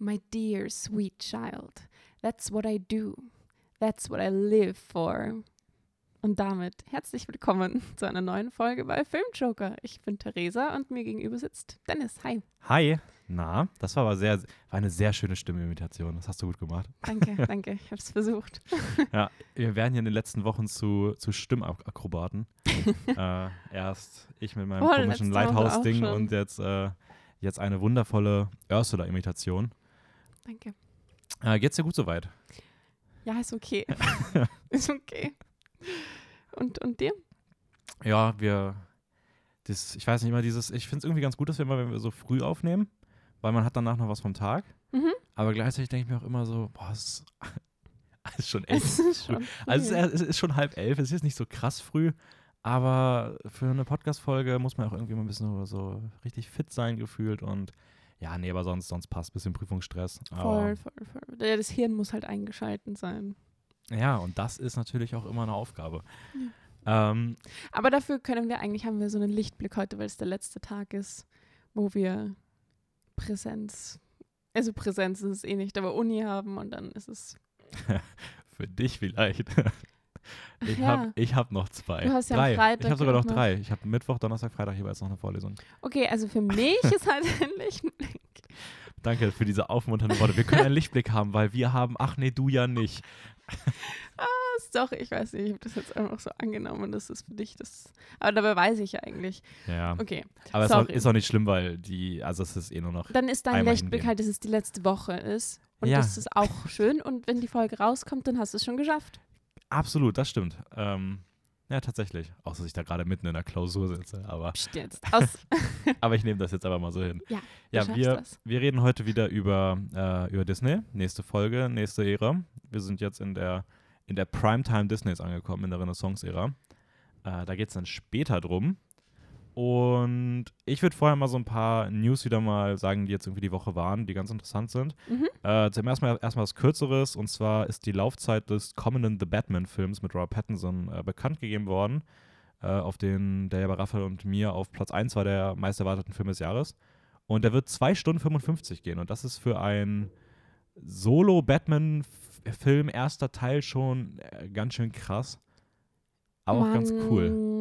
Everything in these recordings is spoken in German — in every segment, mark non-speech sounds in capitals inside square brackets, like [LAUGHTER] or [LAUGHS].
My dear sweet child, that's what I do. That's what I live for. Und damit herzlich willkommen [LAUGHS] zu einer neuen Folge bei Filmjoker. Ich bin Theresa und mir gegenüber sitzt Dennis. Hi. Hi. Na, das war aber sehr, war eine sehr schöne Stimmimitation. Das hast du gut gemacht. Danke, [LAUGHS] danke. Ich habe es versucht. [LAUGHS] ja, wir werden hier in den letzten Wochen zu, zu Stimmakrobaten. äh, erst ich mit meinem Oh, komischen Lighthouse-Ding und jetzt, äh, jetzt eine wundervolle Ursula-Imitation. Danke. Äh, geht's dir gut soweit? Ja, ist okay. [LAUGHS] [LAUGHS] ist okay. Und, und dir? Ja, wir, das, ich weiß nicht immer dieses, ich finde es irgendwie ganz gut, dass wir immer, wenn wir so früh aufnehmen, weil man hat danach noch was vom Tag. Mhm. Aber gleichzeitig denke ich mir auch immer so, boah, es ist, [LAUGHS] ist schon echt Es ist schon Also es ist, es ist schon halb elf, es ist jetzt nicht so krass früh, aber für eine Podcast-Folge muss man auch irgendwie mal ein bisschen so richtig fit sein gefühlt und ja, nee, aber sonst, sonst passt. Bisschen Prüfungsstress. Voll, voll, voll. Ja, Das Hirn muss halt eingeschalten sein. ja, und das ist natürlich auch immer eine Aufgabe. Ähm, Aber dafür können wir eigentlich, haben wir so einen Lichtblick heute, weil es der letzte Tag ist, wo wir Präsenz, also Präsenz ist es eh nicht, aber Uni haben und dann ist es, [LAUGHS] für dich vielleicht. Ich ja. habe hab noch zwei. Du hast ja am drei. Freitag ich habe sogar noch drei. Ich habe Mittwoch, Donnerstag, Freitag jeweils noch eine Vorlesung. okay, also für mich ist halt [LAUGHS] ein Lichtblick. Danke für diese aufmunternden Worte. Wir können einen Lichtblick haben, weil wir haben, ach nee, du ja nicht. [LAUGHS] Was doch, ich weiß nicht, ich habe das jetzt einfach so angenommen, das ist für dich das, aber dabei weiß ich ja eigentlich. Ja, Okay, aber es ist ist auch nicht schlimm, weil die, also es ist eh nur noch dann ist dein Lichtblick halt, dass es die letzte Woche ist und Ja. das ist auch schön und wenn die Folge rauskommt, dann hast du es schon geschafft. Absolut, das stimmt. Ähm, ja, tatsächlich. Außer dass ich da gerade mitten in der Klausur sitze. Aber, Psst jetzt. Aus, [LAUGHS] aber ich nehme das jetzt aber mal so hin. ja, Ja, wir, das. wir reden heute wieder über, äh, über Disney. Nächste Folge, nächste Ära. Wir sind jetzt in der, in der Primetime Disneys angekommen, in der Renaissance-Ära. Äh, da geht es dann später drum. Und ich würde vorher mal so ein paar News wieder mal sagen, die jetzt irgendwie die Woche waren, die ganz interessant sind. Mhm. Äh, zum ersten Mal erstmal was Kürzeres und zwar ist die Laufzeit des kommenden The Batman-Films mit Robert Pattinson äh, bekannt gegeben worden, äh, auf den der ja bei Raphael und mir auf Platz 1 war der meist erwarteten Film des Jahres. Und der wird 2 Stunden 55 gehen und das ist für einen Solo-Batman-Film erster Teil schon äh, ganz schön krass. Aber auch ganz cool.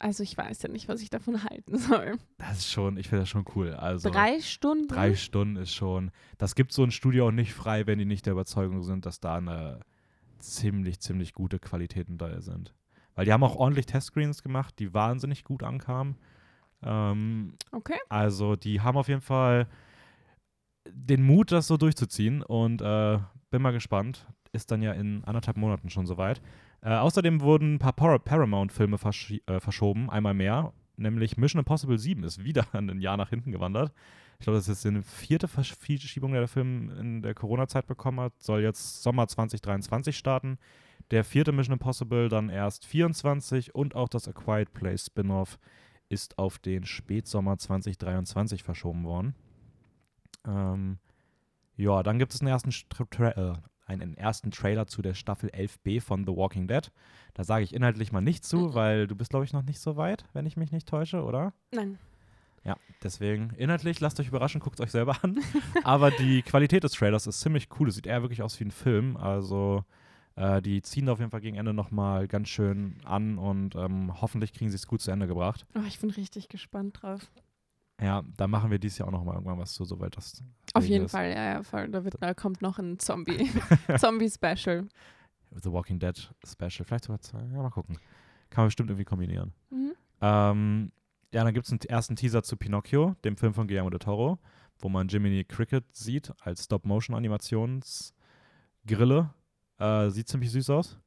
Also ich weiß ja nicht, was ich davon halten soll. Das ist schon, ich finde das schon cool. Also Drei Stunden? Drei Stunden ist schon. Das gibt so ein Studio auch nicht frei, wenn die nicht der Überzeugung sind, dass da eine ziemlich, ziemlich gute Qualitäten da sind. Weil die haben auch ordentlich Testscreens gemacht, die wahnsinnig gut ankamen. Ähm, Okay. also die haben auf jeden Fall den Mut, das so durchzuziehen und äh, bin mal gespannt. Ist dann ja in anderthalb Monaten schon soweit. Äh, außerdem wurden ein paar Par Paramount-Filme verschi- äh, verschoben, einmal mehr. Nämlich Mission Impossible 7 ist wieder [LAUGHS] ein Jahr nach hinten gewandert. Ich glaube, das ist eine vierte Versch- Verschiebung, der der Film in der Corona-Zeit bekommen hat. Soll jetzt Sommer 2023 starten. Der vierte Mission Impossible dann erst 24 und auch das A Quiet Place Spin-off ist auf den Spätsommer 2023 verschoben worden. Ähm, ja, dann gibt es einen ersten, Tra äh, einen ersten Trailer zu der Staffel 11b von The Walking Dead. Da sage ich inhaltlich mal nichts zu, Mhm. weil du bist, glaube ich, noch nicht so weit, wenn ich mich nicht täusche, oder? Nein. Ja, deswegen inhaltlich, lasst euch überraschen, guckt euch selber an. [LAUGHS] Aber die Qualität des Trailers ist ziemlich cool. Es sieht eher wirklich aus wie ein Film. Also äh, die ziehen da auf jeden Fall gegen Ende nochmal ganz schön an und ähm, hoffentlich kriegen sie es gut zu Ende gebracht. Oh, ich bin richtig gespannt drauf. Ja, da machen wir dieses Jahr auch nochmal irgendwann was zu, soweit das. Auf jeden ist. Fall, ja, ja, voll. Da, wird, da kommt noch ein Zombie. [LAUGHS] [LAUGHS] Zombie-Special. The Walking Dead Special. Vielleicht sogar zwei. Ja, mal gucken. Kann man bestimmt irgendwie kombinieren. Mhm. Ähm, ja, dann gibt es einen ersten Teaser zu Pinocchio, dem Film von Guillermo del Toro, wo man Jiminy Cricket sieht als Stop-Motion-Animationsgrille. Äh, sieht ziemlich süß aus.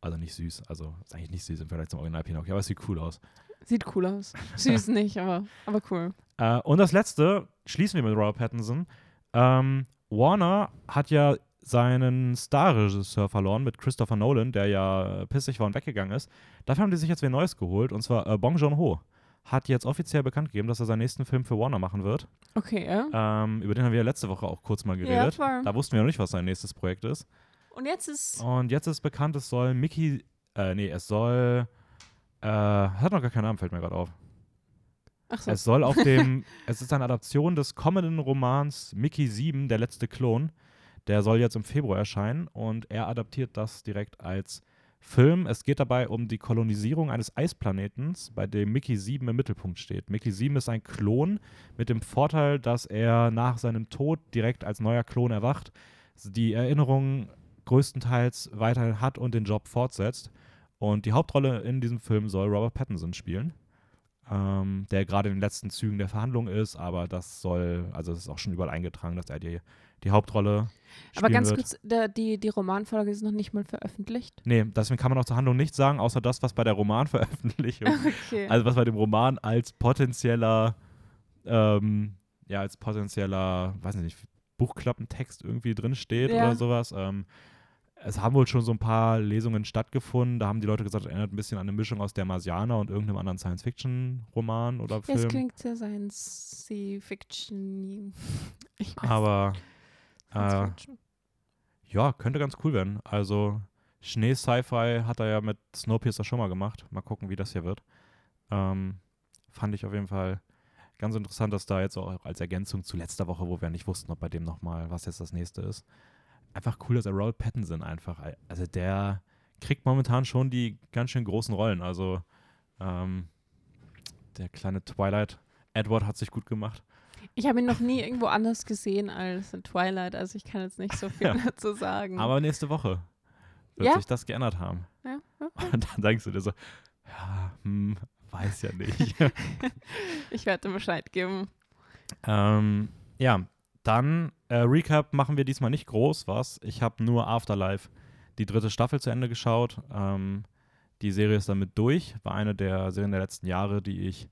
Also nicht süß, also ist eigentlich nicht süß im Vergleich zum Original Pinocchio, aber es sieht cool aus. Sieht cool aus. Süß [LAUGHS] nicht, aber, aber cool. Äh, und das letzte, schließen wir mit Robert Pattinson. Ähm, Warner hat ja seinen Starregisseur verloren mit Christopher Nolan, der ja pissig war und weggegangen ist. Dafür haben die sich jetzt wieder Neues geholt, und zwar äh, Bong Joon-ho hat jetzt offiziell bekannt gegeben, dass er seinen nächsten Film für Warner machen wird. Okay, ja. Ähm, über den haben wir ja letzte Woche auch kurz mal Ja, geredet. voll. da wussten wir noch nicht, was sein nächstes Projekt ist. Und jetzt ist. Und jetzt ist bekannt, es soll Mickey, äh, nee, es soll, äh, hat noch gar keinen Namen, fällt mir gerade auf. Ach so. Es soll auf dem, [LAUGHS] es ist eine Adaption des kommenden Romans Mickey 7, der letzte Klon. Der soll jetzt im Februar erscheinen und er adaptiert das direkt als Film. Es geht dabei um die Kolonisierung eines Eisplanetens, bei dem Mickey 7 im Mittelpunkt steht. Mickey 7 ist ein Klon mit dem Vorteil, dass er nach seinem Tod direkt als neuer Klon erwacht, die Erinnerungen größtenteils weiterhin hat und den Job fortsetzt. Und die Hauptrolle in diesem Film soll Robert Pattinson spielen, ähm, der gerade in den letzten Zügen der Verhandlung ist, aber das soll, also es ist auch schon überall eingetragen, dass er die, die Hauptrolle spielen Aber ganz wird. kurz, der, die, die Romanfolge ist noch nicht mal veröffentlicht. Nee, deswegen kann man auch zur Handlung nichts sagen, außer das, was bei der Romanveröffentlichung, [LAUGHS] Okay. also was bei dem Roman als potenzieller, ähm, ja, als potenzieller, weiß ich nicht, Buchklappentext irgendwie drin steht Ja. oder sowas. Ähm, es haben wohl schon so ein paar Lesungen stattgefunden. Da haben die Leute gesagt, es erinnert ein bisschen an eine Mischung aus der Marsianer und irgendeinem anderen Science-Fiction-Roman oder ja, es Film. klingt sehr Science-Fiction. Ich weiß Aber äh, Science-Fiction. ja, könnte ganz cool werden. Also Schnee-Sci-Fi hat er ja mit Snowpiercer schon mal gemacht. Mal gucken, wie das hier wird. Ähm, fand ich auf jeden Fall ganz interessant, dass da jetzt auch als Ergänzung zu letzter Woche, wo wir nicht wussten, ob bei dem nochmal, was jetzt das nächste ist, einfach cool, dass er Robert Pattinson einfach, also der kriegt momentan schon die ganz schön großen Rollen. Also ähm, der kleine Twilight Edward hat sich gut gemacht. Ich habe ihn noch nie irgendwo anders gesehen als in Twilight, also ich kann jetzt nicht so viel Ja. dazu sagen. Aber nächste Woche wird Ja? sich das geändert haben. ja, ja. Und dann denkst du dir so, ja, hm, weiß ja nicht. [LAUGHS] Ich werde Bescheid geben. ähm, ja, dann äh, Recap machen wir diesmal nicht groß, was. Ich habe nur Afterlife, die dritte Staffel zu Ende geschaut. Ähm, die Serie ist damit durch. War eine der Serien der letzten Jahre, die ich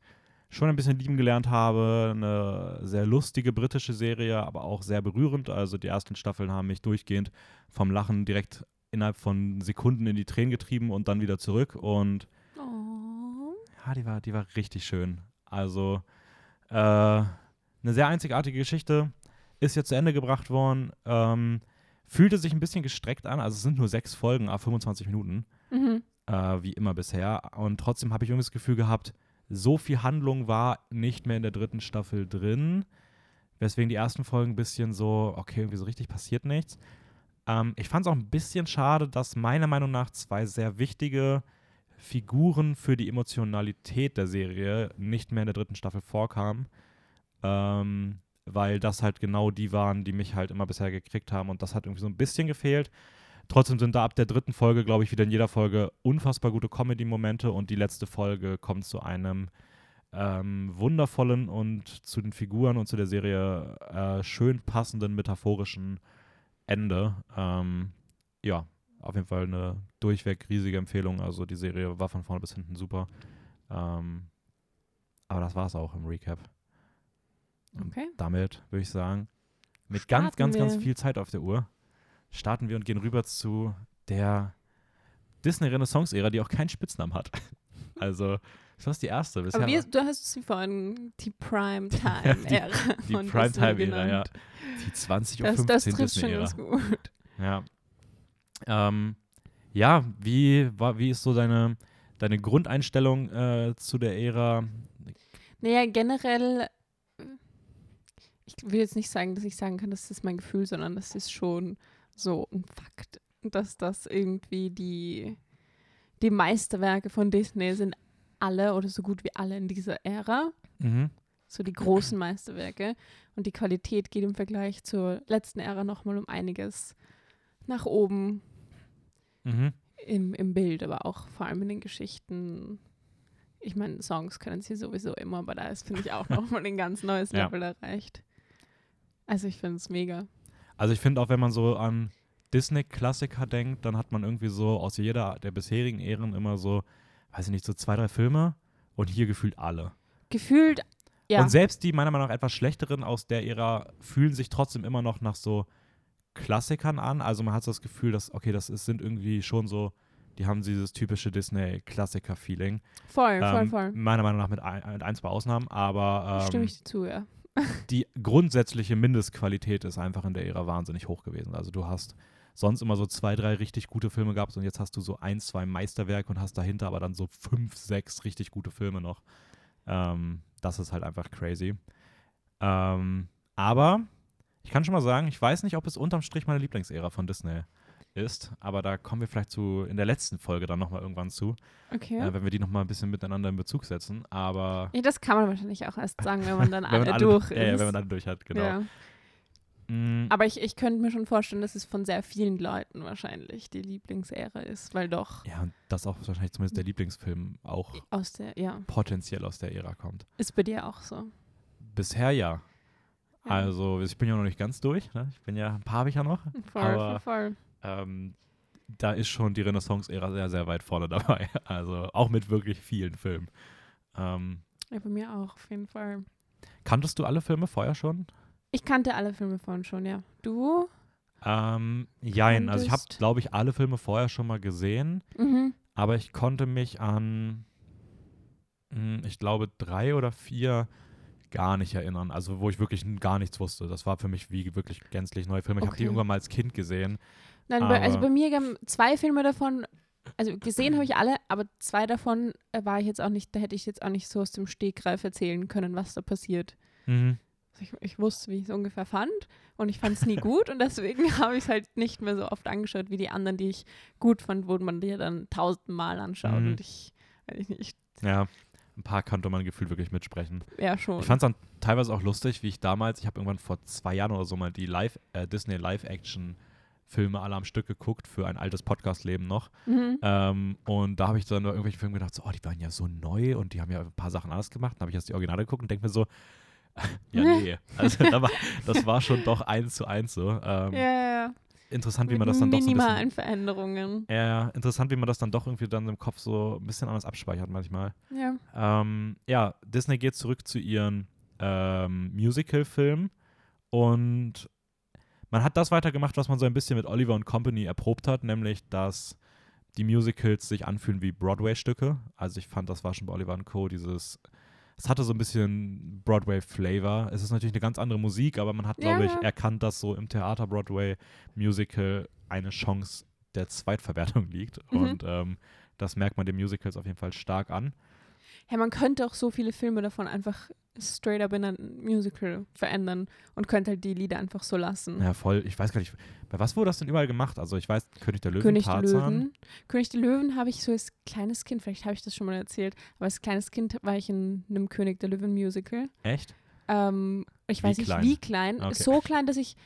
schon ein bisschen lieben gelernt habe. Eine sehr lustige britische Serie, aber auch sehr berührend. Also die ersten Staffeln haben mich durchgehend vom Lachen direkt innerhalb von Sekunden in die Tränen getrieben und dann wieder zurück. Und Oh. ja, die war, die war richtig schön. Also äh, eine sehr einzigartige Geschichte. Ist jetzt zu Ende gebracht worden. Ähm, fühlte sich ein bisschen gestreckt an. Also es sind nur sechs Folgen, a 25 Minuten, Mhm. äh, wie immer bisher. Und trotzdem habe ich irgendwie das Gefühl gehabt, so viel Handlung war nicht mehr in der dritten Staffel drin. Weswegen die ersten Folgen ein bisschen so, okay, irgendwie so richtig passiert nichts. Ähm, ich fand es auch ein bisschen schade, dass meiner Meinung nach zwei sehr wichtige Figuren für die Emotionalität der Serie nicht mehr in der dritten Staffel vorkamen. Ähm, weil das halt genau die waren, die mich halt immer bisher gekriegt haben und das hat irgendwie so ein bisschen gefehlt. Trotzdem sind da ab der dritten Folge, glaube ich, wieder in jeder Folge unfassbar gute Comedy-Momente und die letzte Folge kommt zu einem ähm, wundervollen und zu den Figuren und zu der Serie äh, schön passenden metaphorischen Ende. Ähm, ja, auf jeden Fall eine durchweg riesige Empfehlung. Also die Serie war von vorne bis hinten super. Ähm, aber das war es auch im Recap. Und Okay. damit würde ich sagen, mit ganz, Starten ganz, ganz wir. viel Zeit auf der Uhr, starten wir und gehen rüber zu der Disney-Renaissance-Ära, die auch keinen Spitznamen hat. [LAUGHS] Also, das war die erste bisher. Aber wie, du hast sie vorhin die [LAUGHS] Primetime-Ära die Disney Primetime-Ära, ja. Die 20 Das, Uhr das 15 trifft schon Disney-Ära. ganz gut. Ja. Ähm, ja, wie, war, wie ist so deine, deine Grundeinstellung äh, zu der Ära? Naja, generell, ich will jetzt nicht sagen, dass ich sagen kann, das ist mein Gefühl, sondern das ist schon so ein Fakt, dass das irgendwie die, die Meisterwerke von Disney sind alle oder so gut wie alle in dieser Ära. Mhm. So die großen Meisterwerke. Und die Qualität geht im Vergleich zur letzten Ära nochmal um einiges nach oben Mhm. im, im Bild, aber auch vor allem in den Geschichten. Ich meine, Songs können sie sowieso immer, aber da ist, finde ich, auch [LAUGHS] nochmal ein ganz neues Ja. Level erreicht. Also ich finde es mega. Also ich finde auch, wenn man so an Disney-Klassiker denkt, dann hat man irgendwie so aus jeder der bisherigen Ehren immer so, weiß ich nicht, so zwei, drei Filme und hier gefühlt alle. Gefühlt, ja. Und selbst die meiner Meinung nach etwas schlechteren aus der Ära fühlen sich trotzdem immer noch nach so Klassikern an. Also man hat so das Gefühl, dass, okay, das ist, sind irgendwie schon so, die haben dieses typische Disney-Klassiker-Feeling. voll, voll, Ähm, voll. Meiner Meinung nach mit ein, mit ein zwei Ausnahmen, aber Stimme ähm, ich dir zu, ja. [LAUGHS] die grundsätzliche Mindestqualität ist einfach in der Ära wahnsinnig hoch gewesen. Also du hast sonst immer so zwei, drei richtig gute Filme gehabt und jetzt hast du so ein, zwei Meisterwerke und hast dahinter aber dann so fünf, sechs richtig gute Filme noch. Ähm, das ist halt einfach crazy. Ähm, aber ich kann schon mal sagen, ich weiß nicht, ob es unterm Strich meine Lieblingsära von Disney ist, aber da kommen wir vielleicht zu in der letzten Folge dann nochmal irgendwann zu, Okay. äh, wenn wir die nochmal ein bisschen miteinander in Bezug setzen. Aber ja, das kann man wahrscheinlich auch erst sagen, wenn man dann [LAUGHS] wenn alle, alle, durch ist. ja, wenn man alle durch hat, genau. Ja. Mm, Aber ich, ich könnte mir schon vorstellen, dass es von sehr vielen Leuten wahrscheinlich die Lieblingsära ist, weil doch ja, und das auch wahrscheinlich zumindest der Lieblingsfilm auch aus der, ja, potenziell aus der Ära kommt. ist bei dir auch so. Bisher ja. Ja. Also ich bin ja noch nicht ganz durch. Ne? Ich bin ja, ein paar habe ich ja noch. Voll, aber- voll, voll. Ähm, da ist schon die Renaissance-Ära sehr, sehr weit vorne [LAUGHS] dabei. Also auch mit wirklich vielen Filmen. Ähm, Ja, bei mir auch, auf jeden Fall. kanntest du alle Filme vorher schon? Ich kannte alle Filme vorhin schon, ja. Du? Ähm, jein. Also ich habe, Kanntest- glaube ich, alle Filme vorher schon mal gesehen. Mhm. Aber ich konnte mich an, mh, ich glaube, drei oder vier gar nicht erinnern. Also wo ich wirklich gar nichts wusste. Das war für mich wie wirklich gänzlich neue Filme. Ich habe die Okay. irgendwann mal als Kind gesehen. Nein, also Aber- bei mir gaben zwei Filme davon, also gesehen habe ich alle, aber zwei davon äh, war ich jetzt auch nicht, da hätte ich jetzt auch nicht so aus dem Stegreif erzählen können, was da passiert. Mhm. Also ich, ich wusste, wie ich es ungefähr fand und ich fand es nie [LAUGHS] gut und deswegen [LAUGHS] habe ich es halt nicht mehr so oft angeschaut wie die anderen, die ich gut fand, wo man die dann tausendmal anschaut Mhm. und ich, weiß ich nicht, Ja, ein paar konnte man gefühlt wirklich mitsprechen. ja schon. Ich fand es dann teilweise auch lustig, wie ich damals, ich habe irgendwann vor zwei Jahren oder so mal die Live, äh, Disney Live-Action-Filme alle am Stück geguckt für ein altes Podcast-Leben noch. mhm. Ähm, und da habe ich dann bei irgendwelchen Filmen gedacht, so, oh, die waren ja so neu und die haben ja ein paar Sachen anders gemacht. Dann habe ich erst die Originale geguckt und denke mir so, [LAUGHS] ja, nee. [LAUGHS] Also da war, das war schon doch eins zu eins so. Ähm, ja, ja, ja. Interessant, wie Mit man das dann doch so ein bisschen Veränderungen. ja, ja, interessant, wie man das dann doch irgendwie dann im Kopf so ein bisschen anders abspeichert manchmal. Ja. Ähm, ja, Disney geht zurück zu ihren ähm, Musical-Filmen und man hat das weitergemacht, was man so ein bisschen mit Oliver und Company erprobt hat, nämlich, dass die Musicals sich anfühlen wie Broadway-Stücke. Also ich fand, das war schon bei Oliver und Co. dieses, es hatte so ein bisschen Broadway-Flavor. Es ist natürlich eine ganz andere Musik, aber man hat, glaube ich, Ja. erkannt, dass so im Theater-Broadway-Musical eine Chance der Zweitverwertung [LAUGHS] liegt. Mhm. Und ähm, das merkt man den Musicals auf jeden Fall stark an. Ja, man könnte auch so viele Filme davon einfach straight up in ein Musical verändern und könnte halt die Lieder einfach so lassen. Ja, voll. Ich weiß gar nicht, bei was wurde das denn überall gemacht? Also ich weiß, König der Löwen, König der. Löwen. König der Löwen habe ich so als kleines Kind, vielleicht habe ich das schon mal erzählt, aber als kleines Kind war ich in einem König der Löwen Musical. Echt? Ähm, ich Wie weiß nicht klein? wie klein. Okay. So klein, dass ich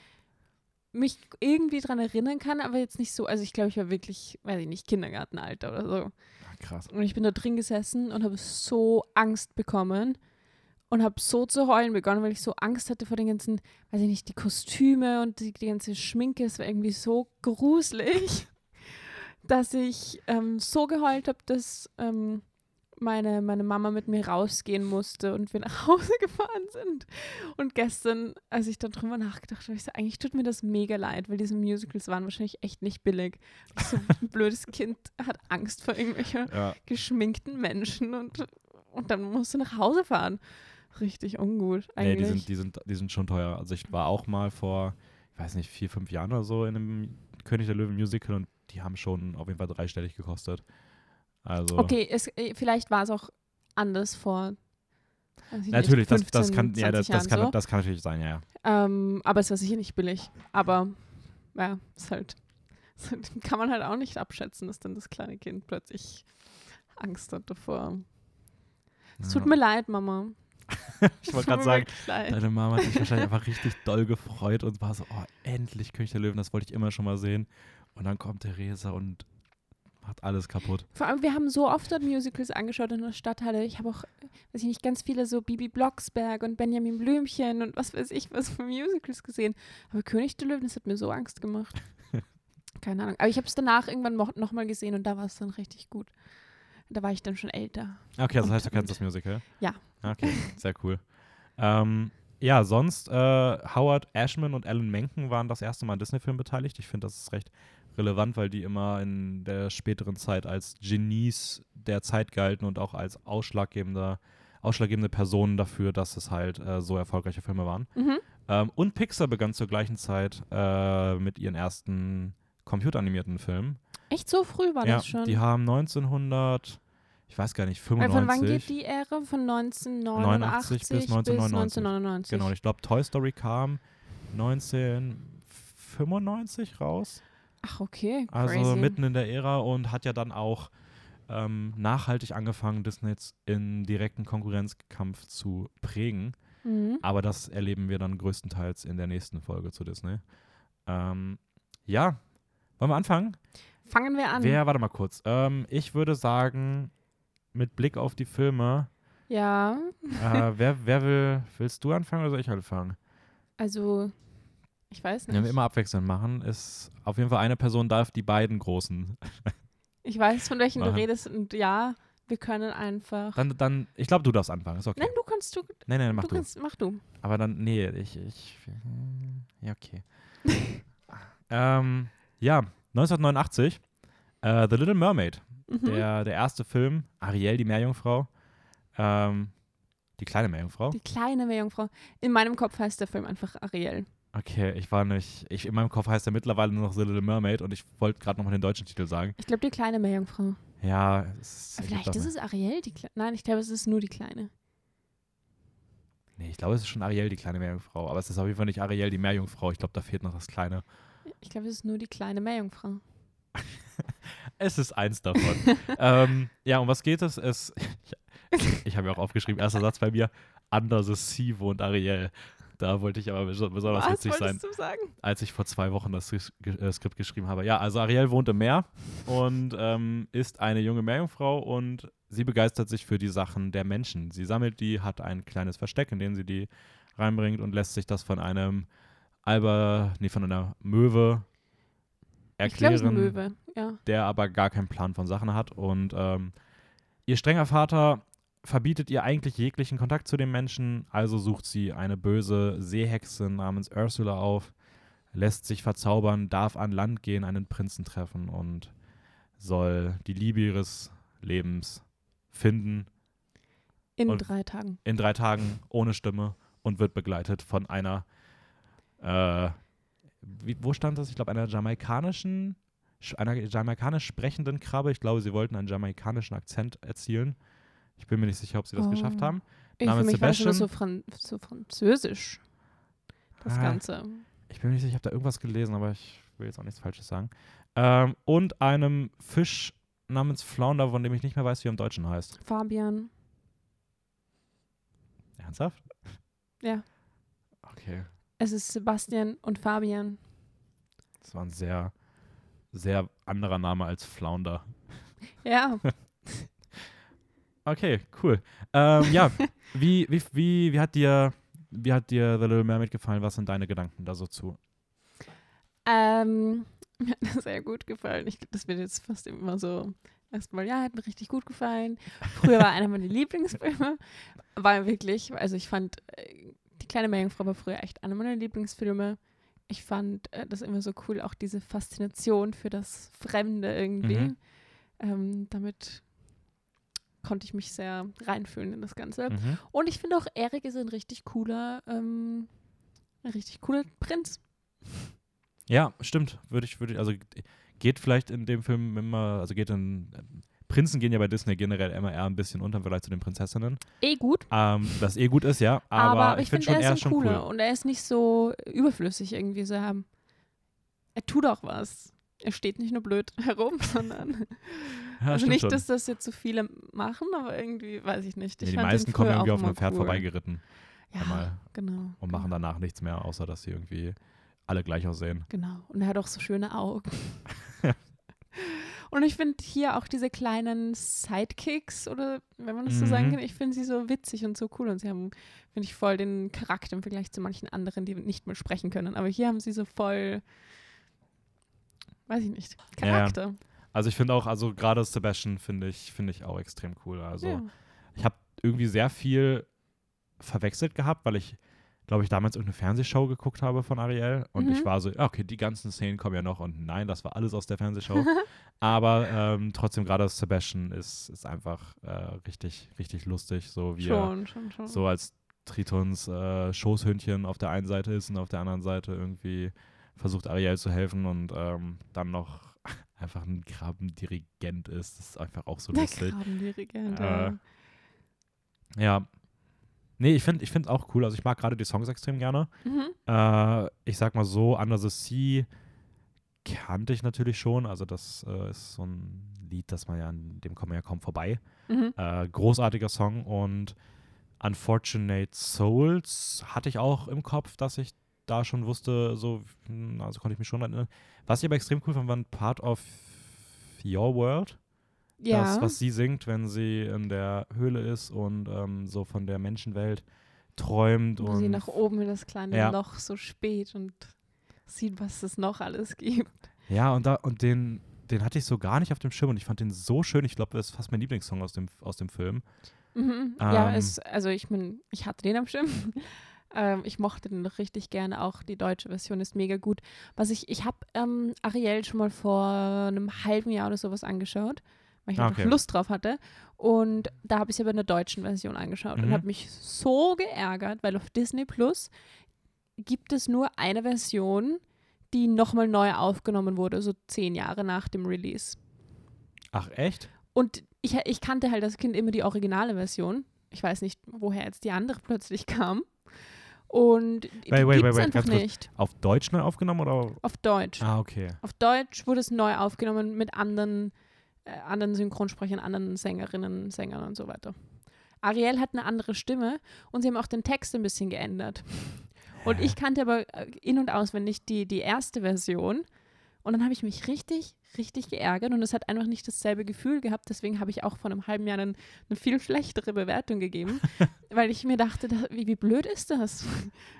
mich irgendwie dran erinnern kann, aber jetzt nicht so. Also ich glaube, ich war wirklich, weiß ich nicht, Kindergartenalter oder so. Ah, krass. Und ich bin da drin gesessen und habe so Angst bekommen und habe so zu heulen begonnen, weil ich so Angst hatte vor den ganzen, weiß ich nicht, die Kostüme und die, die ganze Schminke. Es war irgendwie so gruselig, [LAUGHS] dass ich ähm, so geheult habe, dass ähm, meine, meine Mama mit mir rausgehen musste und wir nach [LAUGHS] Hause gefahren sind. Und gestern, als ich dann drüber nachgedacht habe, ich so, eigentlich tut mir das mega leid, weil diese Musicals waren wahrscheinlich echt nicht billig. So ein [LAUGHS] blödes Kind hat Angst vor irgendwelchen Ja. geschminkten Menschen und, und dann musst du nach Hause fahren. Richtig ungut Nee, eigentlich. die sind, die, sind, die sind schon teuer. Also ich war auch mal vor, ich weiß nicht, vier, fünf Jahren oder so in einem König der Löwen Musical und die haben schon auf jeden Fall dreistellig gekostet. Also okay, es, äh, vielleicht war es auch anders vor. weiß ich nicht, natürlich, das, das 15, kann, ja, das, 20 das, kann, so. das kann natürlich sein, ja. ja. Ähm, aber es war sicher nicht billig. Aber ja, ist halt, ist [LAUGHS] halt, kann man halt auch nicht abschätzen, dass dann das kleine Kind plötzlich Angst hat davor. Es tut mir leid, Mama. [LAUGHS] Ich wollte gerade sagen, deine Mama hat sich wahrscheinlich [LAUGHS] einfach richtig doll gefreut und war so, oh, endlich König der Löwen, das wollte ich immer schon mal sehen. Und dann kommt Theresa und macht alles kaputt. Vor allem, wir haben so oft dort Musicals angeschaut in der Stadthalle. Ich habe auch, weiß ich nicht, ganz viele so Bibi Blocksberg und Benjamin Blümchen und was weiß ich was für Musicals gesehen. Aber König der Löwen, das hat mir so Angst gemacht. [LAUGHS] Keine Ahnung. Aber ich habe es danach irgendwann nochmal gesehen und da war es dann richtig gut. Da war ich dann schon älter. Okay, also das heißt, du Und- kennst das Musical? Ja. Okay, sehr cool. ähm, ja, sonst äh, Howard Ashman und Alan Menken waren das erste Mal an Disney-Filmen beteiligt. Ich finde, das ist recht relevant, weil die immer in der späteren Zeit als Genies der Zeit galten und auch als ausschlaggebender, ausschlaggebende Personen dafür, dass es halt äh, so erfolgreiche Filme waren. Mhm. Ähm, und Pixar begann zur gleichen Zeit äh, mit ihren ersten computeranimierten Filmen. Echt so früh war ja, das schon. die haben 1900, ich weiß gar nicht, Weil 95. von wann geht die Ära? Von 1989 bis bis 1999. 1999. Genau, ich glaube, Toy Story kam 1995 raus. Ach, okay. Also Crazy. mitten in der Ära und hat ja dann auch ähm, nachhaltig angefangen, Disney jetzt in direkten Konkurrenzkampf zu prägen. Mhm. Aber das erleben wir dann größtenteils in der nächsten Folge zu Disney. Ähm, ja, wollen wir anfangen? Fangen wir an. Wer, warte mal kurz. Ähm, ich würde sagen, mit Blick auf die Filme, Ja, äh, [LAUGHS] wer, wer will, willst du anfangen oder soll ich anfangen? also, ich weiß nicht. Wenn wir immer abwechselnd machen, ist auf jeden Fall eine Person darf die beiden großen. [LAUGHS] ich weiß, von welchen du Machen. redest und ja, wir können einfach. Dann, dann ich glaube, du darfst anfangen, ist okay. Nein, du kannst, du, Nein, nein, mach du du. kannst, mach du. Aber dann, nee, ich, ich, ja, okay. [LAUGHS] ähm, ja, 1989, äh, The Little Mermaid, Mhm. der, der erste Film, Ariel, die Meerjungfrau, ähm, die kleine Meerjungfrau. Die kleine Meerjungfrau. In meinem Kopf heißt der Film einfach Ariel. Okay, ich war nicht, ich, in meinem Kopf heißt er mittlerweile nur noch The Little Mermaid und ich wollte gerade nochmal den deutschen Titel sagen. Ich glaube, die kleine Meerjungfrau. Ja, es ergibt Vielleicht ist es Ariel, die Kle Nein, ich glaube, es ist nur die kleine. Nee, ich glaube, es ist schon Ariel, die kleine Meerjungfrau. Aber es ist auf jeden Fall nicht Ariel, die Meerjungfrau. Ich glaube, da fehlt noch das Kleine. Ich glaube, es ist nur die kleine Meerjungfrau. [LAUGHS] Es ist eins davon. [LAUGHS] ähm, ja, um was geht es? es ich [LAUGHS] ich habe ja auch aufgeschrieben, erster Satz bei mir, Under the Sea wohnt Ariel. Da wollte ich aber bes- besonders Was witzig sein, als ich vor zwei Wochen das äh, Skript geschrieben habe. Ja, also Ariel wohnt im Meer und ähm, ist eine junge Meerjungfrau und sie begeistert sich für die Sachen der Menschen. Sie sammelt die, hat ein kleines Versteck, in dem sie die reinbringt und lässt sich das von einem Alber, nee, von einer Möwe erklären eine Möwe. Ja. der aber gar keinen Plan von Sachen hat. Und ähm, ihr strenger Vater verbietet ihr eigentlich jeglichen Kontakt zu den Menschen, also sucht sie eine böse Seehexe namens Ursula auf, lässt sich verzaubern, darf an Land gehen, einen Prinzen treffen und soll die Liebe ihres Lebens finden In drei Tagen. in drei Tagen ohne Stimme und wird begleitet von einer, äh, wie, wo stand das? Ich glaube, einer jamaikanischen, sch- einer jamaikanisch sprechenden Krabbe. Ich glaube, sie wollten einen jamaikanischen Akzent erzielen. Ich bin mir nicht sicher, ob sie das Oh. geschafft haben. Ich, für Namens mich war das immer Sebastian. so, Fran so französisch. Das Ah. Ganze. Ich bin mir nicht sicher, ich habe da irgendwas gelesen, aber ich will jetzt auch nichts Falsches sagen. Ähm, und einem Fisch namens Flounder, von dem ich nicht mehr weiß, wie er im Deutschen heißt. Fabian. Ernsthaft? Ja. Okay. Es ist Sebastian und Fabian. Das war ein sehr, sehr anderer Name als Flounder. Ja. [LAUGHS] Okay, cool. Ähm, ja, [LAUGHS] wie, wie, wie, wie, hat dir, wie hat dir The Little Mermaid gefallen? Was sind deine Gedanken da so zu? ähm, [LAUGHS] mir hat das sehr gut gefallen. Ich, das wird jetzt fast immer so. Erstmal, ja, hat mir richtig gut gefallen. Früher war einer meiner Lieblingsfilme. War wirklich, also ich fand, äh, die kleine Meerjungfrau war früher echt einer meiner Lieblingsfilme. Ich fand äh, das immer so cool, auch diese Faszination für das Fremde irgendwie. Mhm. Ähm, damit konnte ich mich sehr reinfühlen in das Ganze. Mhm. Und ich finde auch, Erik ist ein richtig cooler, ähm, ein richtig cooler Prinz. Ja, stimmt. Würde ich, würde ich, also geht vielleicht in dem Film immer, also geht in, Prinzen gehen ja bei Disney generell immer eher ein bisschen unter im Vergleich zu den Prinzessinnen. Eh gut. Ähm, was eh gut ist, ja. Aber, Aber, ich, ich finde schon, er ist schon cooler cool. und er ist nicht so überflüssig irgendwie so haben. Er tut auch was. Er steht nicht nur blöd [LAUGHS] herum, sondern Ja, also nicht, schon. dass das jetzt so viele machen, aber irgendwie weiß ich nicht. Ich Nee, die meisten kommen irgendwie auf einem Pferd cool. vorbeigeritten Ja, einmal genau. und machen danach nichts mehr, außer dass sie irgendwie alle gleich aussehen. Genau. Und er hat auch so schöne Augen. [LAUGHS] Und ich finde hier auch diese kleinen Sidekicks oder wenn man das so sagen Mhm. kann, ich finde sie so witzig und so cool und sie haben, finde ich, voll den Charakter im Vergleich zu manchen anderen, die nicht mehr sprechen können. Aber hier haben sie so voll, weiß ich nicht, Ja, ja. Charakter. Also ich finde auch, also gerade Sebastian finde ich, finde ich auch extrem cool. Also Ja. ich habe irgendwie sehr viel verwechselt gehabt, weil ich, glaube ich, damals irgendeine Fernsehshow geguckt habe von Ariel und Mhm. ich war so, okay, die ganzen Szenen kommen ja noch und nein, das war alles aus der Fernsehshow. [LAUGHS] Aber ähm, trotzdem gerade Sebastian ist, ist einfach äh, richtig, richtig lustig, so wie er schon, schon, schon. so als Tritons äh, Schoßhündchen auf der einen Seite ist und auf der anderen Seite irgendwie versucht Ariel zu helfen und ähm, dann noch [LAUGHS] einfach ein Krabbendirigent ist. Das ist einfach auch so Der lustig. Krabbendirigent. Äh, ja. Nee, ich finde ich auch cool. Also ich mag gerade die Songs extrem gerne. Mhm. Äh, ich sag mal so, Under the Sea kannte ich natürlich schon. Also das äh, ist so ein Lied, das man ja, an dem kommt man ja kaum vorbei. Mhm. Äh, großartiger Song und Unfortunate Souls hatte ich auch im Kopf, dass ich da schon wusste, so, hm, also konnte ich mich schon erinnern. Was ich aber extrem cool fand, war ein Part of Your World. Ja. Das, was sie singt, wenn sie in der Höhle ist und ähm, so von der Menschenwelt träumt. wo und sie nach oben in das kleine Ja. Loch so spät und sieht, was es noch alles [LAUGHS] gibt. Ja, und, da, und den, den hatte ich so gar nicht auf dem Schirm und ich fand den so schön. Ich glaube, das ist fast mein Lieblingssong aus dem, aus dem Film. Mhm. ja, Ähm. es, also ich mein, ich hatte den am Schirm. [LAUGHS] ähm, ich mochte den noch richtig gerne. Auch die deutsche Version ist mega gut. Was ich, ich habe ähm, Ariel schon mal vor einem halben Jahr oder sowas angeschaut, weil ich Ah, einfach okay. Lust drauf hatte. Und da habe ich es aber in der deutschen Version angeschaut und Mhm. habe mich so geärgert, weil auf Disney Plus gibt es nur eine Version, die nochmal neu aufgenommen wurde, so zehn Jahre nach dem Release. Ach, echt? Und ich, ich kannte halt als Kind immer die originale Version. Ich weiß nicht, woher jetzt die andere [LAUGHS] plötzlich kam. Und Wait, wait, wait, einfach ganz kurz. nicht. Auf Deutsch neu aufgenommen oder? Auf Deutsch. Ah, okay. Auf Deutsch wurde es neu aufgenommen mit anderen, äh, anderen Synchronsprechern, anderen Sängerinnen, Sängern und so weiter. Ariel hat eine andere Stimme und sie haben auch den Text ein bisschen geändert. Und ich kannte aber äh, in- und auswendig die, die erste Version. Und dann habe ich mich richtig, richtig geärgert und es hat einfach nicht dasselbe Gefühl gehabt. Deswegen habe ich auch vor einem halben Jahr einen, eine viel schlechtere Bewertung gegeben, [LAUGHS] weil ich mir dachte, da, wie, wie blöd ist das? [LAUGHS]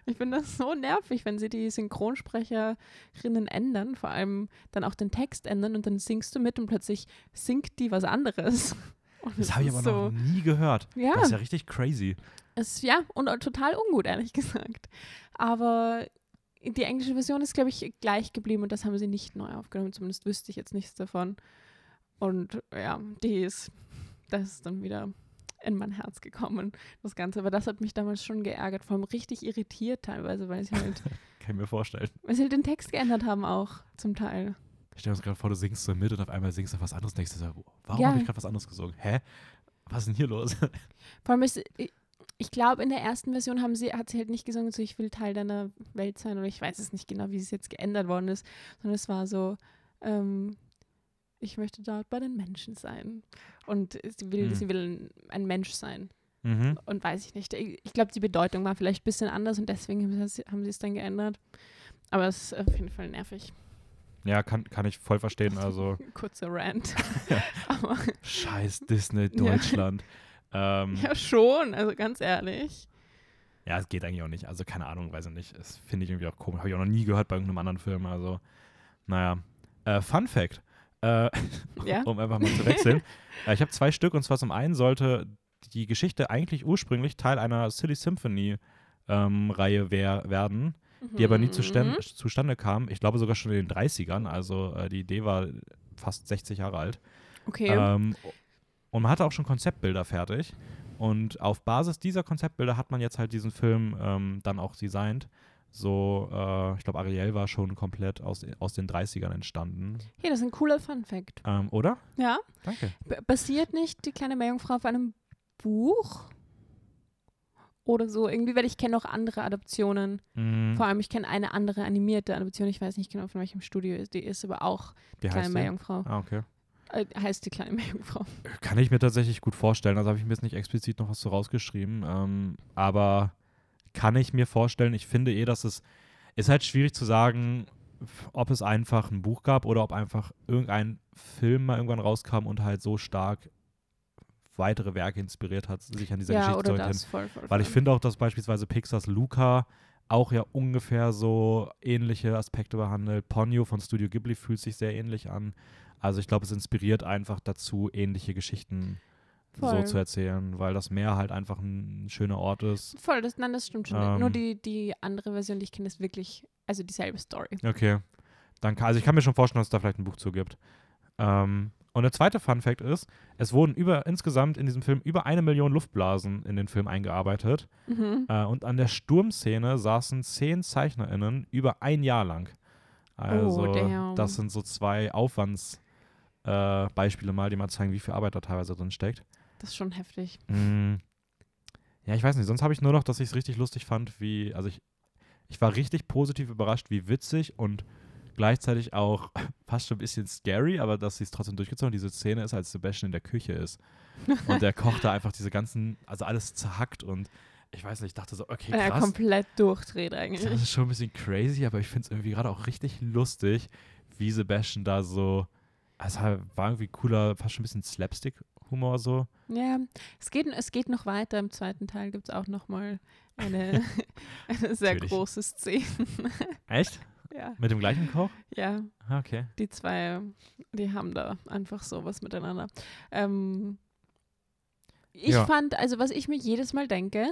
Ich finde das so nervig, wenn sie die Synchronsprecherinnen ändern, vor allem dann auch den Text ändern und dann singst du mit und plötzlich singt die was anderes. [LAUGHS] Und Das habe ich aber so, noch nie gehört. Ja. Das ist ja richtig crazy. ist, ja, und total ungut, ehrlich gesagt. Aber die englische Version ist, glaube ich, gleich geblieben und das haben sie nicht neu aufgenommen. Zumindest wüsste ich jetzt nichts davon. Und ja, die ist, das ist dann wieder in mein Herz gekommen, das Ganze. Aber das hat mich damals schon geärgert, vor allem richtig irritiert teilweise, weil sie halt, [LAUGHS] Kann ich mir vorstellen. weil sie halt den Text geändert haben auch zum Teil. Stell dir das gerade vor, du singst so mit und auf einmal singst du was anderes. Denkst du so, warum Ja. habe ich gerade was anderes gesungen? Hä? Was ist denn hier los? [LAUGHS] Vor allem ist, ich- glaube, in der ersten Version haben sie, hat sie halt nicht gesungen, so ich will Teil deiner Welt sein oder ich weiß es nicht genau, wie es jetzt geändert worden ist, sondern es war so, ähm, ich möchte dort bei den Menschen sein. Und sie will, Hm. sie will ein Mensch sein. mhm. Und weiß ich nicht. Ich, glaube, die Bedeutung war vielleicht ein bisschen anders und deswegen haben sie, es dann geändert. Aber es ist auf jeden Fall nervig. Ja, kann, kann ich voll verstehen. [LAUGHS] Also, Kurzer Rant. [LAUGHS] [LAUGHS] Scheiß Disney Deutschland. Ja. Ähm, ja. ja, schon, also ganz ehrlich. es geht eigentlich auch nicht. Also, keine Ahnung, weiß ich nicht. Das finde ich irgendwie auch komisch. Habe ich auch noch nie gehört bei irgendeinem anderen Film. Also, naja. Äh, Fun Fact. Äh, [LAUGHS] Ja. um einfach mal zu wechseln. [LAUGHS] äh, ich habe zwei Stück und zwar zum einen sollte die Geschichte eigentlich ursprünglich Teil einer Silly Symphony ähm, Reihe wer werden, die aber nie Mhm. zustande kam. Ich glaube sogar schon in den 30ern. Also äh, die Idee war fast 60 Jahre alt. Okay. Ähm, und man hatte auch schon Konzeptbilder fertig. Und auf Basis dieser Konzeptbilder hat man jetzt halt diesen Film ähm, dann auch designt. So, äh, ich glaube, Ariel war schon komplett aus, aus den 30ern entstanden. Hier, das ist ein cooler Fun Fact. Ähm, oder? Ja. Danke. B basiert nicht die kleine Meerjungfrau auf einem Buch? Oder so irgendwie, weil ich kenne noch andere Adaptionen. Mhm. Vor allem, ich kenne eine andere animierte Adaption. Ich weiß nicht genau, von welchem Studio die ist, aber auch Wie Kleine? Meerjungfrau. Ah, okay. Äh, heißt die kleine [LAUGHS] Meerjungfrau. Kann ich mir tatsächlich gut vorstellen. Also habe ich mir jetzt nicht explizit noch was so rausgeschrieben. Ähm, aber kann ich mir vorstellen, ich finde eh, dass es ist halt schwierig zu sagen, ob es einfach ein Buch gab oder ob einfach irgendein Film mal irgendwann rauskam und halt so stark weitere Werke inspiriert hat, sich an dieser Ja, Geschichte zu orientieren. das. Voll, voll, Weil ich finde auch, dass beispielsweise Pixars Luca auch ja ungefähr so ähnliche Aspekte behandelt. Ponyo von Studio Ghibli fühlt sich sehr ähnlich an. Also ich glaube, es inspiriert einfach dazu, ähnliche Geschichten so Voll. zu erzählen, weil das Meer halt einfach ein schöner Ort ist. Voll, das, nein, das stimmt schon. Ähm. Nur die, die andere Version, die ich kenne, ist wirklich, also dieselbe Story. Okay. Dann kann, also ich kann mir schon vorstellen, dass es da vielleicht ein Buch zu gibt. Ähm, und der zweite Fun Fact ist, es wurden über insgesamt in diesem Film über eine Million Luftblasen in den Film eingearbeitet. Mhm. Äh, und an der Sturmszene saßen zehn ZeichnerInnen über ein Jahr lang. Also, Oh, das sind so zwei Aufwands, äh, Beispiele mal, die mal zeigen, wie viel Arbeit da teilweise drin steckt. Das ist schon heftig. Mm, ja, ich weiß nicht. Sonst habe ich nur noch, dass ich es richtig lustig fand, wie, also ich, ich war richtig positiv überrascht, wie witzig und gleichzeitig auch [LAUGHS] fast schon ein bisschen scary, aber dass sie es trotzdem durchgezogen haben. Diese Szene ist, als Sebastian in der Küche ist [LAUGHS] und der kocht da einfach diese ganzen, also alles zerhackt und ich weiß nicht, ich dachte so, okay, Er krass. komplett durchdreht Das eigentlich. ist schon ein bisschen crazy, aber ich finde es irgendwie gerade auch richtig lustig, wie Sebastian da so, also war irgendwie cooler, fast schon ein bisschen Slapstick-Humor so. Ja, es geht, es geht noch weiter. Im zweiten Teil gibt es auch noch mal eine, [LAUGHS] [LAUGHS] eine sehr Natürlich. große Szene. [LAUGHS] Echt? ja, Mit dem gleichen Koch? ja, Ah, Okay. die zwei, die haben da einfach sowas miteinander. Ähm, ich Ja. fand, also was ich mir jedes Mal denke,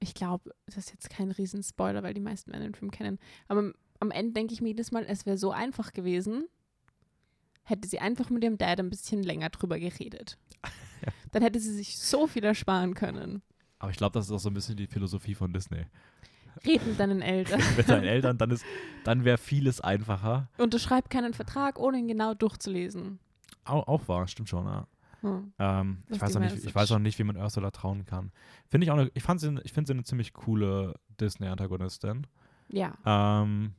ich glaube, das ist jetzt kein Riesenspoiler, weil die meisten Männer den Film kennen, aber am Ende denke ich mir jedes Mal, es wäre so einfach gewesen, hätte sie einfach mit ihrem Dad ein bisschen länger drüber geredet. [LAUGHS] Ja. Dann hätte sie sich so viel ersparen können. Aber ich glaube, das ist auch so ein bisschen die Philosophie von Disney. Red mit deinen Eltern. Mit deinen [LAUGHS] Eltern, dann, ist, dann wäre vieles einfacher. Unterschreib keinen Vertrag, ohne ihn genau durchzulesen. Auch, auch wahr, stimmt schon, ja. Hm. Ähm, ich, weiß auch nicht, ich weiß auch nicht, wie man Ursula trauen kann. Finde ich auch eine, ich, fand sie, ich finde sie eine ziemlich coole Disney-Antagonistin. Ja. Ähm,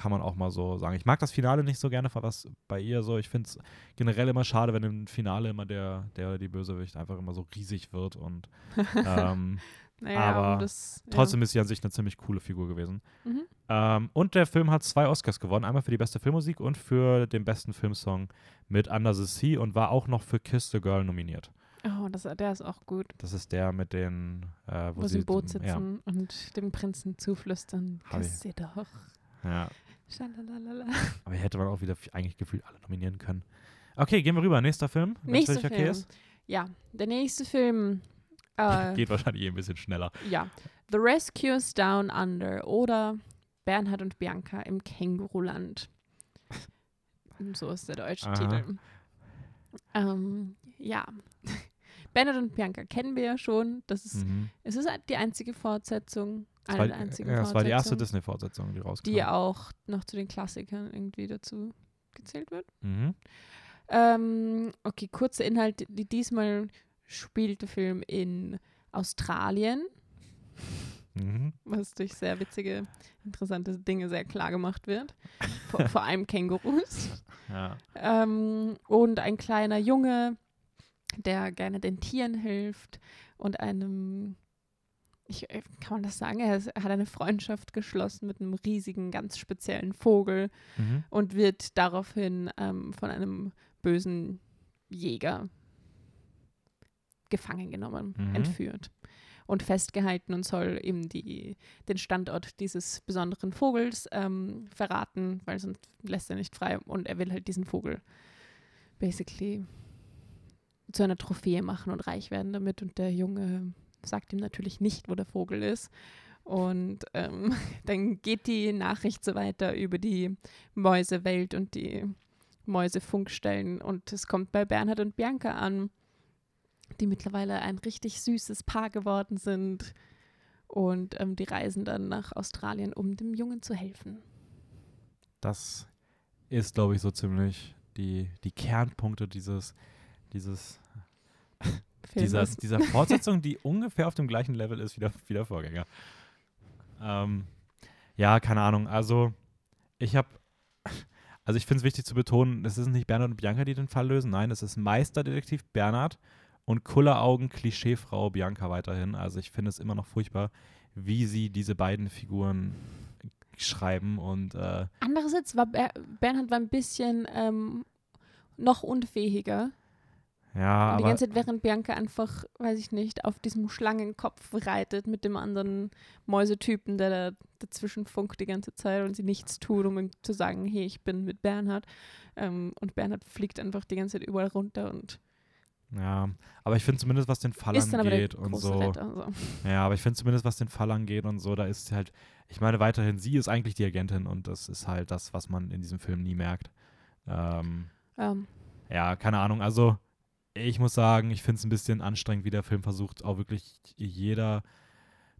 kann man auch mal so sagen. Ich mag das Finale nicht so gerne, was bei ihr so. Ich finde es generell immer schade, wenn im Finale immer der, der oder die Bösewicht einfach immer so riesig wird und [LAUGHS] ähm, Naja, Aber das, ja. trotzdem ist sie an sich eine ziemlich coole Figur gewesen. Mhm. Ähm, und der Film hat zwei Oscars gewonnen, einmal für die beste Filmmusik und für den besten Filmsong mit Under the Sea und war auch noch für Kiss the Girl nominiert. Oh, das, der ist auch gut. Das ist der mit den, äh, wo, Wo sie im Boot ja, sitzen und dem Prinzen zuflüstern. Küss sie doch. ja. Schalalala. Aber hätte man auch wieder eigentlich gefühlt alle nominieren können. Okay, gehen wir rüber. Nächster Film. Nächster dich okay Film. ist. Ja, der nächste Film. Äh, [LAUGHS] Geht wahrscheinlich eh ein bisschen schneller. ja. The Rescuers Down Under oder Bernhard und Bianca im Känguruland. [LAUGHS] So ist der deutsche Aha. Titel. Ähm, ja. [LAUGHS] Bernhard und Bianca kennen wir ja schon. Das ist, Mhm. es ist die einzige Fortsetzung. Das Eine war, der einzigen ja, das war die erste Disney-Fortsetzung, die rauskam. die auch noch zu den Klassikern irgendwie dazu gezählt wird. Mhm. Ähm, okay, kurzer Inhalt. Die, diesmal spielt der Film in Australien, Mhm. was durch sehr witzige, interessante Dinge sehr klar gemacht wird. Vor, [LAUGHS] vor allem Kängurus. Ja. Ähm, und ein kleiner Junge, der gerne den Tieren hilft und einem, ich, äh, kann man das sagen, er, er hat eine Freundschaft geschlossen mit einem riesigen, ganz speziellen Vogel Mhm. und wird daraufhin ähm, von einem bösen Jäger gefangen genommen, Mhm. entführt und festgehalten und soll eben die, den Standort dieses besonderen Vogels ähm, verraten, weil sonst lässt er nicht frei und er will halt diesen Vogel basically zu einer Trophäe machen und reich werden damit und der Junge sagt ihm natürlich nicht, wo der Vogel ist. Und ähm, [LAUGHS] dann geht die Nachricht so weiter über die Mäusewelt und die Mäusefunkstellen. Und es kommt bei Bernhard und Bianca an, die mittlerweile ein richtig süßes Paar geworden sind. Und ähm, die reisen dann nach Australien, um dem Jungen zu helfen. Das ist, glaube ich, so ziemlich die, die Kernpunkte dieses, dieses, dieser, Filmes. dieser Fortsetzung, [LAUGHS] die ungefähr auf dem gleichen Level ist wie der, wie der Vorgänger. Ähm, ja, keine Ahnung. Also, ich habe, [LAUGHS] also ich finde es wichtig zu betonen, es ist nicht Bernhard und Bianca, die den Fall lösen. Nein, es ist Meisterdetektiv Bernhard und Kulleraugen Klischeefrau Bianca weiterhin. Also ich finde es immer noch furchtbar, wie sie diese beiden Figuren schreiben und äh, Andererseits war Ber Bernhard war ein bisschen ähm, noch unfähiger. Ja, Und die ganze Zeit, während Bianca einfach, weiß ich nicht, auf diesem Schlangenkopf reitet mit dem anderen Mäusetypen, der da dazwischen funkt die ganze Zeit und sie nichts tut, um ihm zu sagen, hey, ich bin mit Bernhard. Ähm, und Bernhard fliegt einfach die ganze Zeit überall runter und ja, aber ich finde zumindest, was den Fall ist angeht und so. Retter. So. Ja, aber ich finde zumindest, was den Fall angeht und so, da ist sie halt, ich meine weiterhin, sie ist eigentlich die Agentin und das ist halt das, was man in diesem Film nie merkt. Ähm, Ähm, ja, keine Ahnung, also ich muss sagen, ich finde es ein bisschen anstrengend, wie der Film versucht, auch wirklich jeder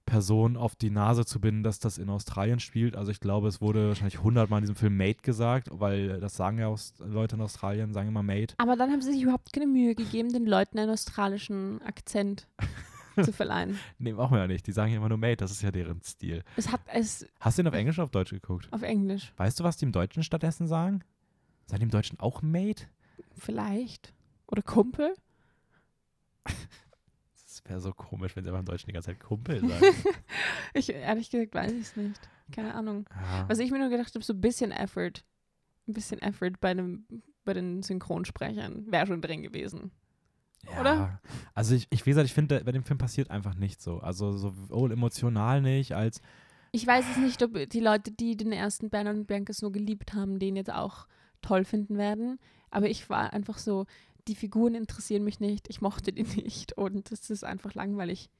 Person auf die Nase zu binden, dass das in Australien spielt. Also ich glaube, es wurde wahrscheinlich hundertmal in diesem Film Mate gesagt, weil das sagen ja auch Leute in Australien, sagen immer Mate. Aber dann haben sie sich überhaupt keine Mühe gegeben, den Leuten einen australischen Akzent [LAUGHS] zu verleihen. Nee, machen wir ja nicht. Die sagen ja immer nur Mate, das ist ja deren Stil. Es hat es Hast du den auf Englisch oder auf Deutsch geguckt? auf Englisch Weißt du, was die im Deutschen stattdessen sagen? Sagen die im Deutschen auch Mate? vielleicht. Oder Kumpel. [LAUGHS] Das wäre so komisch, wenn sie aber im Deutschen die ganze Zeit Kumpel [LAUGHS] sagen. Ich, ehrlich gesagt, weiß ich es nicht. Keine Ahnung. ja. Was ich mir nur gedacht habe, so ein bisschen Effort. Ein bisschen Effort bei, dem, bei den Synchronsprechern wäre schon drin gewesen. Ja, oder? Also ich, ich wie gesagt, ich finde, bei dem Film passiert einfach nicht so. Also sowohl emotional nicht, als Ich weiß es nicht, ob die Leute, die den ersten Bernhard und Bianca so geliebt haben, den jetzt auch toll finden werden. Aber ich war einfach so, die Figuren interessieren mich nicht, ich mochte die nicht und es ist einfach langweilig.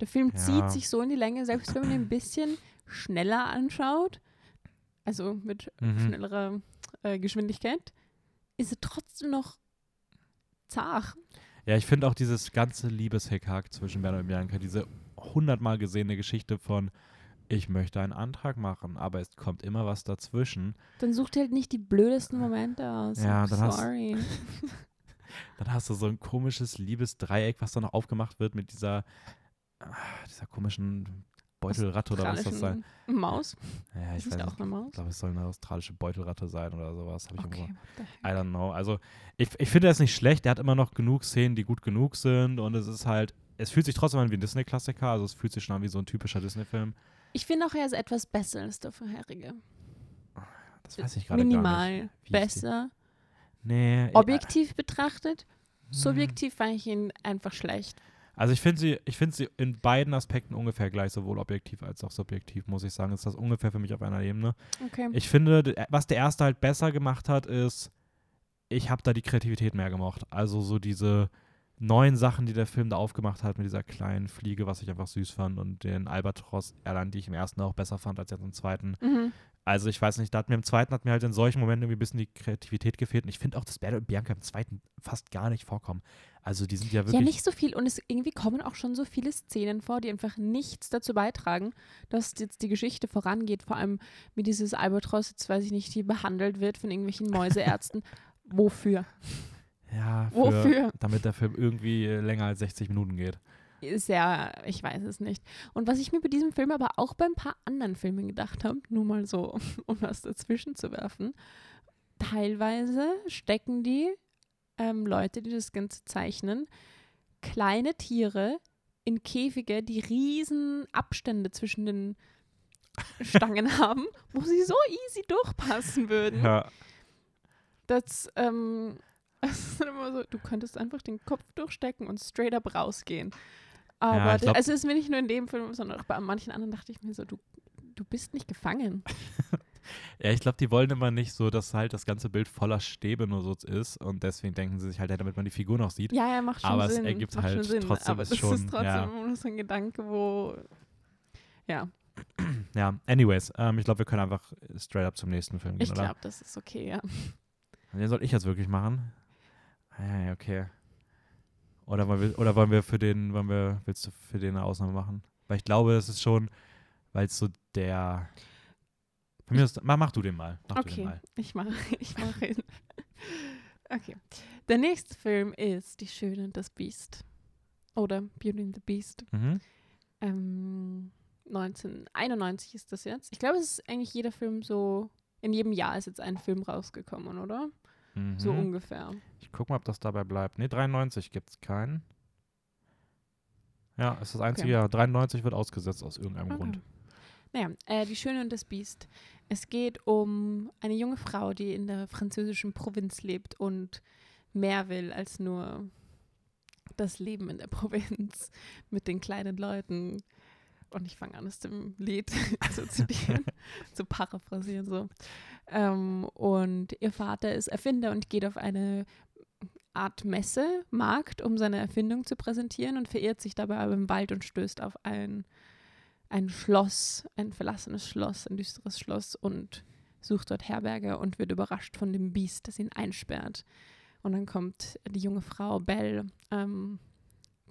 Der Film Ja. zieht sich so in die Länge, selbst wenn man ihn ein bisschen schneller anschaut, also mit Mhm. schnellerer äh, Geschwindigkeit, ist er trotzdem noch zart. Ja, ich finde auch dieses ganze Liebeshickhack zwischen Bernhard und Bianca, diese hundertmal gesehene Geschichte von ich möchte einen Antrag machen, aber es kommt immer was dazwischen. Dann sucht er halt nicht die blödesten Momente aus. Ja, I'm dann hast- sorry. [LAUGHS] Dann hast du so ein komisches Liebesdreieck, was dann noch aufgemacht wird mit dieser, ah, dieser komischen Beutelratte oder was das sein. Maus. Ja, ich Ist weiß nicht. auch eine Maus? Ich glaube, es soll eine australische Beutelratte sein oder sowas. Hab ich Okay. I don't know. Also ich, ich finde das nicht schlecht. Der hat immer noch genug Szenen, die gut genug sind und es ist halt, es fühlt sich trotzdem an wie ein Disney-Klassiker. Also es fühlt sich schon an wie so ein typischer Disney-Film. Ich finde auch, er ist etwas besser als der vorherige. Das weiß ich gerade gar nicht. Minimal ich die- besser. Nee. Objektiv betrachtet. Hm. Subjektiv fand ich ihn einfach schlecht. Also ich finde sie, ich finde sie in beiden Aspekten ungefähr gleich, sowohl objektiv als auch subjektiv, muss ich sagen. Ist das ungefähr für mich auf einer Ebene. Okay. Ich finde, d- was der erste halt besser gemacht hat, ist, ich habe da die Kreativität mehr gemocht. Also so diese neuen Sachen, die der Film da aufgemacht hat mit dieser kleinen Fliege, was ich einfach süß fand und den Albatros Airline, die ich im ersten auch besser fand als jetzt im zweiten. mhm. Also ich weiß nicht, da hat mir im zweiten hat mir halt in solchen Momenten irgendwie ein bisschen die Kreativität gefehlt und ich finde auch, dass Bernhard und Bianca im zweiten fast gar nicht vorkommen. Also die sind ja wirklich Ja, nicht so viel. Und es irgendwie kommen auch schon so viele Szenen vor, die einfach nichts dazu beitragen, dass jetzt die Geschichte vorangeht. Vor allem wie dieses Albatros, jetzt weiß ich nicht, die behandelt wird von irgendwelchen Mäuseärzten. [LAUGHS] Wofür? ja, für, Wofür? damit der Film irgendwie äh, länger als 60 Minuten geht. Ja, ich weiß es nicht. Und was ich mir bei diesem Film aber auch bei ein paar anderen Filmen gedacht habe, nur mal so, [LAUGHS] um was dazwischen zu werfen, teilweise stecken die ähm, Leute, die das Ganze zeichnen, kleine Tiere in Käfige, die riesen Abstände zwischen den [LAUGHS] Stangen haben, wo sie so easy durchpassen würden. Ja, Das, ähm, [LAUGHS] es ist immer so, du könntest einfach den Kopf durchstecken und straight up rausgehen. Aber ich glaub- also es ist mir nicht nur in dem Film, sondern auch bei manchen anderen dachte ich mir so, du, du bist nicht gefangen. [LAUGHS] Ja, ich glaube, die wollen immer nicht so, dass halt das ganze Bild voller Stäbe nur so ist und deswegen denken sie sich halt, ja, damit man die Figur noch sieht. Ja, ja, macht schon Aber es Sinn. ergibt macht halt Sinn. trotzdem Aber ist das schon, ist trotzdem ja. nur so ein Gedanke, wo, ja, [CLEARS THROAT] Ja, anyways, ähm, ich glaube, wir können einfach straight up zum nächsten Film gehen, ich glaube, das ist okay, ja. Den soll ich jetzt wirklich machen? Ah, Ja, ja, okay. Oder wollen wir, oder wollen wir für den, wollen wir, willst du für den eine Ausnahme machen? Weil ich glaube, das ist schon, weil es so der. Von mir aus, mach, mach du den mal. Mach du den Okay, mal. ich mache [LAUGHS] ich mach ihn. Okay. Der nächste Film ist Die Schöne und das Biest. Oder Beauty and the Beast. Mhm. Ähm, 1991 ist das jetzt. Ich glaube, es ist eigentlich jeder Film so, in jedem Jahr ist jetzt ein Film rausgekommen, oder? Mhm. So ungefähr. Ich guck mal, ob das dabei bleibt. Ne, 93 gibt es keinen. Ja, ist das einzige Okay. Jahr. 93 wird ausgesetzt aus irgendeinem Okay. Grund. Naja, äh, Die Schöne und das Biest. Es geht um eine junge Frau, die in der französischen Provinz lebt und mehr will als nur das Leben in der [LAUGHS] Provinz mit den kleinen Leuten. Und ich fange an, aus dem Lied [LAUGHS] zu zitieren, [LAUGHS] zu paraphrasieren so. Ähm, und ihr Vater ist Erfinder und geht auf eine Art Messe, Markt, um seine Erfindung zu präsentieren und verirrt sich dabei aber im Wald und stößt auf ein, ein Schloss, ein verlassenes Schloss, ein düsteres Schloss und sucht dort Herberge und wird überrascht von dem Biest, das ihn einsperrt. Und dann kommt die junge Frau Belle ähm,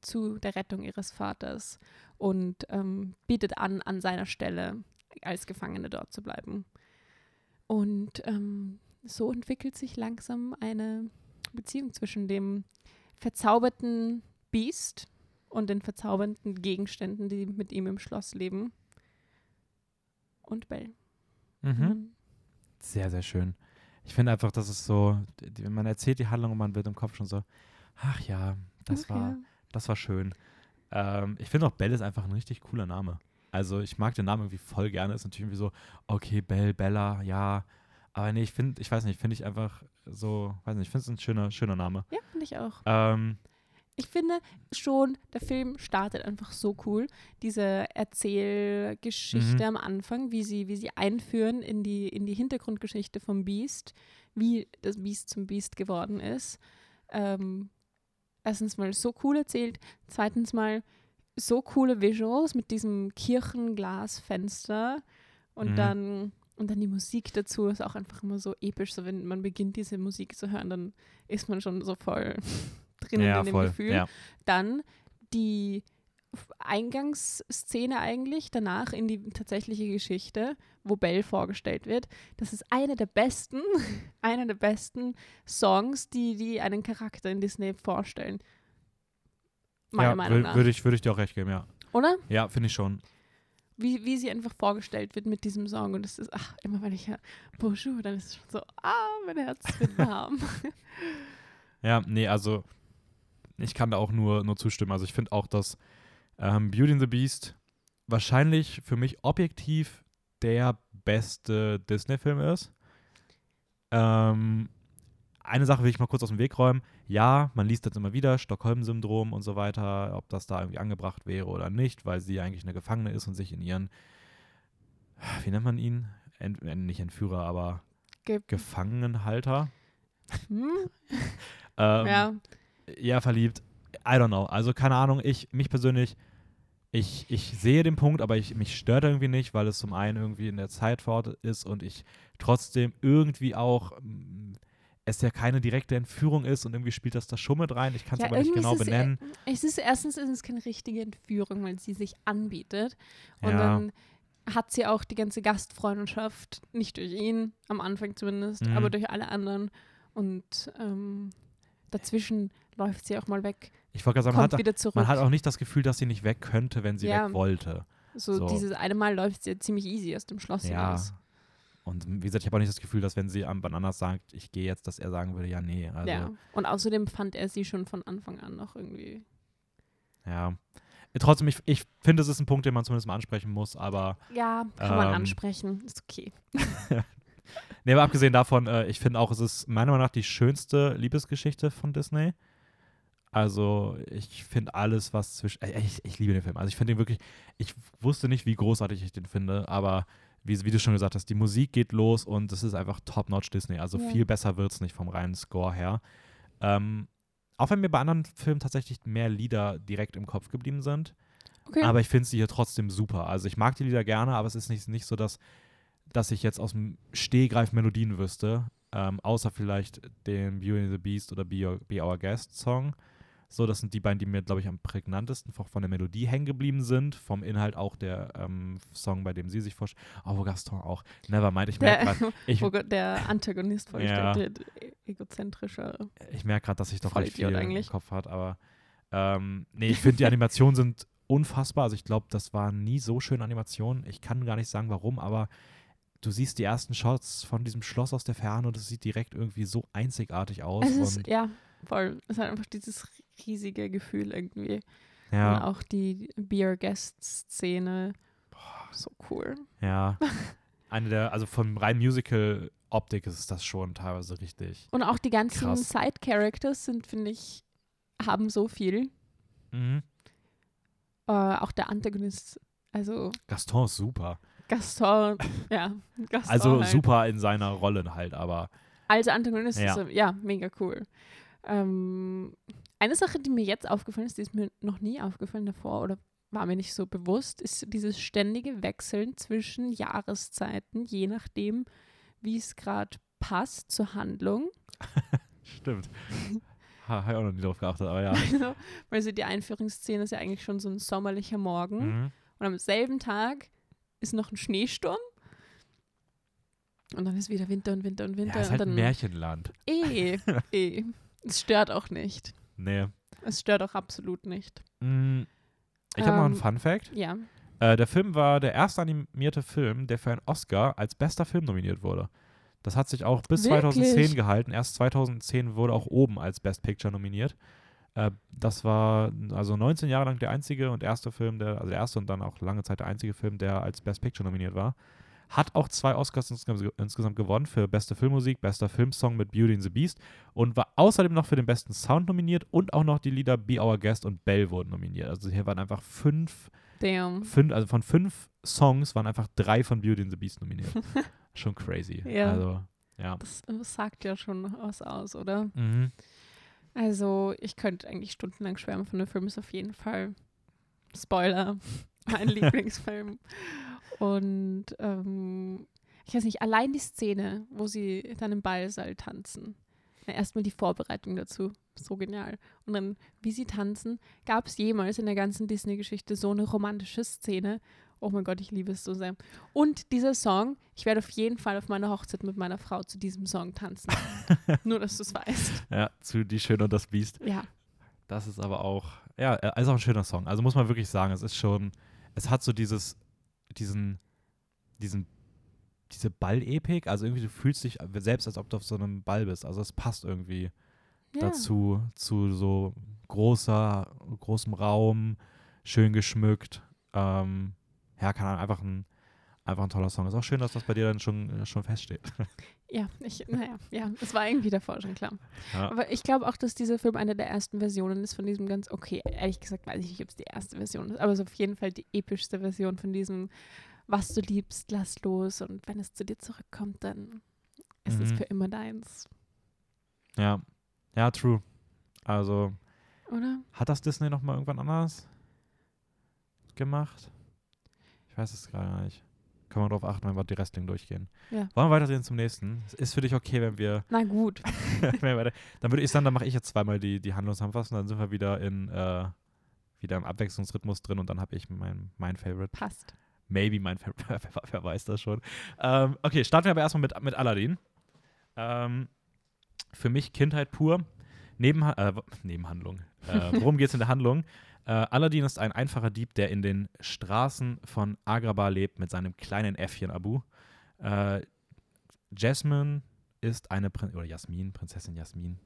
zu der Rettung ihres Vaters und ähm, bietet an, an seiner Stelle als Gefangene dort zu bleiben. Und ähm, so entwickelt sich langsam eine Beziehung zwischen dem verzauberten Beast und den verzaubernden Gegenständen, die mit ihm im Schloss leben. Und Belle. Mhm. Sehr, sehr schön. Ich finde einfach, das ist so, die, man erzählt die Handlung und man wird im Kopf schon so, ach ja, das Okay. war, das war schön. Ähm, ich finde auch Belle ist einfach ein richtig cooler Name. Also ich mag den Namen irgendwie voll gerne. Ist natürlich irgendwie so, okay, Belle, Bella, ja. Aber nee, ich finde, ich weiß nicht, finde ich einfach so, weiß nicht, ich finde es ein schöner, schöner Name. Ja, finde ich auch. Ähm, Ich finde schon, der Film startet einfach so cool. Diese Erzählgeschichte Mhm. am Anfang, wie sie, wie sie einführen in die, in die Hintergrundgeschichte vom Beast, wie das Beast zum Beast geworden ist. Ähm, erstens mal so cool erzählt, zweitens mal so coole Visuals mit diesem Kirchenglasfenster und Mhm. dann und dann die Musik dazu ist auch einfach immer so episch. So wenn man beginnt, diese Musik zu hören, dann ist man schon so voll [LAUGHS] drinnen ja, in dem voll. Gefühl. Ja. Dann die Eingangsszene eigentlich, danach in die tatsächliche Geschichte, wo Belle vorgestellt wird. Das ist eine der besten, [LAUGHS] einer der besten Songs, die, die einen Charakter in Disney vorstellen. Meiner ja, Meinung nach. Würde ich, würde ich dir auch recht geben, ja. Oder? Ja, finde ich schon. Wie, wie sie einfach vorgestellt wird mit diesem Song. Und es ist, ach, immer wenn ich höre Bonjour, dann ist es schon so, ah, mein Herz wird [LAUGHS] warm. Ja, nee, also ich kann da auch nur, nur zustimmen. Also ich finde auch, dass ähm, Beauty and the Beast wahrscheinlich für mich objektiv der beste Disney-Film ist. Ähm, eine Sache will ich mal kurz aus dem Weg räumen. Ja, man liest das immer wieder, Stockholm-Syndrom und so weiter, ob das da irgendwie angebracht wäre oder nicht, weil sie eigentlich eine Gefangene ist und sich in ihren, wie nennt man ihn? Ent, äh, nicht Entführer, aber Ge Gefangenenhalter. hm? [LAUGHS] Ähm, Ja, ja, verliebt. I don't know. Also keine Ahnung, ich, mich persönlich, ich, ich sehe den Punkt, aber ich, mich stört irgendwie nicht, weil es zum einen irgendwie in der Zeit verortet ist und ich trotzdem irgendwie auch mm, es ja keine direkte Entführung ist und irgendwie spielt das da schon mit rein. Ich kann es Ja, aber nicht genau ist es, äh, benennen. Es ist erstens ist es keine richtige Entführung, weil sie sich anbietet. Und Ja. dann hat sie auch die ganze Gastfreundschaft, nicht durch ihn, am Anfang zumindest, Mhm. aber durch alle anderen. Und ähm, dazwischen läuft sie auch mal weg, Ich wollte gerade sagen, man hat, man hat auch nicht das Gefühl, dass sie nicht weg könnte, wenn sie Ja. weg wollte. so, so. dieses eine Mal läuft sie ziemlich easy aus dem Schloss Ja. hinaus. Und wie gesagt, ich habe auch nicht das Gefühl, dass wenn sie am wann anders sagt, ich gehe jetzt, dass er sagen würde, ja, nee. Also, ja. Und außerdem fand er sie schon von Anfang an noch irgendwie. Ja. Trotzdem, ich, ich finde, es ist ein Punkt, den man zumindest mal ansprechen muss, aber Ja, kann man Ähm, ansprechen. Ist okay. [LAUGHS] nee, aber abgesehen davon, äh, ich finde auch, es ist meiner Meinung nach die schönste Liebesgeschichte von Disney. Also, ich finde alles, was zwischen. Ich, ich liebe den Film. Also, ich finde ihn wirklich. Ich wusste nicht, wie großartig ich den finde, aber wie, wie du schon gesagt hast, die Musik geht los und es ist einfach top-notch Disney. Also, Ja. viel besser wird es nicht vom reinen Score her. Ähm, auch wenn mir bei anderen Filmen tatsächlich mehr Lieder direkt im Kopf geblieben sind. Okay. Aber ich finde sie hier trotzdem super. Also ich mag die Lieder gerne, aber es ist nicht, nicht so, dass, dass ich jetzt aus dem Stehgreif Melodien wüsste. Ähm, außer vielleicht den Beauty and the Beast oder Be, Your, Be Our Guest Song. So, das sind die beiden, die mir, glaube ich, am prägnantesten von von der Melodie hängen geblieben sind. Vom Inhalt auch der ähm, Song, bei dem sie sich vorstellt. Oh, wo Gaston auch. Nevermind, ich merke der, gerade, [LAUGHS] der Antagonist vorgestellt Ja. wird, e- egozentrischer. ich merk grad, dass ich doch recht viel eigentlich. im Kopf hat. Aber ähm, nee, ich finde, die Animationen sind unfassbar. Also ich glaube, das waren nie so schöne Animationen. Ich kann gar nicht sagen, warum, aber du siehst die ersten Shots von diesem Schloss aus der Ferne und es sieht direkt irgendwie so einzigartig aus. Es ist, ja, voll. Es hat einfach dieses riesige Gefühl irgendwie. Und ja, auch die Be Your Guest-Szene. So cool. ja. [LAUGHS] Eine der, also von rein Musical-Optik ist das schon teilweise richtig. Und auch die ganzen Krass. Side-Characters sind, finde ich, haben so viel. Mhm. Äh, auch der Antagonist, also Gaston ist super. Gaston, ja, [LAUGHS] Gaston Also halt. super in seiner Rolle halt, aber Als Antagonist Ja. ist ja, mega cool. Ähm, eine Sache, die mir jetzt aufgefallen ist, die ist mir noch nie aufgefallen davor oder war mir nicht so bewusst, ist dieses ständige Wechseln zwischen Jahreszeiten, je nachdem, wie es gerade passt zur Handlung. [LAUGHS] stimmt. Ha, habe ich auch noch nie drauf geachtet, aber ja. [LAUGHS] Also, weil so die Einführungsszene ist ja eigentlich schon so ein sommerlicher Morgen. Mhm. Und am selben Tag ist noch ein Schneesturm. Und dann ist wieder Winter und Winter und Winter. Ja, ist und halt dann ein Märchenland. Eh, eh. [LAUGHS] Es stört auch nicht. Nee. Es stört auch absolut nicht. Mm, Ich habe noch einen Ähm, Fun Fact. Ja. Äh, der Film war der erste animierte Film, der für einen Oscar als bester Film nominiert wurde. Das hat sich auch bis Wirklich? 2010 gehalten. Erst 2010 wurde auch oben als Best Picture nominiert. Äh, das war also 19 Jahre lang der einzige und erste Film, der, also der erste und dann auch lange Zeit der einzige Film, der als Best Picture nominiert war. Hat auch zwei Oscars insgesamt, gewonnen für beste Filmmusik, bester Filmsong mit Beauty and the Beast und war außerdem noch für den besten Sound nominiert und auch noch die Lieder Be Our Guest und Bell wurden nominiert. Also hier waren einfach fünf Damn. fünf, also von fünf Songs waren einfach drei von Beauty and the Beast nominiert. [LAUGHS] Schon crazy. Ja. Also, ja. Das, das sagt ja schon was aus, oder? Mhm. Also, ich könnte eigentlich stundenlang schwärmen von dem Film. Ist auf jeden Fall Spoiler, [LAUGHS] mein Lieblingsfilm. Und ähm, ich weiß nicht, allein die Szene, wo sie dann im Ballsaal tanzen. Erstmal die Vorbereitung dazu. So genial. Und dann, wie sie tanzen, gab es jemals in der ganzen Disney-Geschichte so eine romantische Szene. Oh mein Gott, ich liebe es so sehr. Und dieser Song, ich werde auf jeden Fall auf meiner Hochzeit mit meiner Frau zu diesem Song tanzen. [LAUGHS] Nur, dass du es weißt. Ja, zu Die Schöne und das Biest. Ja. Das ist aber auch, ja, äh, ist auch ein schöner Song. Also muss man wirklich sagen, es ist schon, es hat so dieses, diesen, diesen, diese Ball-Epik. Also irgendwie, du fühlst dich selbst, als ob du auf so einem Ball bist. Also es passt irgendwie ja. dazu, zu so großer, großem Raum, schön geschmückt. Ähm, ja, Ahnung, einfach ein, einfach ein toller Song. Ist auch schön, dass das bei dir dann schon, äh, schon feststeht. [LAUGHS] Ja, ich, naja, ja, es war irgendwie davor schon klar. Ja. Aber ich glaube auch, dass dieser Film eine der ersten Versionen ist von diesem ganz, okay, ehrlich gesagt weiß ich nicht, ob es die erste Version ist, aber es ist auf jeden Fall die epischste Version von diesem, was du liebst, lass los und wenn es zu dir zurückkommt, dann ist es Mhm. für immer deins, ja. Ja, true. Also, oder? hat das Disney noch mal irgendwann anders gemacht? Ich weiß es gerade nicht. Können wir darauf achten, wenn wir die Wrestling durchgehen. Ja. Wollen wir weitergehen zum nächsten? Ist für dich okay, wenn wir Na gut, [LAUGHS] wir dann würde ich sagen, dann mache ich jetzt zweimal die, die Handlungszusammenfassung, dann sind wir wieder in äh, wieder im Abwechslungsrhythmus drin und dann habe ich mein, mein Favorite. passt. Maybe mein Favorite, [LAUGHS] wer, wer weiß das schon. Ähm, okay, starten wir aber erstmal mit, mit Aladdin. Ähm, für mich Kindheit pur. Nebenha äh, Nebenhandlung. Äh, worum geht es in der Handlung? [LAUGHS] Äh, Aladdin ist ein einfacher Dieb, der in den Straßen von Agrabah lebt mit seinem kleinen Äffchen Abu. Äh, Jasmine ist eine Prin oder Jasmin, Prinzessin Jasmin.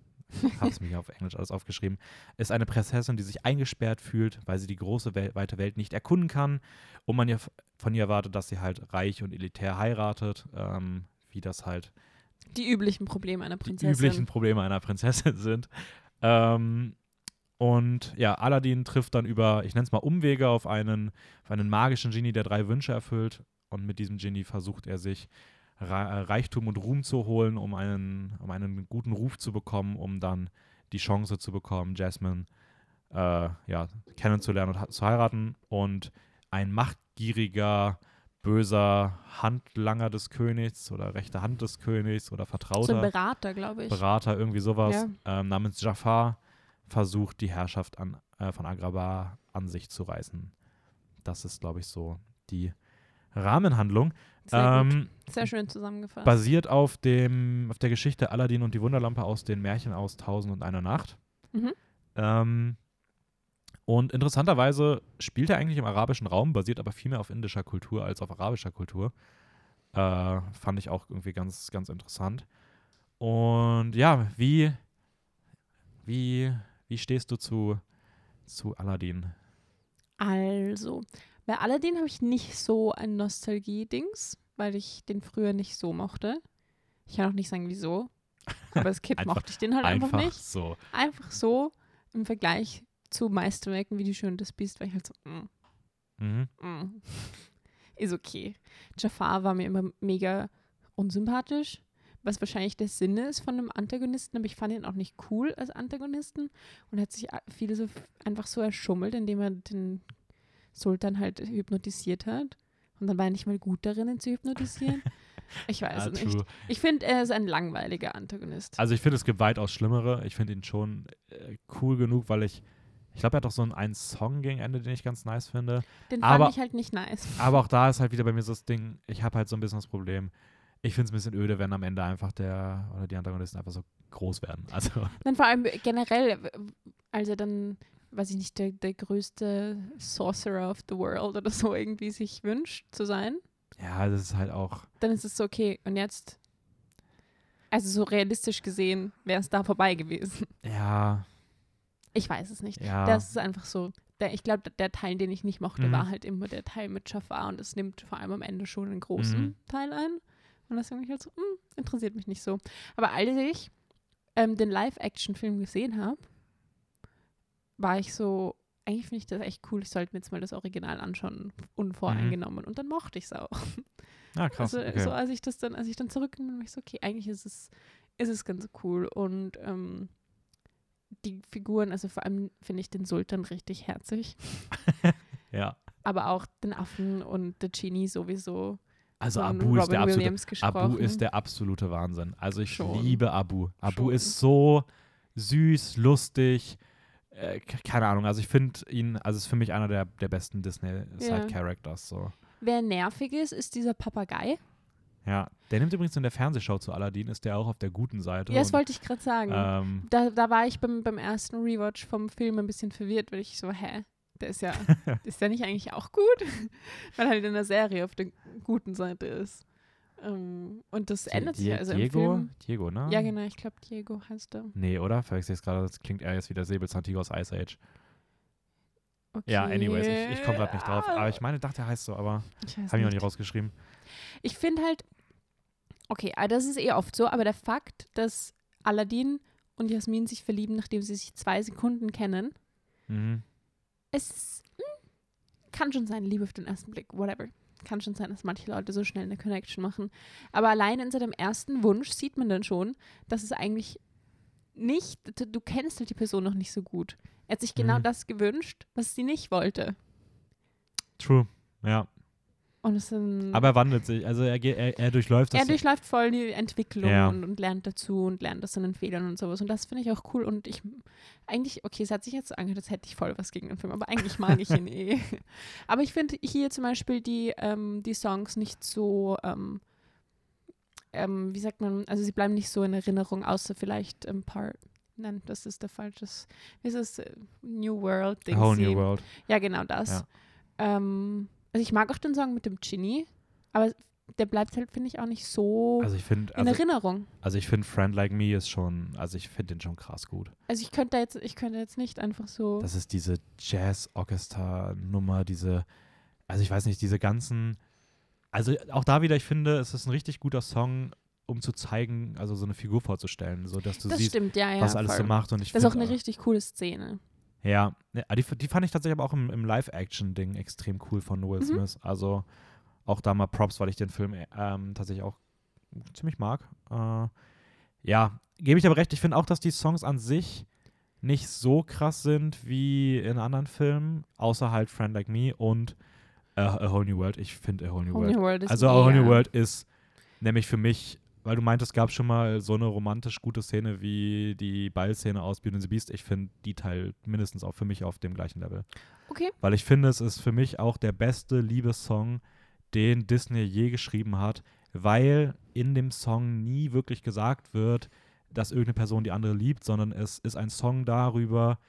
Habe es mir auf Englisch alles aufgeschrieben. Ist eine Prinzessin, die sich eingesperrt fühlt, weil sie die große Wel weite Welt nicht erkunden kann und man ihr von ihr erwartet, dass sie halt reich und elitär heiratet, ähm, wie das halt Die üblichen Probleme einer die Prinzessin. üblichen Probleme einer Prinzessin [LAUGHS] sind. Ähm, und ja, Aladdin trifft dann über, ich nenne es mal Umwege, auf einen, auf einen magischen Genie, der drei Wünsche erfüllt. Und mit diesem Genie versucht er sich Ra- Reichtum und Ruhm zu holen, um einen, um einen guten Ruf zu bekommen, um dann die Chance zu bekommen, Jasmine äh, ja, kennenzulernen und zu heiraten. Und ein machtgieriger, böser Handlanger des Königs oder rechte Hand des Königs oder so Vertrauter. ein Berater, glaube ich. Berater, irgendwie sowas, Ja. ähm, namens Jafar, versucht, die Herrschaft an, äh, von Agrabah an sich zu reißen. Das ist, glaube ich, so die Rahmenhandlung. Sehr. Ähm, Sehr schön zusammengefasst. basiert auf, dem, auf der Geschichte Aladdin und die Wunderlampe aus den Märchen aus Tausend und einer Nacht. Mhm. Ähm, und interessanterweise spielt er eigentlich im arabischen Raum, basiert aber viel mehr auf indischer Kultur als auf arabischer Kultur. Äh, fand ich auch irgendwie ganz, ganz interessant. Und ja, wie, wie, wie stehst du zu, zu Aladdin? Also, bei Aladdin habe ich nicht so ein Nostalgie-Dings, weil ich den früher nicht so mochte. Ich kann auch nicht sagen, wieso. Aber als Kind [LAUGHS] Einfach- mochte ich den halt einfach, nicht. so. Einfach so im Vergleich zu Meisterwerken wie die Schön und das Biest, war ich halt so, mm, Mhm. mm. [LAUGHS] ist okay. Jafar war mir immer mega unsympathisch, was wahrscheinlich der Sinn ist von einem Antagonisten, aber ich fand ihn auch nicht cool als Antagonisten und hat sich viele so einfach so erschummelt, indem er den Sultan halt hypnotisiert hat. Und dann war er nicht mal gut darin, ihn zu hypnotisieren. [LAUGHS] Ich weiß Ah, es nicht. true. Ich finde, er ist ein langweiliger Antagonist. Also ich finde, es gibt weitaus schlimmere. Ich finde ihn schon äh, cool genug, weil ich, ich glaube, er hat auch so einen, einen Song gegen Ende, den ich ganz nice finde. Den aber- fand ich halt nicht nice. Aber auch da ist halt wieder bei mir so das Ding, ich habe halt so ein bisschen das Problem. Ich finde es ein bisschen öde, wenn am Ende einfach der oder die Antagonisten einfach so groß werden. [LAUGHS] Also, Dann vor allem generell, also dann, weiß ich nicht, der, der größte Sorcerer of the World oder so irgendwie sich wünscht zu sein, ja, das ist halt auch. dann ist es so, okay, und jetzt? Also so realistisch gesehen wäre es da vorbei gewesen. [LAUGHS] Ja, Ich weiß es nicht. ja. Das ist einfach so. Der, ich glaube, der Teil, den ich nicht mochte, Mhm. war halt immer der Teil mit Jafar und es nimmt vor allem am Ende schon einen großen Mhm. Teil ein. Und das finde ich halt so, hm, interessiert mich nicht so. Aber als ich ähm, den Live-Action-Film gesehen habe, war ich so, eigentlich finde ich das echt cool, ich sollte mir jetzt mal das Original anschauen, unvoreingenommen. Und dann mochte ich es auch. ah, krass. Also okay. so als ich das dann, als ich dann zurückgekommen bin, war ich so, okay, eigentlich ist es, ist es ganz cool. Und ähm, die Figuren, also vor allem finde ich den Sultan richtig herzig. [LAUGHS] ja. Aber auch den Affen und der Genie sowieso. Also von Abu ist absolute. Abu ist der absolute Wahnsinn. Also ich Schon. liebe Abu. Abu Schon. ist so süß, lustig. Äh, ke- keine Ahnung. Also ich finde ihn, also ist für mich einer der, der besten Disney Side Characters. So. Wer nervig ist, ist dieser Papagei. Ja. Der nimmt übrigens in der Fernsehshow zu Aladdin, ist der auch auf der guten Seite. Ja, das und, wollte ich gerade sagen. ähm, Da, da war ich beim, beim ersten Rewatch vom Film ein bisschen verwirrt, weil ich so, hä? Der ist ja, [LAUGHS] ist der nicht eigentlich auch gut? [LAUGHS] weil er halt in der Serie auf der guten Seite ist. Ähm, und das ändert sich ja. Also im Diego? Film. Diego, ne? Ja, genau, ich glaube, Diego heißt er. Nee, oder? Verwechsel ich es gerade, das klingt eher jetzt wie der Säbelzahntiger aus Ice Age. Okay. Ja, anyways, ich, ich komme gerade nicht drauf. Aber ich meine, dachte, der heißt so, aber habe ich noch nicht. nicht rausgeschrieben. Ich finde halt, okay, ah, das ist eh oft so, aber der Fakt, dass Aladdin und Jasmin sich verlieben, nachdem sie sich zwei Sekunden kennen, Mhm. Es ist, hm, kann schon sein, Liebe auf den ersten Blick, whatever. Kann schon sein, dass manche Leute so schnell eine Connection machen. Aber allein in seinem ersten Wunsch sieht man dann schon, dass es eigentlich nicht, du, du kennst halt die Person noch nicht so gut. Er hat sich genau Mhm. das gewünscht, was sie nicht wollte. True, ja. Und es sind, Aber er wandelt sich, also er, er, er durchläuft das. er durchläuft voll die Entwicklung Ja. und, und lernt dazu und lernt aus seinen Fehlern und sowas. Und das finde ich auch cool. Und ich, eigentlich, okay, es hat sich jetzt so angehört, als hätte ich voll was gegen den Film, aber eigentlich mag ich ihn eh. [LAUGHS] Aber ich finde hier zum Beispiel die, ähm, die Songs nicht so, ähm, ähm, wie sagt man, also sie bleiben nicht so in Erinnerung, außer vielleicht ein paar. Nein, das ist der falsche. Wie ist es? Äh, New World Ding. Whole New World. Ja, genau das. Ähm, also ich mag auch den Song mit dem Genie, aber der bleibt halt, finde ich, auch nicht so Also ich finde, in also, Erinnerung. also ich finde Friend Like Me ist schon, also ich finde den schon krass gut. Also ich könnte jetzt, ich könnte jetzt nicht einfach so. Das ist diese Jazz-Orchester-Nummer, diese, also ich weiß nicht, diese ganzen, also auch da wieder, ich finde, es ist ein richtig guter Song, um zu zeigen, also so eine Figur vorzustellen, so dass du das siehst, stimmt, ja, ja. was alles voll. so macht und ich Das ist auch eine richtig coole Szene. Ja, die, die fand ich tatsächlich aber auch im, im Live-Action-Ding extrem cool von Will Mhm. Smith. Also auch da mal Props, weil ich den Film ähm, tatsächlich auch ziemlich mag. Äh, ja, gebe ich aber recht. Ich finde auch, dass die Songs an sich nicht so krass sind wie in anderen Filmen, außer halt Friend Like Me und äh, A Whole New World. Ich finde A Whole New Whole World. New World Also A Whole New World ist nämlich für mich, weil du meintest, es gab schon mal so eine romantisch gute Szene wie die Ballszene aus Beauty and the Beast. Ich finde die Teil mindestens auch für mich auf dem gleichen Level. Okay. Weil ich finde, es ist für mich auch der beste Liebessong, den Disney je geschrieben hat, weil in dem Song nie wirklich gesagt wird, dass irgendeine Person die andere liebt, sondern es ist ein Song darüber,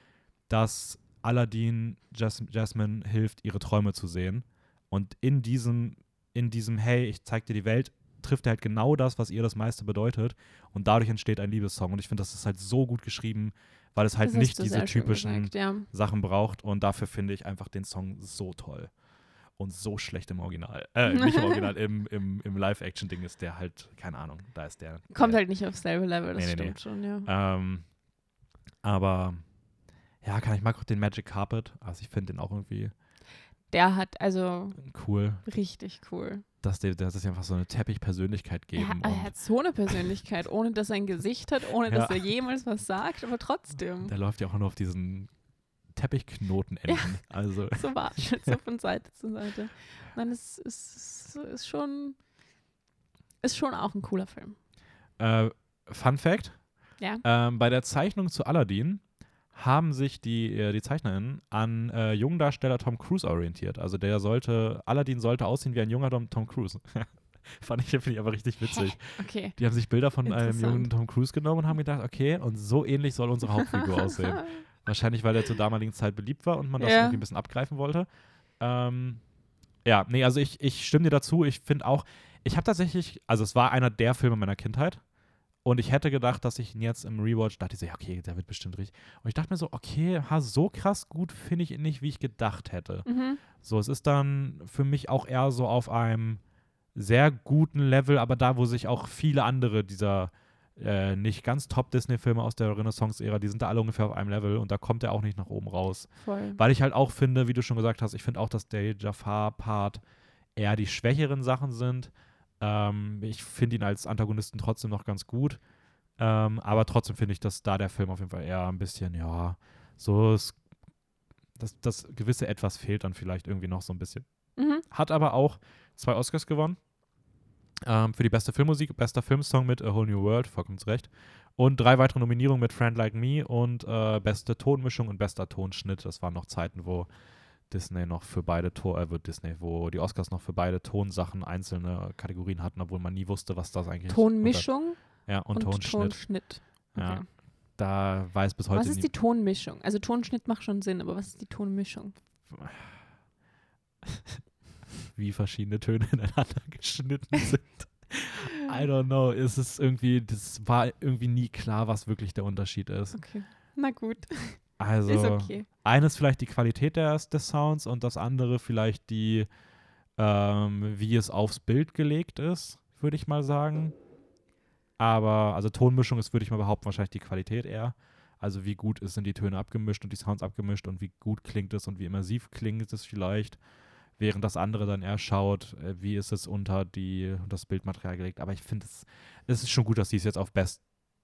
dass Aladdin Jas Jasmine hilft, ihre Träume zu sehen. Und in diesem, in diesem, hey, ich zeig dir die Welt, trifft er halt genau das, was ihr das meiste bedeutet. Und dadurch entsteht ein Liebessong. Und ich finde, das ist halt so gut geschrieben, weil es halt Das nicht diese typischen gesagt, ja. Sachen braucht. Und dafür finde ich einfach den Song so toll. Und so schlecht im Original. Äh, [LAUGHS] nicht im Original, im, im, im Live-Action-Ding ist der halt, keine Ahnung, da ist der. Kommt der, halt nicht aufs selbe Level, das Nee, nee, nee. stimmt schon, ja. Ähm, aber ja, kann ich mag auch den Magic Carpet. Also ich finde den auch irgendwie Der hat also cool, richtig cool. Dass der, dass es einfach so eine Teppich-Persönlichkeit Er, geben. er und hat so eine Persönlichkeit, ohne dass er ein Gesicht hat, ohne dass Ja. er jemals was sagt, aber trotzdem. der läuft ja auch nur auf diesen Teppichknotenenden. Also [LAUGHS] so watschelt so [LAUGHS] von Seite zu Seite. Nein, es ist, ist schon. Ist schon auch ein cooler Film. Äh, Fun Fact: Ja. ähm, Bei der Zeichnung zu Aladdin haben sich die, äh, die ZeichnerInnen an äh, jungen Darsteller Tom Cruise orientiert. Also der sollte, Aladdin sollte aussehen wie ein junger Tom, Tom Cruise. [LAUGHS] Fand ich, finde ich aber richtig witzig. Okay. Die haben sich Bilder von einem jungen Tom Cruise genommen und haben gedacht, okay, und so ähnlich soll unsere Hauptfigur [LAUGHS] aussehen. Wahrscheinlich, weil er zur damaligen Zeit beliebt war und man das Ja. irgendwie ein bisschen abgreifen wollte. Ähm, ja, nee, also ich, ich stimme dir dazu. Ich finde auch, ich habe tatsächlich, also es war einer der Filme meiner Kindheit. Und ich hätte gedacht, dass ich ihn jetzt im Rewatch dachte, ich so, ja, okay, der wird bestimmt richtig. Und ich dachte mir so, okay, ha, so krass gut finde ich ihn nicht, wie ich gedacht hätte. Mhm. So, es ist dann für mich auch eher so auf einem sehr guten Level, aber da, wo sich auch viele andere dieser äh, nicht ganz Top-Disney-Filme aus der Renaissance-Ära, die sind da alle ungefähr auf einem Level und da kommt er auch nicht nach oben raus. Voll. Weil ich halt auch finde, wie du schon gesagt hast, ich finde auch, dass der Jafar-Part eher die schwächeren Sachen sind. Ähm, ich finde ihn als Antagonisten trotzdem noch ganz gut. Ähm, aber trotzdem finde ich, dass da der Film auf jeden Fall eher ein bisschen, ja, so ist, das, das gewisse Etwas fehlt dann vielleicht irgendwie noch so ein bisschen. Mhm. Hat aber auch zwei Oscars gewonnen. Ähm, für die beste Filmmusik, bester Filmsong mit A Whole New World, vollkommen zu Recht. Und drei weitere Nominierungen mit Friend Like Me und äh, beste Tonmischung und bester Tonschnitt. Das waren noch Zeiten, wo Disney noch für beide Ton, äh, Disney, wo die Oscars noch für beide Tonsachen einzelne Kategorien hatten, obwohl man nie wusste, was das eigentlich Tonmischung Unter, ja, und, und, Tonschnitt. Tonschnitt. Ja, Okay. Da weiß bis heute Was ist die Tonmischung? Also Tonschnitt macht schon Sinn, aber was ist die Tonmischung? [LAUGHS] wie verschiedene Töne ineinander geschnitten sind. I don't know. Es ist irgendwie, das war irgendwie nie klar, was wirklich der Unterschied ist. Okay. Na gut, Also, ist okay. eines vielleicht die Qualität des, des Sounds und das andere vielleicht die, ähm, wie es aufs Bild gelegt ist, würde ich mal sagen. Aber, also Tonmischung ist, würde ich mal behaupten, wahrscheinlich die Qualität eher. Also wie gut ist, sind die Töne abgemischt und die Sounds abgemischt und wie gut klingt es und wie immersiv klingt es vielleicht. Während das andere dann eher schaut, äh, wie ist es unter die, das Bildmaterial gelegt. Aber ich finde, es, es ist schon gut, dass die es jetzt auf Best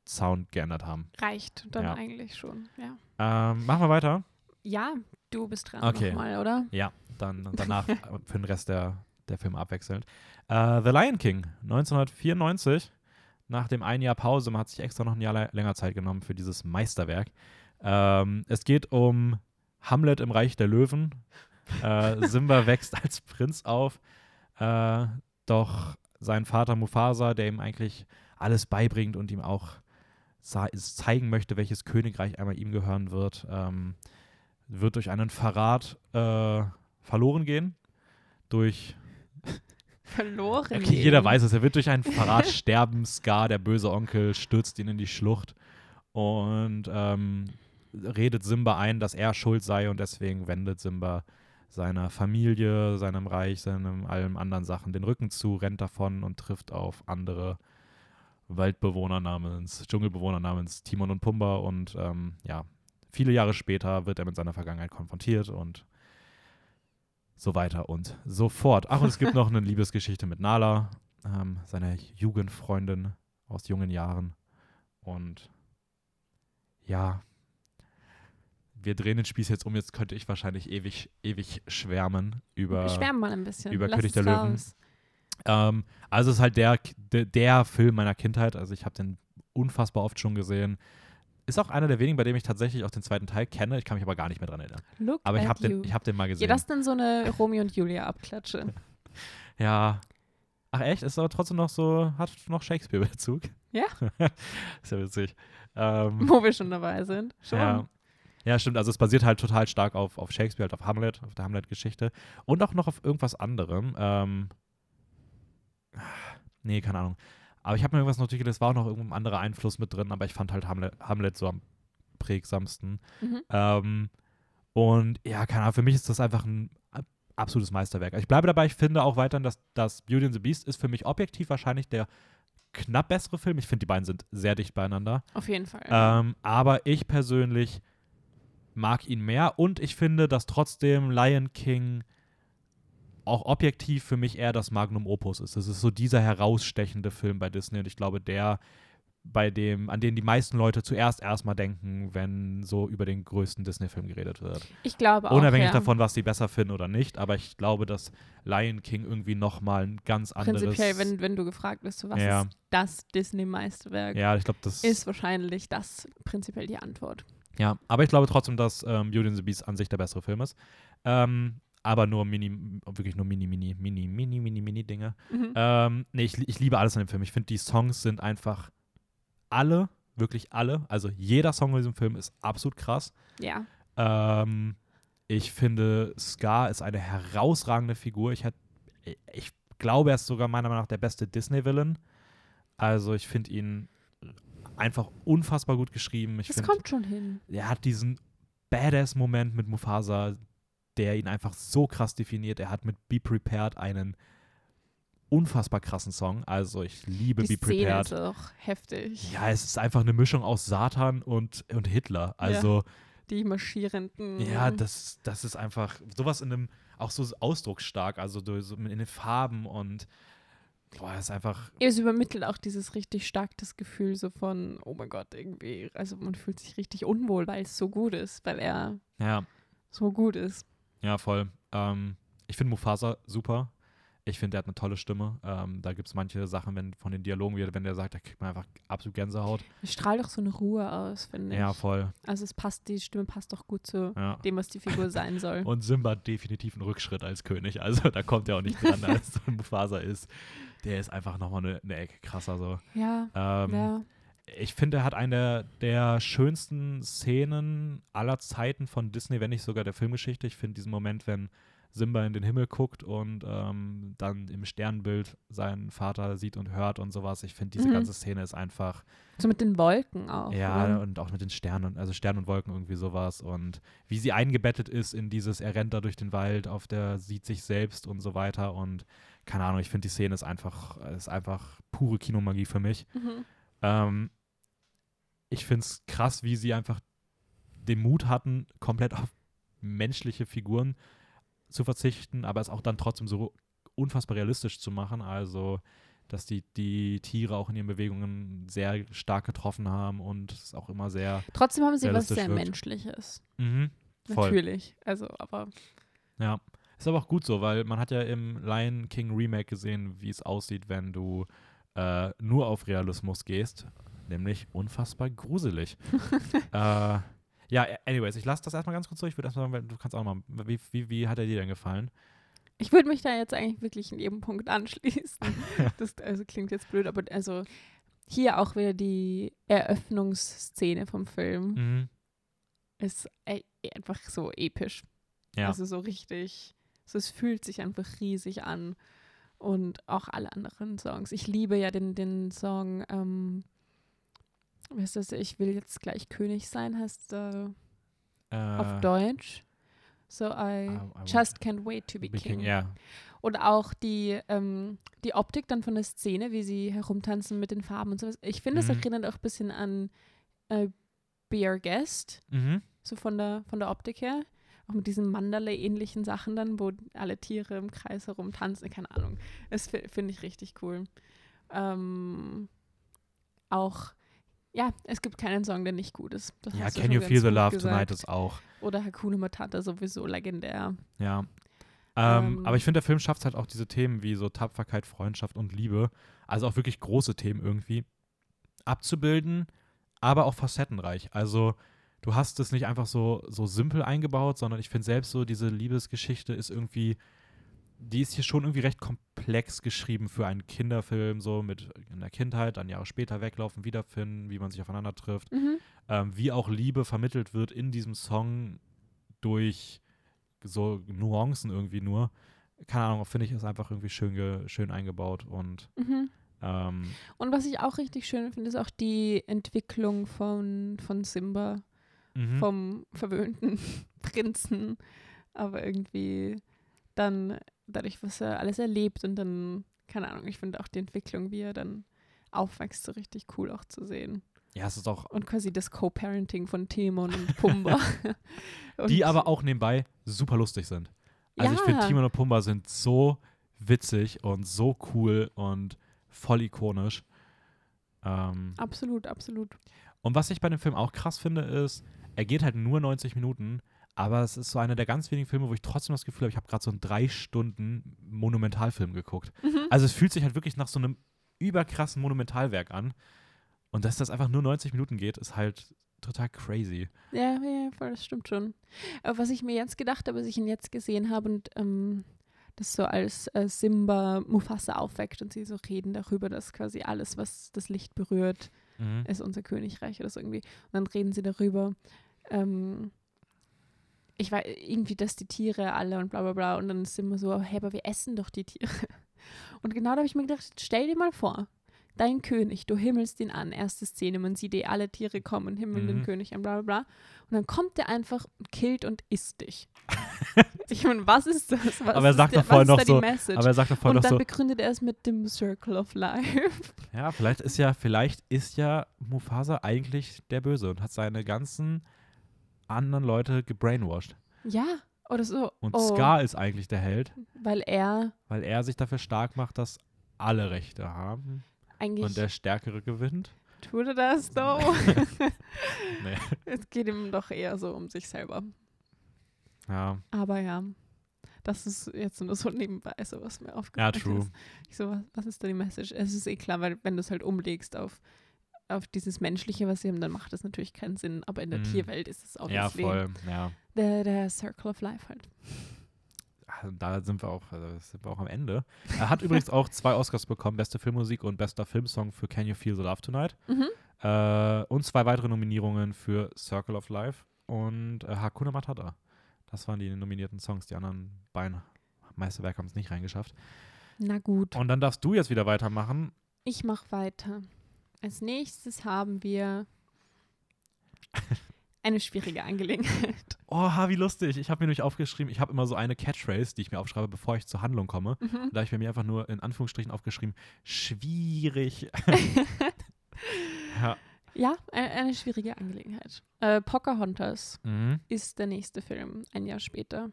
Sound geändert haben. Reicht dann Ja. eigentlich schon, ja. Ähm, machen wir weiter. Ja, du bist dran Okay. nochmal, oder? Ja, dann [LAUGHS] danach für den Rest der, der Filme abwechselnd. Äh, The Lion King, 1994. Nach dem ein Jahr Pause, man hat sich extra noch ein Jahr länger Zeit genommen für dieses Meisterwerk. Ähm, es geht um Hamlet im Reich der Löwen. Äh, [LAUGHS] Simba wächst als Prinz auf, äh, doch sein Vater Mufasa, der ihm eigentlich alles beibringt und ihm auch zeigen möchte, welches Königreich einmal ihm gehören wird, ähm, wird durch einen Verrat äh, verloren gehen. Durch, [LAUGHS] Verloren. okay, jeder weiß es, er wird durch einen Verrat [LAUGHS] sterben. Scar, der böse Onkel, stürzt ihn in die Schlucht und ähm, redet Simba ein, dass er schuld sei und deswegen wendet Simba seiner Familie, seinem Reich, seinem allem anderen Sachen den Rücken zu, rennt davon und trifft auf andere Waldbewohner namens, Dschungelbewohner namens Timon und Pumba und ähm, ja, viele Jahre später wird er mit seiner Vergangenheit konfrontiert und so weiter und so fort. Ach, und es gibt noch eine [LAUGHS] Liebesgeschichte mit Nala, ähm, seiner Jugendfreundin aus jungen Jahren. Und ja, wir drehen den Spieß jetzt um. Jetzt könnte ich wahrscheinlich ewig, ewig schwärmen über. Schwärmen mal ein bisschen. über Lass König der Löwen. Ähm, also es ist halt der, der, der Film meiner Kindheit. Also ich habe den unfassbar oft schon gesehen. Ist auch einer der wenigen, bei dem ich tatsächlich auch den zweiten Teil kenne. Ich kann mich aber gar nicht mehr dran erinnern. Look Aber ich habe den, ich hab den mal Ja, gesehen. das ist dann so eine Romeo und Julia Abklatsche. [LAUGHS] Ja. Ach echt? Ist aber trotzdem noch so, hat noch Shakespeare-Bezug. Ja. [LAUGHS] ist ja witzig. Ähm, [LAUGHS] Wo wir schon dabei sind. Schon. ja. ja, stimmt. Also es basiert halt total stark auf, auf Shakespeare, halt auf Hamlet, auf der Hamlet-Geschichte. Und auch noch auf irgendwas anderem. Ähm, nee, keine Ahnung. Aber ich habe mir irgendwas notiert, es war auch noch irgendein anderer Einfluss mit drin, aber ich fand halt Hamlet, Hamlet so am prägsamsten. Mhm. Ähm, und ja, keine Ahnung, für mich ist das einfach ein ab- absolutes Meisterwerk. Also ich bleibe dabei, ich finde auch weiterhin, dass, dass Beauty and the Beast ist für mich objektiv wahrscheinlich der knapp bessere Film. Ich finde, die beiden sind sehr dicht beieinander. Auf jeden Fall. Ähm, aber ich persönlich mag ihn mehr und ich finde, dass trotzdem Lion King auch objektiv für mich eher das Magnum Opus ist. Das ist so dieser herausstechende Film bei Disney und ich glaube, der bei dem, an den die meisten Leute zuerst erstmal denken, wenn so über den größten Disney-Film geredet wird. Ich glaube auch. Unabhängig ja. davon, was sie besser finden oder nicht, aber ich glaube, dass Lion King irgendwie nochmal ein ganz anderes. Prinzipiell, wenn, wenn du gefragt wirst, was Ja. ist das Disney-Meisterwerk, ja, ich glaube, das ist wahrscheinlich das prinzipiell die Antwort. Ja, aber ich glaube trotzdem, dass ähm, Beauty and the Beast an sich der bessere Film ist. Ähm, aber nur mini, wirklich nur mini, mini, mini, mini, mini, mini Dinge. Mhm. Ähm, nee, ich, ich liebe alles an dem Film. Ich finde, die Songs sind einfach alle, wirklich alle. Also jeder Song in diesem Film ist absolut krass. ja. Ähm, ich finde, Scar ist eine herausragende Figur. Ich, hätt, ich glaube, er ist sogar meiner Meinung nach der beste Disney-Villain. Also ich finde ihn einfach unfassbar gut geschrieben. Ich Das find, kommt schon hin. er hat diesen Badass-Moment mit Mufasa, der ihn einfach so krass definiert. Er hat mit Be Prepared einen unfassbar krassen Song. Also ich liebe Die Be Szene Prepared. ist auch heftig. Ja, es ist einfach eine Mischung aus Satan und, und Hitler. Also Die marschierenden. ja, das, das ist einfach sowas in einem, auch so ausdrucksstark, also in den Farben und boah, ist einfach, Es übermittelt auch dieses richtig stark das Gefühl so von, oh mein Gott, irgendwie, also man fühlt sich richtig unwohl, weil es so gut ist, weil er ja, so gut ist. Ja, voll. Ähm, ich finde Mufasa super. Ich finde, der hat eine tolle Stimme. Ähm, da gibt es manche Sachen, wenn von den Dialogen, wenn der sagt, da kriegt man einfach absolut Gänsehaut. Es strahlt auch so eine Ruhe aus, finde ich. Ja, voll. Also es passt, die Stimme passt doch gut zu Ja. dem, was die Figur sein [LAUGHS] soll. Und Simba hat definitiv einen Rückschritt als König. Also da kommt er auch nicht dran, [LAUGHS] als ein Mufasa ist. Der ist einfach nochmal eine, eine Ecke krasser so. ja, Ähm, ja. Ich finde, er hat eine der schönsten Szenen aller Zeiten von Disney, wenn nicht sogar der Filmgeschichte. Ich finde diesen Moment, wenn Simba in den Himmel guckt und ähm, dann im Sternbild seinen Vater sieht und hört und sowas. Ich finde, diese Mhm. ganze Szene ist einfach, So mit den Wolken auch. ja, oder? und auch mit den Sternen, also Sternen und Wolken irgendwie sowas. Und wie sie eingebettet ist in dieses, er rennt da durch den Wald, auf der sieht sich selbst und so weiter. Und keine Ahnung, ich finde, die Szene ist einfach, ist einfach pure Kinomagie für mich. Mhm. Ähm, ich finde es krass, wie sie einfach den Mut hatten, komplett auf menschliche Figuren zu verzichten, aber es auch dann trotzdem so unfassbar realistisch zu machen. Also, dass die, die Tiere auch in ihren Bewegungen sehr stark getroffen haben und es auch immer sehr Trotzdem haben sie was sehr wirkt. Menschliches. mhm. Natürlich. Also, aber Ja. Ist aber auch gut so, weil man hat ja im Lion King Remake gesehen, wie es aussieht, wenn du äh, nur auf Realismus gehst. Nämlich unfassbar gruselig. [LAUGHS] äh, ja, anyways, ich lasse das erstmal ganz kurz durch. Ich würde erstmal sagen, du kannst auch mal. Wie, wie, wie hat er dir denn gefallen? ich würde mich da jetzt eigentlich wirklich in jedem Punkt anschließen. [LAUGHS] das also klingt jetzt blöd, aber also hier auch wieder die Eröffnungsszene vom Film Mhm. ist einfach so episch. Ja. Also so richtig, so es fühlt sich einfach riesig an. Und auch alle anderen Songs. Ich liebe ja den, den Song, ähm, was ist das, ich will jetzt gleich König sein, heißt äh, äh, auf Deutsch. So I, I- I just can't wait to be, Be king. Ja. Und auch die, ähm, die Optik dann von der Szene, wie sie herumtanzen mit den Farben und sowas. Ich finde, es Mhm. erinnert auch ein bisschen an äh, Be Our Guest, Mhm. so von der, von der Optik her. Auch mit diesen Mandala-ähnlichen Sachen dann, wo alle Tiere im Kreis herumtanzen. Keine Ahnung. Das fi- finde ich richtig cool. Ähm, auch, ja, es gibt keinen Song, der nicht gut ist. Das Ja, Can You Feel the Love gesagt. Tonight ist auch. Oder Hakuna Matata sowieso legendär. Ja. Ähm, Ähm, aber ich finde, der Film schafft halt auch diese Themen wie so Tapferkeit, Freundschaft und Liebe, also auch wirklich große Themen irgendwie, abzubilden, aber auch facettenreich. Also du hast es nicht einfach so, so simpel eingebaut, sondern ich finde selbst so, diese Liebesgeschichte ist irgendwie, die ist hier schon irgendwie recht komplex geschrieben für einen Kinderfilm, so mit in der Kindheit, dann Jahre später weglaufen, wiederfinden, wie man sich aufeinander trifft Mhm. ähm, wie auch Liebe vermittelt wird in diesem Song durch so Nuancen irgendwie nur. Keine Ahnung, finde ich, ist einfach irgendwie schön, schön eingebaut und Mhm. ähm, Und was ich auch richtig schön finde, ist auch die Entwicklung von, von Simba, mhm. vom verwöhnten [LAUGHS] Prinzen, aber irgendwie dann dadurch, was er alles erlebt und dann, keine Ahnung, ich finde auch die Entwicklung, wie er dann aufwächst, so richtig cool auch zu sehen. ja, es ist auch, Und quasi das Co-Parenting von Timon und Pumba. [LAUGHS] [LAUGHS] die Und- aber auch nebenbei super lustig sind. Also ich finde, Ja. Timon und Pumba sind so witzig und so cool und voll ikonisch. Ähm, Absolut, absolut. und was ich bei dem Film auch krass finde, ist, er geht halt nur 90 Minuten, aber es ist so einer der ganz wenigen Filme, wo ich trotzdem das Gefühl habe, ich habe gerade so einen drei Stunden Monumentalfilm geguckt. Mhm. Also es fühlt sich halt wirklich nach so einem überkrassen Monumentalwerk an. Und dass das einfach nur 90 Minuten geht, ist halt total crazy. Ja, ja, voll, das stimmt schon. Aber was ich mir jetzt gedacht habe, als ich ihn jetzt gesehen habe und ähm, das so als äh, Simba Mufasa aufweckt und sie so reden darüber, dass quasi alles, was das Licht berührt, Mhm. ist unser Königreich oder so irgendwie. Und dann reden sie darüber, ähm, ich weiß, irgendwie, dass die Tiere alle und bla bla bla. Und dann ist immer so, hey, aber wir essen doch die Tiere. [LAUGHS] Und genau da habe ich mir gedacht, stell dir mal vor, dein König, du himmelst ihn an, erste Szene, man sieht eh, alle Tiere kommen und himmeln den Mhm. König an, bla bla bla. Und dann kommt der einfach und killt und isst dich. [LAUGHS] ich meine, was ist das? Was Aber er sagt doch was noch so- Message? Aber er sagt doch und noch dann so, begründet er es mit dem Circle of Life. [LAUGHS] ja, vielleicht ist ja, vielleicht ist ja Mufasa eigentlich der Böse und hat seine ganzen anderen Leute gebrainwashed. ja, oder so. Und oh. Scar ist eigentlich der Held, Weil er weil er sich dafür stark macht, dass alle Rechte haben eigentlich und der Stärkere gewinnt. tut er das [LAUGHS] doch. Nee. es geht ihm doch eher so um sich selber. Ja, Aber ja, das ist jetzt nur so nebenbei, so was mir ja, aufgefallen true. ist. Ich so, was, was ist da die Message? Es ist eh klar, weil wenn du es halt umlegst auf, auf dieses Menschliche, was sie haben, dann macht das natürlich keinen Sinn. Aber in der Mhm. Tierwelt ist es Ja, obviously voll. Ja. der, der Circle of Life halt. Also Da sind wir auch, also sind wir auch am Ende. Er hat [LAUGHS] übrigens auch zwei Oscars bekommen: Beste Filmmusik und bester Filmsong für Can You Feel the Love Tonight. Mhm. Äh, und zwei weitere Nominierungen für Circle of Life und äh, Hakuna Matata. Das waren die nominierten Songs. Die anderen beiden Meisterwerke haben es nicht reingeschafft. Na gut, Und dann darfst du jetzt wieder weitermachen. ich mache weiter. Als nächstes haben wir eine schwierige Angelegenheit. [LAUGHS] Oh, wie lustig. Ich habe mir nämlich aufgeschrieben, ich habe immer so eine Catchphrase, die ich mir aufschreibe, bevor ich zur Handlung komme. Mhm. Da habe ich mir einfach nur in Anführungsstrichen aufgeschrieben, schwierig. [LAUGHS] [LAUGHS] ja. Ja, eine, eine schwierige Angelegenheit. Äh, Pocahontas Mhm. ist der nächste Film, ein Jahr später.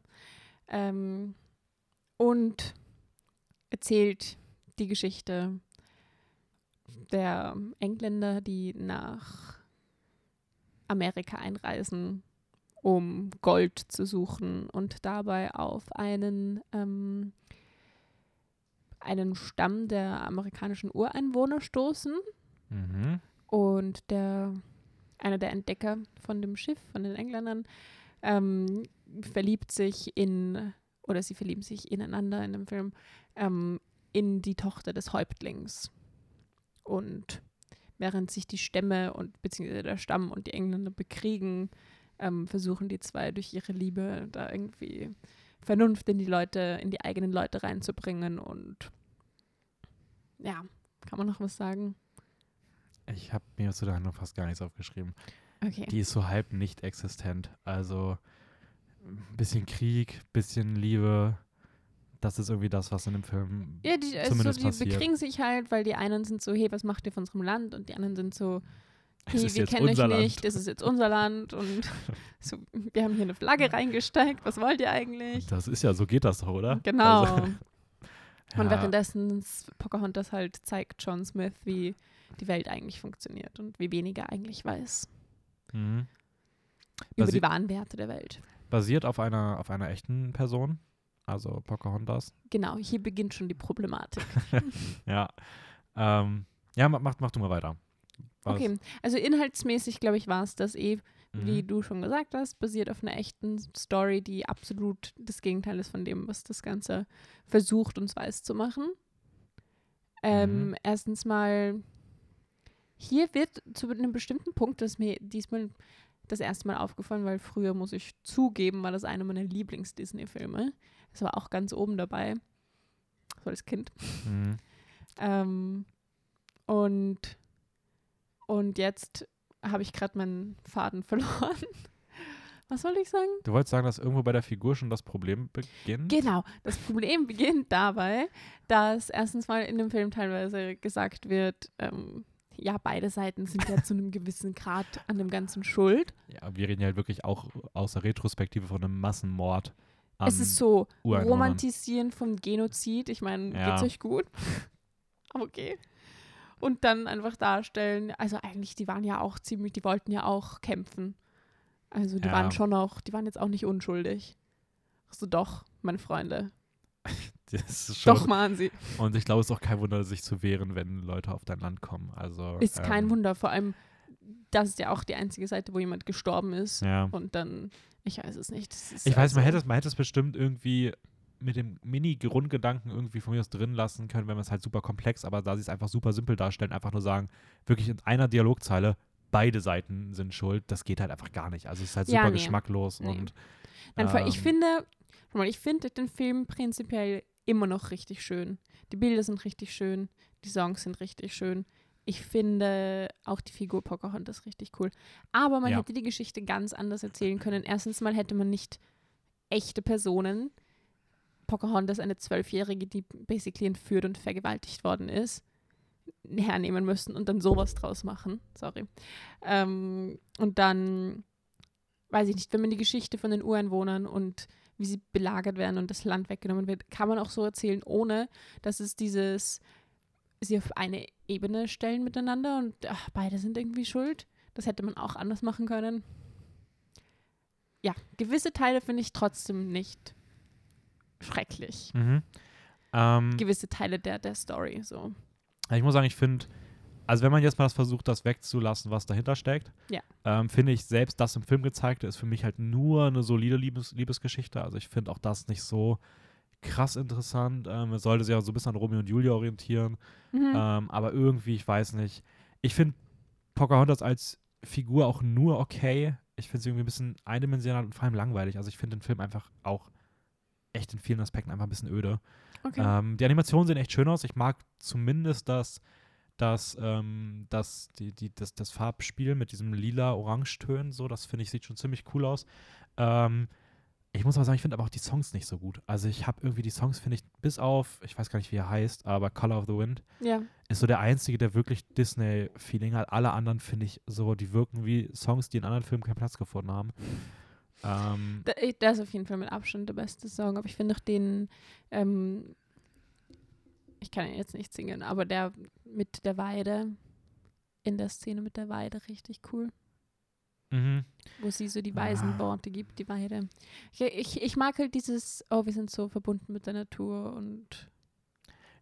Ähm, und erzählt die Geschichte der Engländer, die nach Amerika einreisen, um Gold zu suchen und dabei auf einen, ähm, einen Stamm der amerikanischen Ureinwohner stoßen. Mhm. Und der, einer der Entdecker von dem Schiff, von den Engländern, ähm, verliebt sich in, oder sie verlieben sich ineinander in dem Film, ähm, in die Tochter des Häuptlings. Und während sich die Stämme und beziehungsweise der Stamm und die Engländer bekriegen, ähm, versuchen die zwei durch ihre Liebe da irgendwie Vernunft in die Leute, in die eigenen Leute reinzubringen und ja, kann man noch was sagen? Ich habe mir zu der Handlung fast gar nichts aufgeschrieben. Okay. Die ist so halb nicht existent. Also ein bisschen Krieg, bisschen Liebe. Das ist irgendwie das, was in dem Film. Ja, die, also zumindest die passiert. bekriegen sich halt, weil die einen sind so, hey, was macht ihr von unserem Land? Und die anderen sind so, hey, wir kennen euch Land. nicht, das ist jetzt unser Land und [LAUGHS] so, wir haben hier eine Flagge reingesteckt, was wollt ihr eigentlich? Das ist ja, so geht das doch, oder? Genau. Also, [LAUGHS] [LAUGHS] Und ja, währenddessen s- Pocahontas halt zeigt John Smith, wie die Welt eigentlich funktioniert und wie wenig er eigentlich weiß mhm. über die wahren Werte der Welt. Basiert auf einer, auf einer echten Person. Also Pocahontas. Genau, hier beginnt schon die Problematik. [LAUGHS] Ja. Ähm, ja, mach, mach, mach du mal weiter. Was? Okay, also inhaltsmäßig, glaube ich, war es das eh, wie Mhm. du schon gesagt hast, basiert auf einer echten Story, die absolut das Gegenteil ist von dem, was das Ganze versucht, uns weiß zu machen. Ähm, Mhm. Erstens mal, hier wird zu einem bestimmten Punkt, das mir diesmal das erste Mal aufgefallen, weil früher, muss ich zugeben, war das einer meiner Lieblings-Disney-Filme. Das war auch ganz oben dabei, so als Kind. Mhm. Ähm, und, und jetzt habe ich gerade meinen Faden [LAUGHS] verloren. Was soll ich sagen? Du wolltest sagen, dass irgendwo bei der Figur schon das Problem beginnt? Genau, das Problem [LAUGHS] beginnt dabei, dass erstens mal in dem Film teilweise gesagt wird, ähm, ja, beide Seiten sind ja [LAUGHS] zu einem gewissen Grad an dem Ganzen schuld. Ja, wir reden ja halt wirklich auch aus der Retrospektive von einem Massenmord. Es ist so. Romantisieren vom Genozid. Ich meine, Ja. geht's euch gut? [LAUGHS] okay. und dann einfach darstellen, also eigentlich, die waren ja auch ziemlich, die wollten ja auch kämpfen. Also die Ja. waren schon auch, die waren jetzt auch nicht unschuldig. So doch, meine Freunde. [LAUGHS] Doch machen sie. Und ich glaube, es ist auch kein Wunder, sich zu wehren, wenn Leute auf dein Land kommen. Also, Ist kein ähm, Wunder, vor allem, das ist ja auch die einzige Seite, wo jemand gestorben ist. Ja. Und dann, ich weiß es nicht. Ich weiß, man also- hätte, es, man hätte es bestimmt irgendwie mit dem Mini-Grundgedanken irgendwie von mir aus drin lassen können, wenn man es halt super komplex, aber da sie es einfach super simpel darstellen, einfach nur sagen, wirklich in einer Dialogzeile, beide Seiten sind schuld, das geht halt einfach gar nicht. Also es ist halt Ja, super nee. geschmacklos Nee. und Nein, vor- ich ähm, finde, ich finde den Film prinzipiell immer noch richtig schön. Die Bilder sind richtig schön, die Songs sind richtig schön. Ich finde auch die Figur Pocahontas richtig cool. Aber man Ja. hätte die Geschichte ganz anders erzählen können. Erstens mal hätte man nicht echte Personen, Pocahontas, eine Zwölfjährige, die basically entführt und vergewaltigt worden ist, hernehmen müssen und dann sowas draus machen. Sorry. Ähm, und dann, weiß ich nicht, wenn man die Geschichte von den Ureinwohnern und wie sie belagert werden und das Land weggenommen wird, kann man auch so erzählen, ohne dass es dieses, sie auf eine Ebene stellen miteinander und ach, beide sind irgendwie schuld. Das hätte man auch anders machen können. Ja, gewisse Teile finde ich trotzdem nicht schrecklich. Mhm. Ähm, Gewisse Teile der, der Story, so. ich muss sagen, ich finde, also wenn man jetzt mal das versucht, das wegzulassen, was dahinter steckt, Ja. ähm, finde ich selbst das im Film gezeigte ist für mich halt nur eine solide Liebes Liebesgeschichte. Also ich finde auch das nicht so krass interessant. Ähm, es sollte sich auch so ein bisschen an Romeo und Julia orientieren. Mhm. Ähm, aber irgendwie, ich weiß nicht. Ich finde Pocahontas als Figur auch nur okay. Ich finde sie irgendwie ein bisschen eindimensional und vor allem langweilig. Also ich finde den Film einfach auch echt in vielen Aspekten einfach ein bisschen öde. okay. Ähm, die Animationen sehen echt schön aus. Ich mag zumindest das, das, ähm, das, die, die, das, das Farbspiel mit diesem lila-orange-Tönen. So, das finde ich, sieht schon ziemlich cool aus. Ähm, ich muss aber sagen, ich finde aber auch die Songs nicht so gut. Also ich habe irgendwie die Songs, finde ich, bis auf, ich weiß gar nicht, wie er heißt, aber Color of the Wind ja. ist so der einzige, der wirklich Disney-Feeling hat. Alle anderen finde ich so, die wirken wie Songs, die in anderen Filmen keinen Platz gefunden haben. Ähm, Das ist auf jeden Fall mit Abstand der beste Song, aber ich finde auch den, ähm, ich kann ihn jetzt nicht singen, aber der mit der Weide, in der Szene mit der Weide richtig cool, mhm. wo sie so die Ah. weisen Worte gibt, die Weide. Ich, ich, ich mag halt dieses, oh, wir sind so verbunden mit der Natur und,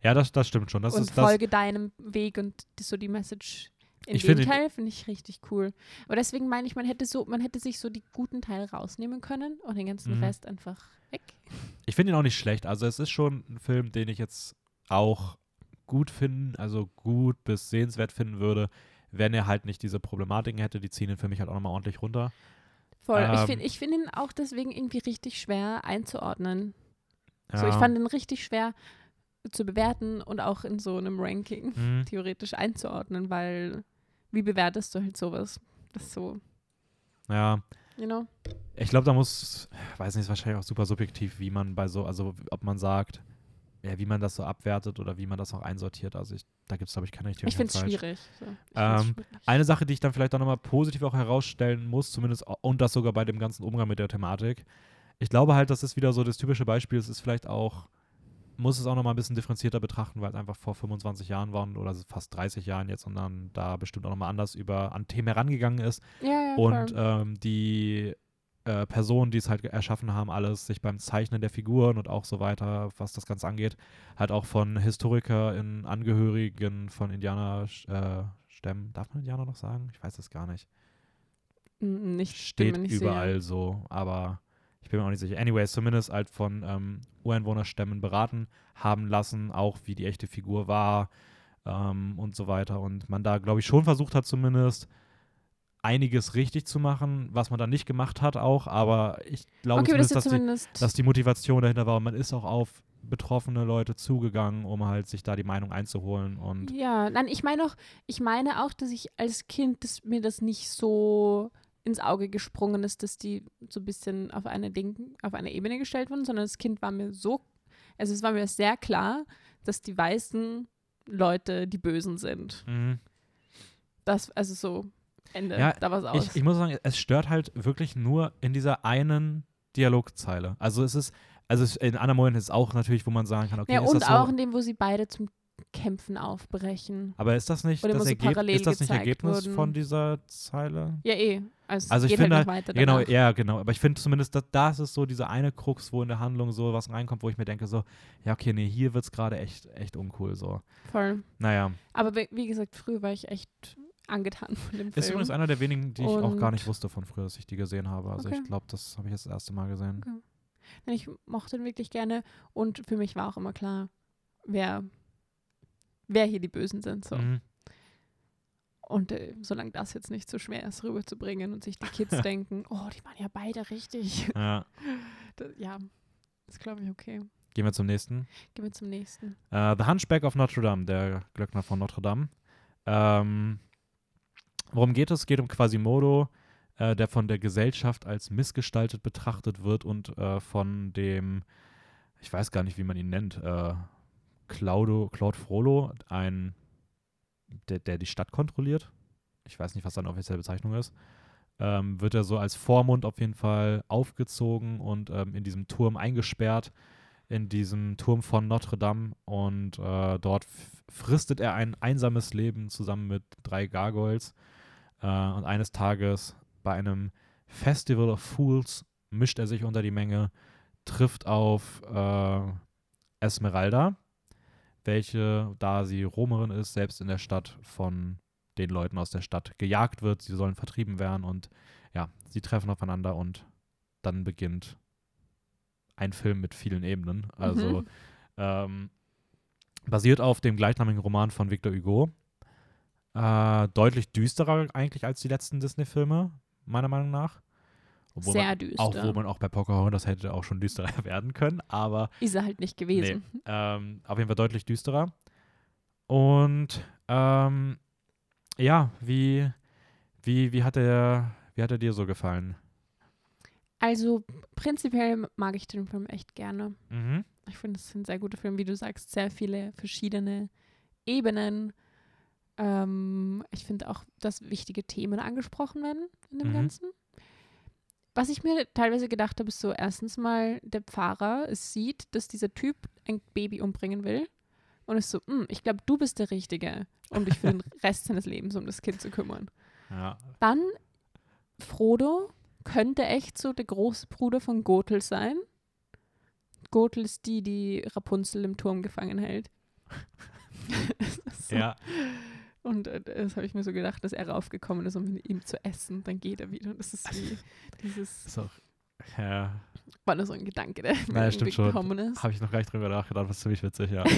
Ja, das, das stimmt schon. Das und ist das. folge deinem Weg und so die Message. In Ich dem finde- Teil finde ich richtig cool. Aber deswegen meine ich, man hätte so, man hätte sich so die guten Teile rausnehmen können und den ganzen Mhm. Rest einfach weg. Ich finde ihn auch nicht schlecht. Also es ist schon ein Film, den ich jetzt auch gut finden, also gut bis sehenswert finden würde, wenn er halt nicht diese Problematiken hätte. Die ziehen ihn für mich halt auch nochmal ordentlich runter. Voll. ich Ähm, finde ich find ihn auch deswegen irgendwie richtig schwer einzuordnen. Ja. So, ich fand ihn richtig schwer zu bewerten und auch in so einem Ranking Mhm. [LAUGHS] theoretisch einzuordnen, weil wie bewertest du halt sowas? Das ist so, Ja, you know? ich glaube, da muss, weiß nicht, ist wahrscheinlich auch super subjektiv, wie man bei so, also ob man sagt, ja, wie man das so abwertet oder wie man das auch einsortiert. Also ich, da gibt es, glaube ich, keine richtige Ich finde es schwierig. So. Ähm, schwierig. Eine Sache, die ich dann vielleicht auch nochmal positiv auch herausstellen muss, zumindest, und das sogar bei dem ganzen Umgang mit der Thematik. Ich glaube halt, das ist wieder so das typische Beispiel. Es ist vielleicht auch, muss es auch nochmal ein bisschen differenzierter betrachten, weil es einfach vor 25 Jahren waren oder fast 30 Jahren jetzt und dann da bestimmt auch nochmal anders über an Themen herangegangen ist. ja, ja, Und ähm, die äh, Personen, die es halt erschaffen haben, alles sich beim Zeichnen der Figuren und auch so weiter, was das Ganze angeht, halt auch von HistorikerInnen, Angehörigen von Indianerstämmen, darf man Indianer noch sagen? Ich weiß es gar nicht. Nicht, Steht nicht überall so, aber ich bin mir auch nicht sicher. Anyways, zumindest halt von ähm, Ureinwohnerstämmen beraten haben lassen, auch wie die echte Figur war ähm, und so weiter. Und man da, glaube ich, schon versucht hat, zumindest einiges richtig zu machen, was man dann nicht gemacht hat auch, aber ich glaube Okay, das zumindest, ist dass, die, zumindest. dass die Motivation dahinter war und man ist auch auf betroffene Leute zugegangen, um halt sich da die Meinung einzuholen und Ja, nein, ich meine auch, ich meine auch, dass ich als Kind, dass mir das nicht so ins Auge gesprungen ist, dass die so ein bisschen auf eine Ding, auf eine Ebene gestellt wurden, sondern das Kind war mir so, also es war mir sehr klar, dass die weißen Leute die Bösen sind. Mhm. Das, also so, Ende, Ja, da war es aus. Ich, ich muss sagen, es stört halt wirklich nur in dieser einen Dialogzeile. Also es ist, also es, in anderen Momenten ist es auch natürlich, wo man sagen kann, okay, ja, ist und das so? auch in dem, wo sie beide zum Kämpfen aufbrechen. Aber ist das nicht Oder das, so Ergeb ist das nicht Ergebnis wurden. von dieser Zeile? Ja, eh. Also, Also es ich geht finde, halt genau, danach. ja, genau. Aber ich finde zumindest, dass da ist es so diese eine Krux, wo in der Handlung so was reinkommt, wo ich mir denke so, ja, okay, nee, hier wird es gerade echt, echt uncool so. Voll. Naja, Aber wie wie gesagt, früher war ich echt angetan von dem Film. ist übrigens einer der wenigen, die ich auch gar nicht wusste von früher, dass ich die gesehen habe. Also Okay. ich glaube, das habe ich jetzt das erste Mal gesehen. Okay. Ich mochte ihn wirklich gerne und für mich war auch immer klar, wer, wer hier die Bösen sind. So. Mhm. Und äh, solange das jetzt nicht so schwer ist, rüberzubringen und sich die Kids [LAUGHS] denken, oh, die waren ja beide richtig. Ja. [LAUGHS] Das, ja, ist glaube ich okay. Gehen wir zum nächsten. Gehen wir zum nächsten. Äh, The Hunchback of Notre Dame, der Glöckner von Notre Dame. Ähm, worum geht es? Es geht um Quasimodo, äh, der von der Gesellschaft als missgestaltet betrachtet wird und äh, von dem, ich weiß gar nicht, wie man ihn nennt, äh, Claudio, Claude Frollo, ein, der, der die Stadt kontrolliert. Ich weiß nicht, was seine offizielle Bezeichnung ist. Ähm, wird er so als Vormund auf jeden Fall aufgezogen und ähm, in diesem Turm eingesperrt in diesem Turm von Notre Dame und äh, dort fristet er ein einsames Leben zusammen mit drei Gargoyles. Äh, und eines Tages bei einem Festival of Fools mischt er sich unter die Menge, trifft auf äh, Esmeralda, welche, da sie Romerin ist, selbst in der Stadt von den Leuten aus der Stadt gejagt wird. Sie sollen vertrieben werden und ja, sie treffen aufeinander und dann beginnt ein Film mit vielen Ebenen. Also Mhm. ähm, basiert auf dem gleichnamigen Roman von Victor Hugo. Äh, deutlich düsterer eigentlich als die letzten Disney-Filme, meiner Meinung nach. Obwohl Sehr man, düster. Auch wo man auch bei Pocahontas hätte auch schon düsterer [LAUGHS] werden können, aber Ist er halt nicht gewesen. ähm, auf jeden Fall deutlich düsterer. Und ähm, ja, wie, wie, wie, hat er, wie hat er dir so gefallen? Also prinzipiell mag ich den Film echt gerne. Mhm. Ich finde, es ist ein sehr guter Film, wie du sagst, sehr viele verschiedene Ebenen. Ähm, ich finde auch, dass wichtige Themen angesprochen werden in dem Mhm. Ganzen. Was ich mir teilweise gedacht habe, ist so, erstens mal, der Pfarrer es sieht, dass dieser Typ ein Baby umbringen will und ist so, "Hm, ich glaube, du bist der Richtige, um dich für den [LAUGHS] Rest seines Lebens um das Kind zu kümmern. Ja. Dann Frodo könnte echt so der große Bruder von Gothel sein. Gothel ist die, die Rapunzel im Turm gefangen hält. [LAUGHS] [LAUGHS] so. ja. Und äh, das habe ich mir so gedacht, dass er raufgekommen ist, um mit ihm zu essen. Dann geht er wieder. Und das ist wie [LAUGHS] dieses, Ist auch, ja, war nur so ein Gedanke, der irgendwie stimmt schon. gekommen ist. habe ich noch gar nicht drüber nachgedacht, was ziemlich witzig, ja. [LAUGHS]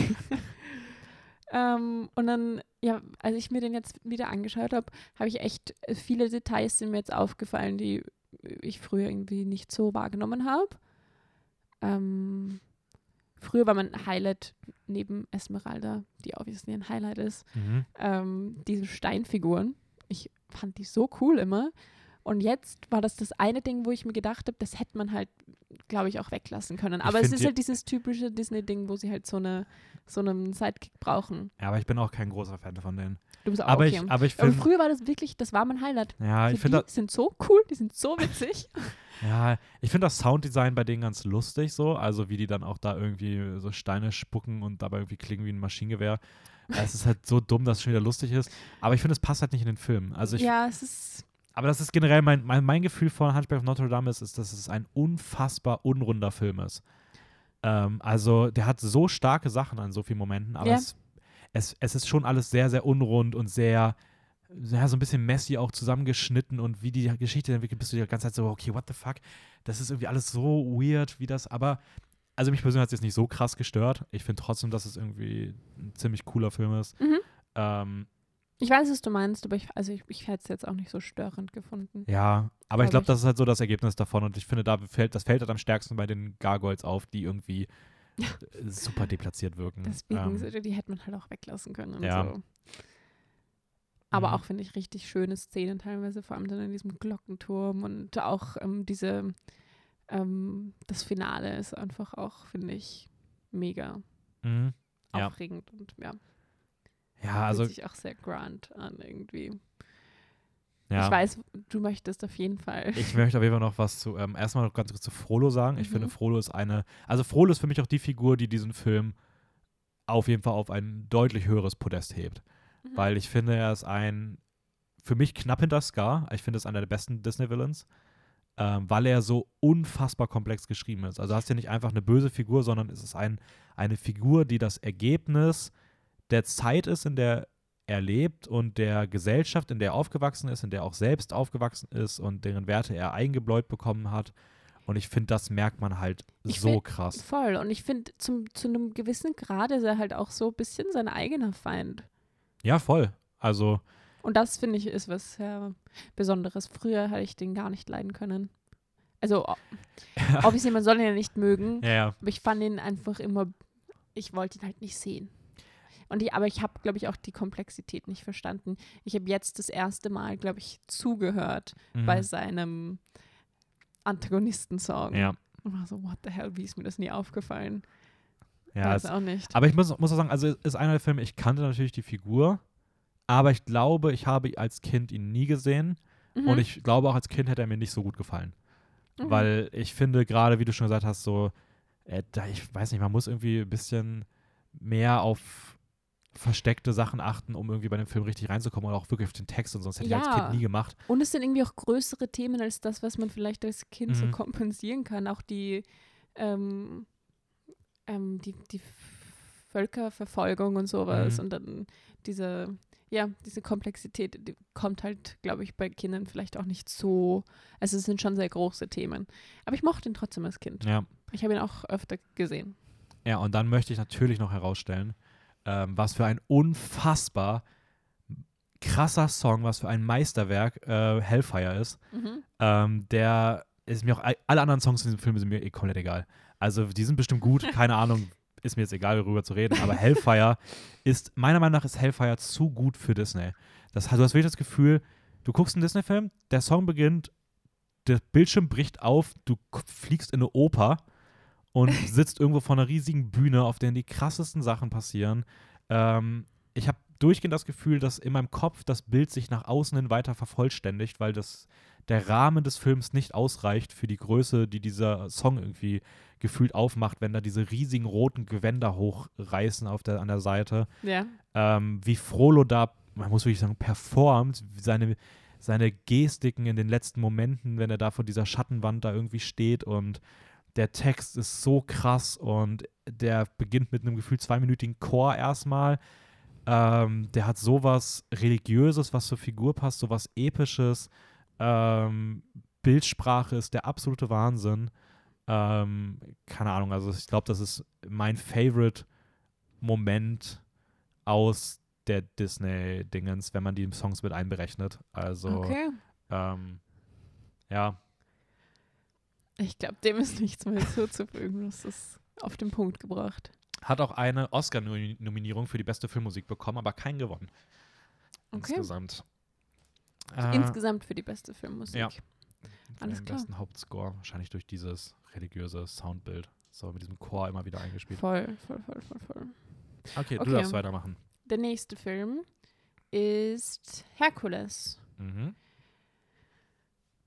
Ähm, und dann, ja, als ich mir den jetzt wieder angeschaut habe, habe ich echt äh, viele Details sind mir jetzt aufgefallen, die ich früher irgendwie nicht so wahrgenommen habe. Ähm, früher war mein Highlight neben Esmeralda, die obviously ein Highlight ist, mhm. ähm, diese Steinfiguren. Ich fand die so cool immer. Und jetzt war das das eine Ding, wo ich mir gedacht habe, das hätte man halt, glaube ich, auch weglassen können. Aber es ist halt dieses typische Disney-Ding, wo sie halt so, eine, so einen Sidekick brauchen. Ja, aber ich bin auch kein großer Fan von denen. Du bist auch Aber okay. ich, aber ich finde, früher war das wirklich, das war mein Highlight. ja, ich finde, die sind so cool, die sind so witzig. [LAUGHS] [LAUGHS] ja, ich finde das Sounddesign bei denen ganz lustig so, also wie die dann auch da irgendwie so Steine spucken und dabei irgendwie klingen wie ein Maschinengewehr. Es ist halt so dumm, dass es schon wieder lustig ist. Aber ich finde, es passt halt nicht in den Film. Also ich, ja, es ist, aber das ist generell mein, mein, mein Gefühl von Hunchback of Notre Dame ist, ist, dass es ein unfassbar unrunder Film ist. Ähm, also der hat so starke Sachen an so vielen Momenten, aber Ja. es, es, es ist schon alles sehr, sehr unrund und sehr, ja, so ein bisschen messy auch zusammengeschnitten und wie die Geschichte entwickelt, bist du die ganze Zeit so, okay, what the fuck? Das ist irgendwie alles so weird, wie das, aber also mich persönlich hat es jetzt nicht so krass gestört. Ich finde trotzdem, dass es irgendwie ein ziemlich cooler Film ist. mhm. Ähm, ich weiß, was du meinst, aber ich, also ich, ich hätte es jetzt auch nicht so störend gefunden. Ja, aber ich Glaub glaube, ich. das ist halt so das Ergebnis davon und ich finde, da fällt, das fällt halt am stärksten bei den Gargoyles auf, die irgendwie äh, super deplatziert wirken. Deswegen, Ähm, die hätte man halt auch weglassen können. Ja. So. Aber Mhm. auch, finde ich, richtig schöne Szenen teilweise, vor allem dann in diesem Glockenturm und auch ähm, diese, ähm, das Finale ist einfach auch, finde ich, mega mhm. Ja. aufregend und ja, Ja, also, fühlt sich auch sehr grand an irgendwie. ja. Ich weiß, du möchtest auf jeden Fall. Ich möchte auf jeden Fall noch was zu, ähm, erstmal noch ganz kurz zu Frollo sagen. Ich Mhm. finde, Frollo ist eine, also Frollo ist für mich auch die Figur, die diesen Film auf jeden Fall auf ein deutlich höheres Podest hebt. Mhm. Weil ich finde, er ist ein, für mich knapp hinter Scar. Ich finde, er ist einer der besten Disney-Villains. Ähm, weil er so unfassbar komplex geschrieben ist. Also hast du ja nicht einfach eine böse Figur, sondern es ist ein, eine Figur, die das Ergebnis der Zeit ist, in der er lebt und der Gesellschaft, in der er aufgewachsen ist, in der er auch selbst aufgewachsen ist und deren Werte er eingebläut bekommen hat. Und ich finde, das merkt man halt Ich so find- krass. Voll. Und ich finde, zum- zu einem gewissen Grad ist er halt auch so ein bisschen sein eigener Feind. Ja, voll. Also, Und das finde ich ist was sehr Besonderes. Früher hätte ich den gar nicht leiden können. Also, [LAUGHS] obviously, man soll ihn ja nicht mögen, ja, ja. aber ich fand ihn einfach immer, ich wollte ihn halt nicht sehen. Und ich, aber ich habe, glaube ich, auch die Komplexität nicht verstanden. Ich habe jetzt das erste Mal, glaube ich, zugehört Mhm. bei seinem Antagonistensong. ja. Und war so, what the hell, wie ist mir das nie aufgefallen? Ja, Weiß es, auch nicht. aber ich muss, muss auch sagen, also es ist einer der Filme, ich kannte natürlich die Figur, aber ich glaube, ich habe als Kind ihn nie gesehen Mhm. und ich glaube auch als Kind hätte er mir nicht so gut gefallen. Mhm. Weil ich finde, gerade wie du schon gesagt hast, so, äh, da, ich weiß nicht, man muss irgendwie ein bisschen mehr auf versteckte Sachen achten, um irgendwie bei dem Film richtig reinzukommen und auch wirklich auf den Text und sonst hätte ich als Ja. Kind nie gemacht. Und es sind irgendwie auch größere Themen als das, was man vielleicht als Kind so Mhm. kompensieren kann. Auch die, ähm, ähm, die, die Völkerverfolgung und sowas. Mhm. Und dann diese, ja, diese Komplexität, die kommt halt, glaube ich, bei Kindern vielleicht auch nicht so. Also es sind schon sehr große Themen. Aber ich mochte ihn trotzdem als Kind. Ja. Ich habe ihn auch öfter gesehen. Ja, und dann möchte ich natürlich noch herausstellen, ähm, was für ein unfassbar krasser Song, was für ein Meisterwerk äh, Hellfire ist. Mhm. Ähm, der ist mir auch, alle anderen Songs in diesem Film sind mir eh komplett egal. Also die sind bestimmt gut, [LAUGHS] keine Ahnung, ist mir jetzt egal, darüber zu reden, aber Hellfire ist, meiner Meinung nach ist Hellfire zu gut für Disney. Das, du hast wirklich das Gefühl, du guckst einen Disney-Film, der Song beginnt, der Bildschirm bricht auf, du fliegst in eine Oper und sitzt irgendwo vor einer riesigen Bühne, auf der die krassesten Sachen passieren. Ähm, ich habe durchgehend das Gefühl, dass in meinem Kopf das Bild sich nach außen hin weiter vervollständigt, weil das, der Rahmen des Films nicht ausreicht für die Größe, die dieser Song irgendwie gefühlt aufmacht, wenn da diese riesigen roten Gewänder hochreißen auf der, an der Seite. Ja. Ähm, wie Frollo da, man muss wirklich sagen, performt, seine, seine Gestiken in den letzten Momenten, wenn er da vor dieser Schattenwand da irgendwie steht und der Text ist so krass und der beginnt mit einem gefühlt zweiminütigen Chor erstmal. Ähm, der hat sowas Religiöses, was zur Figur passt, sowas Episches. Ähm, Bildsprache ist der absolute Wahnsinn. Ähm, keine Ahnung, also ich glaube, das ist mein Favorite Moment aus der Disney-Dingens, wenn man die Songs mit einberechnet. Also, Okay. ähm, ja, Ich glaube, dem ist nichts mehr hinzuzufügen. Das ist auf den Punkt gebracht. hat auch eine Oscar-Nominierung für die beste Filmmusik bekommen, aber keinen gewonnen. Okay. Insgesamt. Also Äh, Insgesamt für die beste Filmmusik. ja. alles den klar. besten Hauptscore, wahrscheinlich durch dieses religiöse Soundbild. So mit diesem Chor immer wieder eingespielt. Voll, voll, voll, voll, voll. Okay, Okay. du darfst weitermachen. Der nächste Film ist Herkules. Mhm.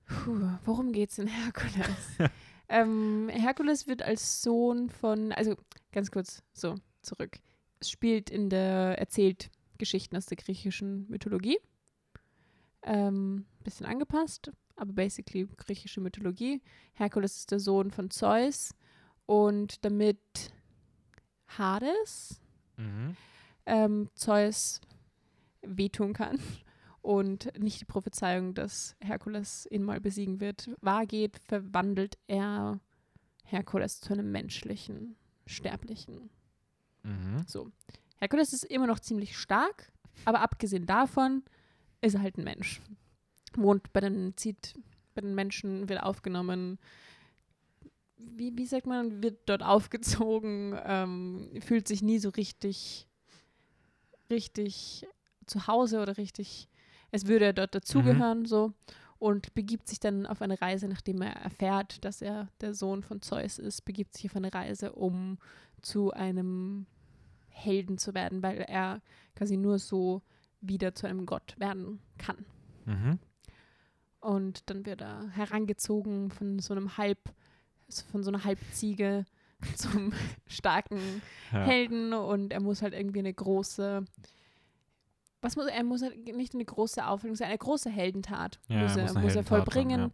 Puh, worum geht's in Herkules? [LAUGHS] ähm, Herkules wird als Sohn von, also ganz kurz so zurück. Es spielt in der, erzählt Geschichten aus der griechischen Mythologie. Ähm, bisschen angepasst, aber basically griechische Mythologie. Herkules ist der Sohn von Zeus und damit Hades Mhm. ähm, Zeus wehtun kann und nicht die Prophezeiung, dass Herkules ihn mal besiegen wird, wahr geht, verwandelt er Herkules zu einem menschlichen, sterblichen. Mhm. So. Herkules ist immer noch ziemlich stark, aber abgesehen davon ist er halt ein Mensch. Wohnt bei den, zieht bei den Menschen, wird aufgenommen, wie, wie sagt man, wird dort aufgezogen, ähm, fühlt sich nie so richtig, richtig zu Hause oder richtig, es würde er dort dazugehören, so. Und begibt sich dann auf eine Reise, nachdem er erfährt, dass er der Sohn von Zeus ist, begibt sich auf eine Reise, um zu einem Helden zu werden, weil er quasi nur so wieder zu einem Gott werden kann. Mhm. Und dann wird er herangezogen von so einem Halb, von so einer Halbziege, [LAUGHS] zum starken Ja. Helden und er muss halt irgendwie eine große, was muss er, muss halt nicht eine große Aufwendung sein, eine große Heldentat Ja, er muss, er, muss muss er Heldentat haben, vollbringen, ja.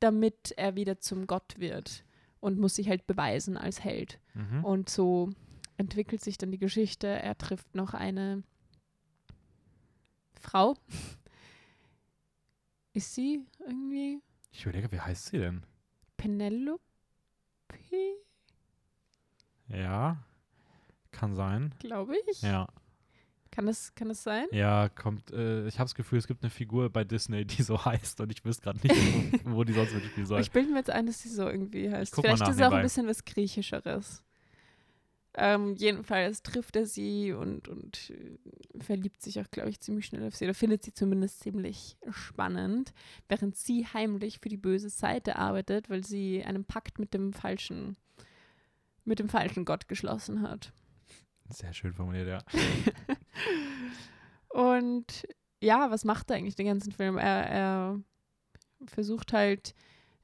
damit er wieder zum Gott wird und muss sich halt beweisen als Held. Mhm. Und so entwickelt sich dann die Geschichte. Er trifft noch eine Frau. [LAUGHS] Ist sie irgendwie Ich überlege, wie heißt sie denn? Penelope? Ja, kann sein. Glaube ich. Ja, Kann das, kann das sein? ja, kommt. Äh, ich habe das Gefühl, es gibt eine Figur bei Disney, die so [LAUGHS] heißt und ich wüsste gerade nicht, wo, wo die sonst mitspielen soll. Ich bilde mir jetzt ein, dass sie so irgendwie heißt. Vielleicht ist es auch ein bisschen was Griechischeres. Ähm, jedenfalls trifft er sie und, und äh, verliebt sich auch, glaube ich, ziemlich schnell auf sie. Oder findet sie zumindest ziemlich spannend, während sie heimlich für die böse Seite arbeitet, weil sie einen Pakt mit dem falschen, mit dem falschen Gott geschlossen hat. Sehr schön formuliert, ja. [LAUGHS] Und ja, was macht er eigentlich den ganzen Film? Er, er versucht halt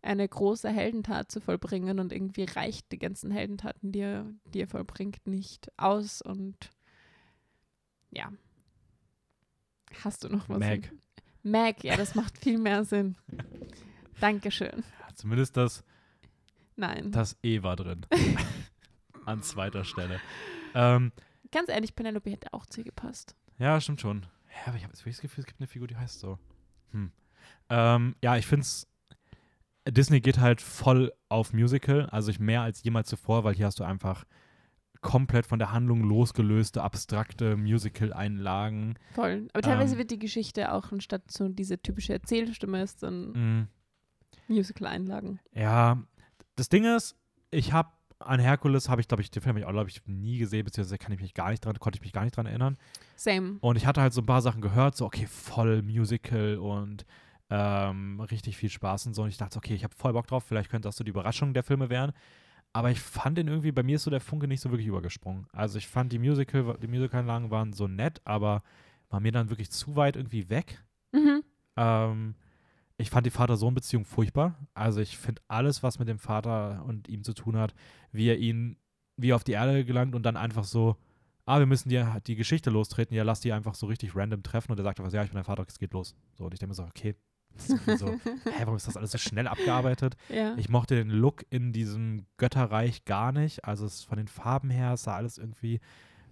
eine große Heldentat zu vollbringen und irgendwie reicht die ganzen Heldentaten, die er, die er vollbringt, nicht aus. Und ja. Hast du noch was? Meg. Meg, ja, das macht viel mehr Sinn. Dankeschön. Ja, Zumindest das, Nein. das E war drin. [LAUGHS] An zweiter Stelle. Ähm, Ganz ehrlich, Penelope hätte auch zu ihr gepasst. ja, stimmt schon. Ja, aber ich habe jetzt wirklich das Gefühl, es gibt eine Figur, die heißt so. Hm. Ähm, ja, ich finde es. Disney geht halt voll auf Musical, also ich mehr als jemals zuvor, weil hier hast du einfach komplett von der Handlung losgelöste, abstrakte Musical-Einlagen. Voll. Aber teilweise Ähm. wird die Geschichte auch anstatt so diese typische Erzählstimme ist dann Mhm. Musical-Einlagen. Ja, das Ding ist, ich habe an Herkules habe ich, glaube ich, den Film habe ich auch, glaube ich, nie gesehen, beziehungsweise kann ich mich gar nicht dran, konnte ich mich gar nicht dran erinnern. Same. Und ich hatte halt so ein paar Sachen gehört, so, okay, voll Musical und ähm, richtig viel Spaß und so. Und ich dachte, okay, ich habe voll Bock drauf, vielleicht könnte das so die Überraschung der Filme werden. Aber ich fand den irgendwie, bei mir ist so der Funke nicht so wirklich übergesprungen. Also ich fand die Musical, die Musicalanlagen waren so nett, aber war mir dann wirklich zu weit irgendwie weg. Mhm. Ähm, ich fand die Vater-Sohn-Beziehung furchtbar. Also ich finde alles, was mit dem Vater und ihm zu tun hat, wie er ihn, wie er auf die Erde gelangt und dann einfach so, ah, wir müssen die, die Geschichte lostreten, ja, lass die einfach so richtig random treffen und er sagt einfach, ja, ich bin dein Vater, es geht los. So, und ich denke mir so, okay, so, [LAUGHS] hä, warum ist das alles so schnell abgearbeitet? Ja. Ich mochte den Look in diesem Götterreich gar nicht. Also es von den Farben her es sah alles irgendwie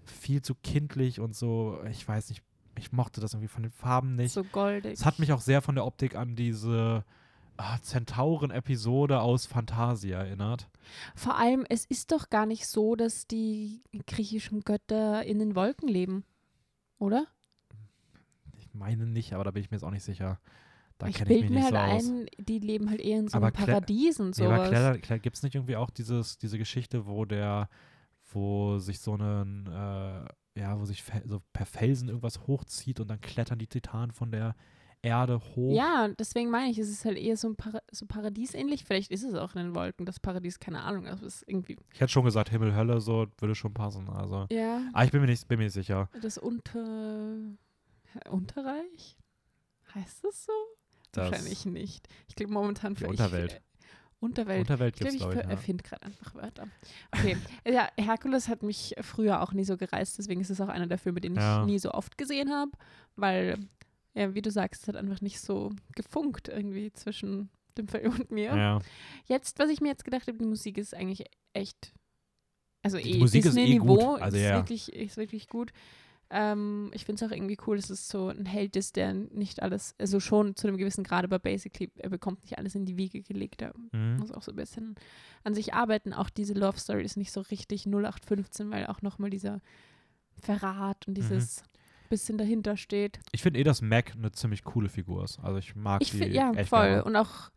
viel zu kindlich und so, ich weiß nicht, ich mochte das irgendwie von den Farben nicht. so goldig. Es hat mich auch sehr von der Optik an diese ah, Zentauren-Episode aus Fantasia erinnert. Vor allem, es ist doch gar nicht so, dass die griechischen Götter in den Wolken leben. Oder? Ich meine nicht, aber da bin ich mir jetzt auch nicht sicher. Da ich bilde mir halt so ein, die leben halt eher in so Aber einem Cla- Paradies und Nee, aber sowas. Claire, Claire, gibt es nicht irgendwie auch dieses, diese Geschichte, wo der, wo sich so ein, äh, ja, wo sich so per Felsen irgendwas hochzieht und dann klettern die Titanen von der Erde hoch. ja, deswegen meine ich, es ist halt eher so, ein Para so paradiesähnlich. Vielleicht ist es auch in den Wolken, das Paradies, keine Ahnung. Also ist irgendwie. Ich hätte schon gesagt, Himmel, Hölle, so würde schon passen. Also. Ja, Aber ich bin mir nicht, bin mir nicht sicher. das Unter. Unterreich? Heißt das so? Das Wahrscheinlich nicht. Ich glaube momentan Die Unterwelt. Ich, Unterwelt. Unterwelt Ich gibt es, ich glaube ich. Ja. erfinde gerade einfach Wörter. Okay. [LAUGHS] ja, Herkules hat mich früher auch nie so gereizt, deswegen ist es auch einer der Filme, den ich Ja. nie so oft gesehen habe, weil, ja, wie du sagst, es hat einfach nicht so gefunkt irgendwie zwischen dem Film und mir. Ja. Jetzt, was ich mir jetzt gedacht habe, die Musik ist eigentlich echt, also Die eh, Musik ist eh gut. Disney-Niveau Also ist, ja. wirklich, ist wirklich gut. Ähm, ich finde es auch irgendwie cool, dass es so ein Held ist, der nicht alles, also schon zu einem gewissen Grad, aber basically, er bekommt nicht alles in die Wiege gelegt. Er Mhm. muss auch so ein bisschen an sich arbeiten. Auch diese Love Story ist nicht so richtig 0815, weil auch nochmal dieser Verrat und dieses bisschen dahinter steht. Ich finde eh, dass Mac eine ziemlich coole Figur ist. Also ich mag Ich die finde, ja, voll. gerne. Und auch,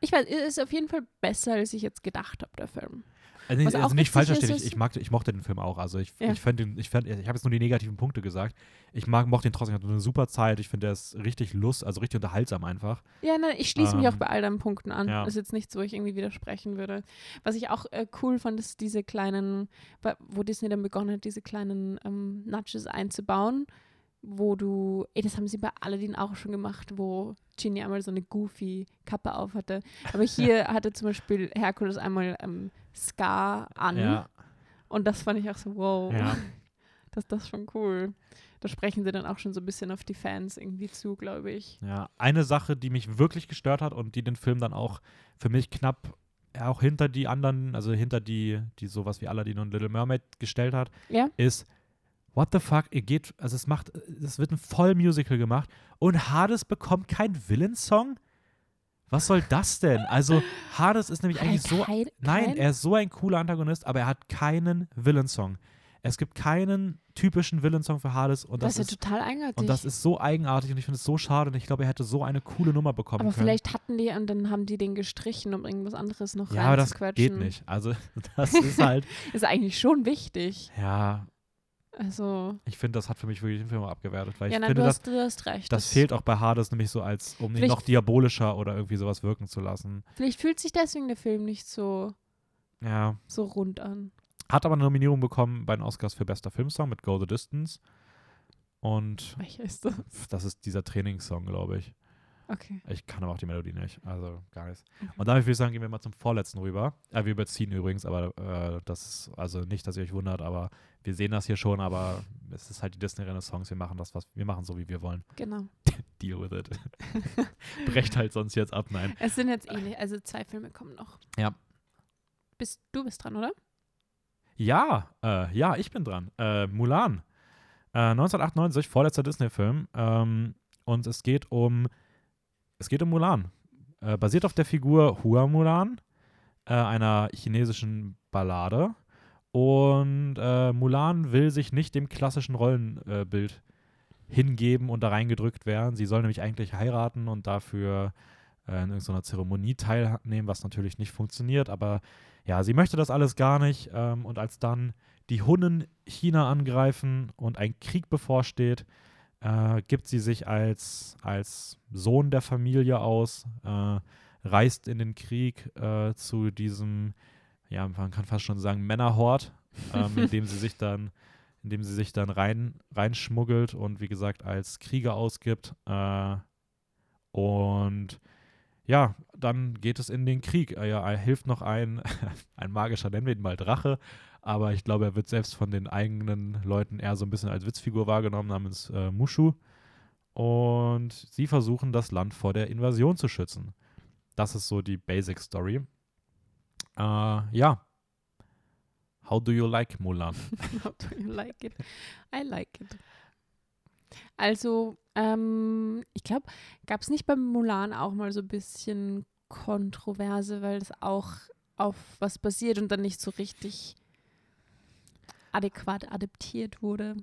ich weiß, es ist auf jeden Fall besser, als ich jetzt gedacht habe, der Film. Also, Was also nicht falsch verstehen, ich, ich, mag, ich mochte den Film auch. Also ich, Ja. ich fand den, ich fand, ich habe jetzt nur die negativen Punkte gesagt. Ich mag, mochte den trotzdem, ich hatte eine super Zeit. Ich finde, der ist richtig lust, also richtig unterhaltsam einfach. Ja, nein, ich schließe mich auch Ähm, bei all deinen Punkten an. ja. Das ist jetzt nichts, wo ich irgendwie widersprechen würde. Was ich auch äh, cool fand, ist diese kleinen, wo Disney dann begonnen hat, diese kleinen ähm, Nudges einzubauen, wo du, ey, das haben sie bei Aladdin auch schon gemacht, wo Genie einmal so eine goofy Kappe auf hatte. Aber [LAUGHS] hier hatte zum Beispiel Herkules einmal ähm, Ska an. Ja, Und das fand ich auch so, wow, ja. [LAUGHS] das, das ist schon cool. Da sprechen sie dann auch schon so ein bisschen auf die Fans irgendwie zu, glaube ich. Ja, eine Sache, die mich wirklich gestört hat und die den Film dann auch für mich knapp ja, auch hinter die anderen, also hinter die, die sowas wie Aladdin und Little Mermaid gestellt hat, Ja? ist What the fuck, ihr geht, also es macht, es wird ein Vollmusical gemacht und Hades bekommt keinen Villain-Song? Was soll das denn? Also Hades ist nämlich eigentlich so, Kein, nein, kein- er ist so ein cooler Antagonist, aber er hat keinen Villain-Song. Es gibt keinen typischen Villain-Song für Hades und das das, ist ja total eigenartig. und das ist so eigenartig und ich finde es so schade und ich glaube, er hätte so eine coole Nummer bekommen aber können. vielleicht hatten die und dann haben die den gestrichen, um irgendwas anderes noch ja, aber das reinzuquetschen. geht nicht. Also [LAUGHS] das ist halt, [LAUGHS] Ist eigentlich schon wichtig. ja, Also, ich finde, das hat für mich wirklich den Film abgewertet, weil ja, ich nein, finde, du, das, hast, du hast recht. das fehlt auch bei Hades nämlich so als, um ihn noch diabolischer oder irgendwie sowas wirken zu lassen. Vielleicht fühlt sich deswegen der Film nicht so, Ja. so rund an. Hat aber eine Nominierung bekommen bei den Oscars für bester Filmsong mit Go the Distance. Und Welcher ist das? das ist dieser Trainingssong, glaube ich. Okay. Ich kann aber auch die Melodie nicht, also gar nichts. Mhm. Und damit würde ich sagen, gehen wir mal zum vorletzten rüber. Äh, wir überziehen übrigens, aber äh, das ist also nicht, dass ihr euch wundert, aber wir sehen das hier schon, aber [LAUGHS] es ist halt die Disney-Renaissance. Wir machen das, was wir machen, so wie wir wollen. Genau. [LAUGHS] Deal with it. [LAUGHS] Brecht halt sonst jetzt ab, nein. Es sind jetzt ähnlich, also zwei Filme kommen noch. Ja. Bist, du bist dran, oder? Ja, äh, ja, ich bin dran. Äh, Mulan. Äh, 1998, vorletzter Disney-Film. Ähm, und es geht um, es geht um Mulan. Äh, basiert auf der Figur Hua Mulan, äh, einer chinesischen Ballade. Und äh, Mulan will sich nicht dem klassischen Rollenbild äh, hingeben und da reingedrückt werden. Sie soll nämlich eigentlich heiraten und dafür äh, in irgendeiner Zeremonie teilnehmen, was natürlich nicht funktioniert. Aber ja, sie möchte das alles gar nicht. Ähm, und als dann die Hunnen China angreifen und ein Krieg bevorsteht, äh, gibt sie sich als, als Sohn der Familie aus, äh, reist in den Krieg äh, zu diesem, ja, man kann fast schon sagen, Männerhort, [LAUGHS] ähm, in dem sie sich dann in dem sie sich dann rein, reinschmuggelt und wie gesagt als Krieger ausgibt. Äh, und ja, dann geht es in den Krieg. Äh, ja, er hilft noch ein, [LAUGHS] ein magischer, nennen wir ihn mal Drache, aber ich glaube, er wird selbst von den eigenen Leuten eher so ein bisschen als Witzfigur wahrgenommen, namens äh, Mushu. Und sie versuchen, das Land vor der Invasion zu schützen. Das ist so die Basic Story. Äh, ja. How do you like Mulan? [LAUGHS] How do you like it? I like it. Also, ähm, ich glaube, gab es nicht beim Mulan auch mal so ein bisschen Kontroverse, weil das auch auf was basiert und dann nicht so richtig adäquat adaptiert wurde.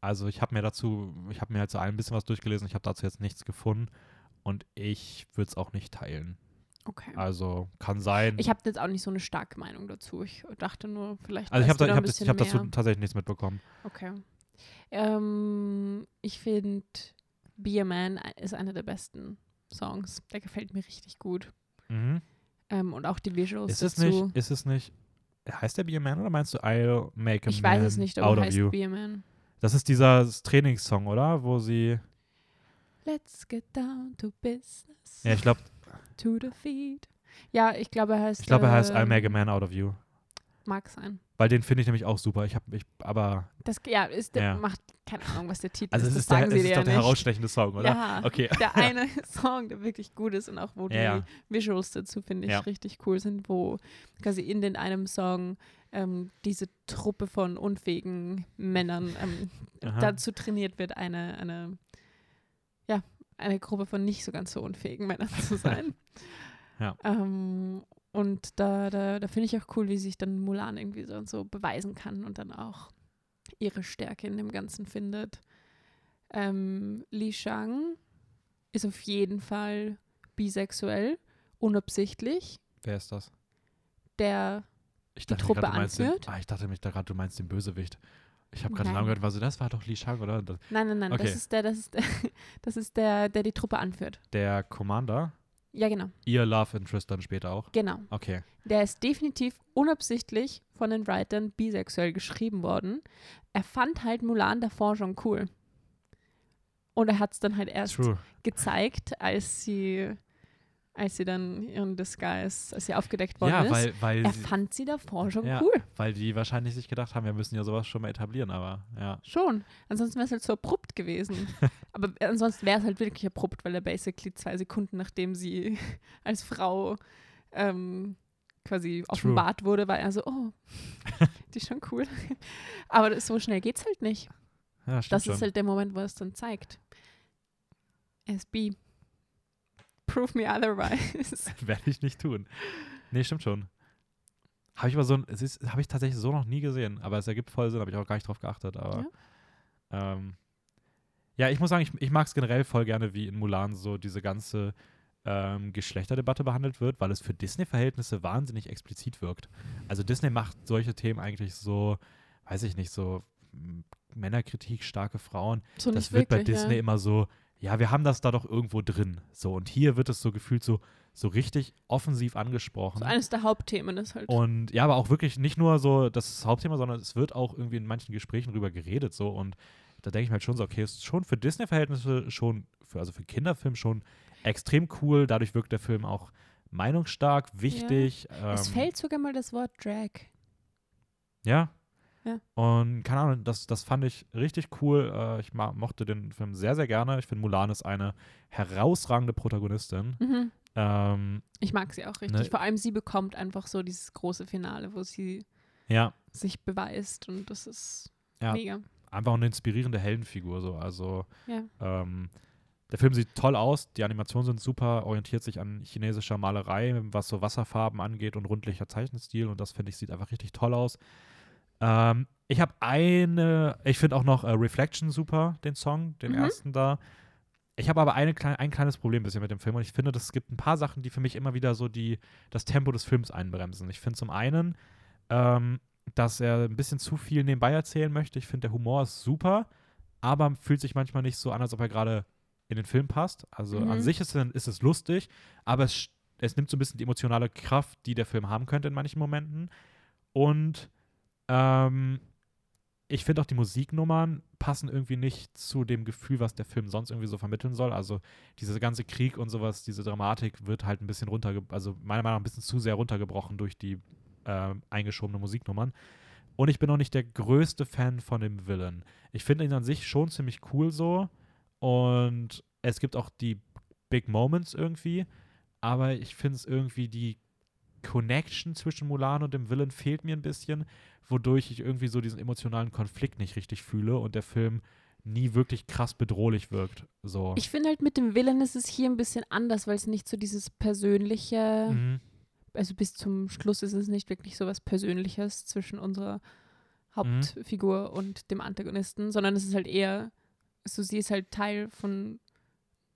Also ich habe mir dazu, ich habe mir halt so ein bisschen was durchgelesen, ich habe dazu jetzt nichts gefunden und ich würde es auch nicht teilen. Okay. Also kann sein. Ich habe jetzt auch nicht so eine starke Meinung dazu. Ich dachte nur, vielleicht. also ich habe da hab, das- hab dazu tatsächlich nichts mitbekommen. Okay. Ähm, ich finde, Be a Man ist einer der besten Songs. Der gefällt mir richtig gut. Mhm. Ähm, und auch die Visuals Ist es dazu. nicht, ist es nicht, heißt der Be a Man oder meinst du I'll make a ich man weiß es nicht, aber heißt you? Be a Man. Das ist dieser Trainingssong, oder? Wo sie, Let's get down to business. ja ich glaube, To the feet. Ja, ich glaube, er heißt. ich glaube er heißt I'll ähm, make a man out of you. Mag sein. Weil den finde ich nämlich auch super. Ich habe, ich, aber, Das, ja, ist der, Ja. macht keine Ahnung, was der Titel also es ist. ist, das der, sagen es sie ist doch ja der herausstechende Song, oder? Ja, Okay. [LAUGHS] der eine [LAUGHS] Song, der wirklich gut ist und auch wo die. Visuals dazu, finde ich, richtig cool sind, wo quasi in den einem Song ähm, diese Truppe von unfähigen Männern ähm, dazu trainiert wird, eine, eine, ja, eine Gruppe von nicht so ganz so unfähigen Männern zu [LAUGHS] sein. Ja. Ähm, und da, da, da finde ich auch cool, wie sich dann Mulan irgendwie so, so beweisen kann und dann auch ihre Stärke in dem Ganzen findet. Ähm, Li Shang ist auf jeden Fall bisexuell, unabsichtlich. Wer ist das? Der, Ich die Truppe grad, anführt? Den, ah, ich dachte mich da gerade, du meinst den Bösewicht. Ich habe gerade den. Namen gehört, war so, das war doch Li Shang, oder? Das, nein, nein, nein, Okay. das ist der, das ist der, [LAUGHS] das ist der, der die Truppe anführt. der Commander, Ja, genau, ihr Love Interest dann später auch. genau. Okay. Der ist definitiv unabsichtlich von den Writern bisexuell geschrieben worden. Er fand halt Mulan davor schon cool. Und er hat es dann halt erst True. gezeigt, als sie als sie dann ihren Disguise, als sie aufgedeckt worden Ja, ist. weil, weil, er sie, fand sie davor schon Ja. cool. weil die wahrscheinlich sich gedacht haben, wir müssen ja sowas schon mal etablieren, aber ja. Schon. Ansonsten wäre es halt so abrupt gewesen. [LAUGHS] Aber ansonsten wäre es halt wirklich abrupt, weil er basically zwei Sekunden nachdem sie [LAUGHS] als Frau ähm, quasi offenbart wurde, war er so, oh, die ist schon cool. [LAUGHS] Aber so schnell geht's halt nicht. Ja, Das schon. ist halt der Moment, wo er es dann zeigt. SB. Prove me otherwise. [LAUGHS] Werde ich nicht tun. Nee, stimmt schon. Habe ich aber so, es ist, habe ich tatsächlich so noch nie gesehen, aber es ergibt voll Sinn, habe ich auch gar nicht drauf geachtet. Aber ja, ähm, ja ich muss sagen, ich, ich mag es generell voll gerne, wie in Mulan so diese ganze ähm, Geschlechterdebatte behandelt wird, weil es für Disney-Verhältnisse wahnsinnig explizit wirkt. Also Disney macht solche Themen eigentlich so, weiß ich nicht, so Männerkritik, starke Frauen. So das wird bei wirklich, Disney ja. immer so, ja, wir haben das da doch irgendwo drin. So, und hier wird es so gefühlt so, so richtig offensiv angesprochen. So eines der Hauptthemen ist halt. Und ja, aber auch wirklich nicht nur so das Hauptthema, sondern es wird auch irgendwie in manchen Gesprächen drüber geredet so und da denke ich mir halt schon so, okay, ist schon für Disney-Verhältnisse schon, für, also für Kinderfilm schon extrem cool. Dadurch wirkt der Film auch meinungsstark, wichtig. es ähm, fällt sogar mal das Wort Drag. Ja. Ja. Und keine Ahnung, das, das fand ich richtig cool. Äh, ich mochte den Film sehr, sehr gerne. Ich finde, Mulan ist eine herausragende Protagonistin. Mhm. Ähm, Ich mag sie auch richtig. Ne- Vor allem sie bekommt einfach so dieses große Finale, wo sie ja, sich beweist und das ist Ja. mega. einfach eine inspirierende Heldenfigur. So. Also Ja. Ähm, der Film sieht toll aus, die Animationen sind super, orientiert sich an chinesischer Malerei, was so Wasserfarben angeht und rundlicher Zeichenstil und das finde ich sieht einfach richtig toll aus. Ähm, ich habe eine, ich finde auch noch äh, Reflection super, den Song, den Mhm. ersten da. Ich habe aber eine, ein kleines Problem bisschen mit dem Film und ich finde, es gibt ein paar Sachen, die für mich immer wieder so die, das Tempo des Films einbremsen. Ich finde zum einen, ähm, dass er ein bisschen zu viel nebenbei erzählen möchte. Ich finde, der Humor ist super, aber fühlt sich manchmal nicht so an, als ob er gerade in den Film passt. Also Mhm. an sich ist, ist es lustig, aber es, es nimmt so ein bisschen die emotionale Kraft, die der Film haben könnte in manchen Momenten. Und ähm, ich finde auch die Musiknummern passen irgendwie nicht zu dem Gefühl, was der Film sonst irgendwie so vermitteln soll. Also dieser ganze Krieg und sowas, diese Dramatik wird halt ein bisschen runterge also meiner Meinung nach ein bisschen zu sehr runtergebrochen durch die äh, eingeschobene Musiknummern. Und ich bin auch nicht der größte Fan von dem Villain. Ich finde ihn an sich schon ziemlich cool so. Und es gibt auch die Big Moments irgendwie. Aber ich finde es irgendwie, die Connection zwischen Mulan und dem Villain fehlt mir ein bisschen, wodurch ich irgendwie so diesen emotionalen Konflikt nicht richtig fühle und der Film nie wirklich krass bedrohlich wirkt. So. Ich finde halt mit dem Willen ist es hier ein bisschen anders, weil es nicht so dieses persönliche, mhm. also bis zum Schluss ist es nicht wirklich so was Persönliches zwischen unserer Hauptfigur und dem Antagonisten, sondern es ist halt eher, so sie ist halt Teil von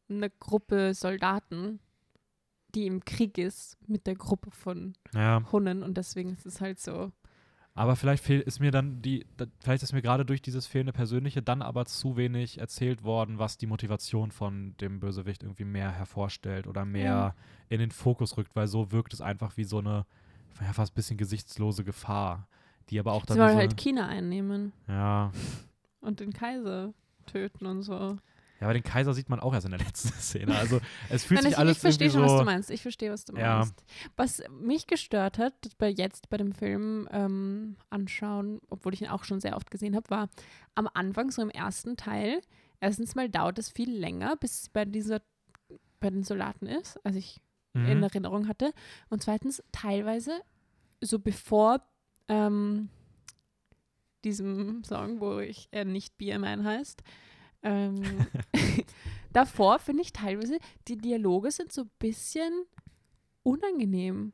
einer Gruppe Soldaten, die im Krieg ist mit der Gruppe von Ja, Hunnen und deswegen ist es halt so. aber vielleicht fehl, ist mir dann die, da, vielleicht ist mir gerade durch dieses fehlende Persönliche dann aber zu wenig erzählt worden, was die Motivation von dem Bösewicht irgendwie mehr hervorstellt oder mehr Ja. in den Fokus rückt, weil so wirkt es einfach wie so eine ja, fast ein bisschen gesichtslose Gefahr, die aber auch dann Sie wollen so halt China einnehmen ja, und den Kaiser töten und so. Ja, aber den Kaiser sieht man auch erst in der [LAUGHS] letzten Szene. Also es fühlt Nein, sich ich, alles ich verstehe schon, so. was du meinst. Ich verstehe, was du Ja. meinst. Was mich gestört hat, bei jetzt bei dem Film ähm, anschauen, obwohl ich ihn auch schon sehr oft gesehen habe, war am Anfang, so im ersten Teil, erstens mal dauert es viel länger, bis es bei dieser bei den Soldaten ist, als ich in Mhm. Erinnerung hatte. Und zweitens, teilweise, so bevor ähm, diesem Song, wo ich er nicht BMN heißt, ähm, [LAUGHS] davor finde ich teilweise, die Dialoge sind so ein bisschen unangenehm.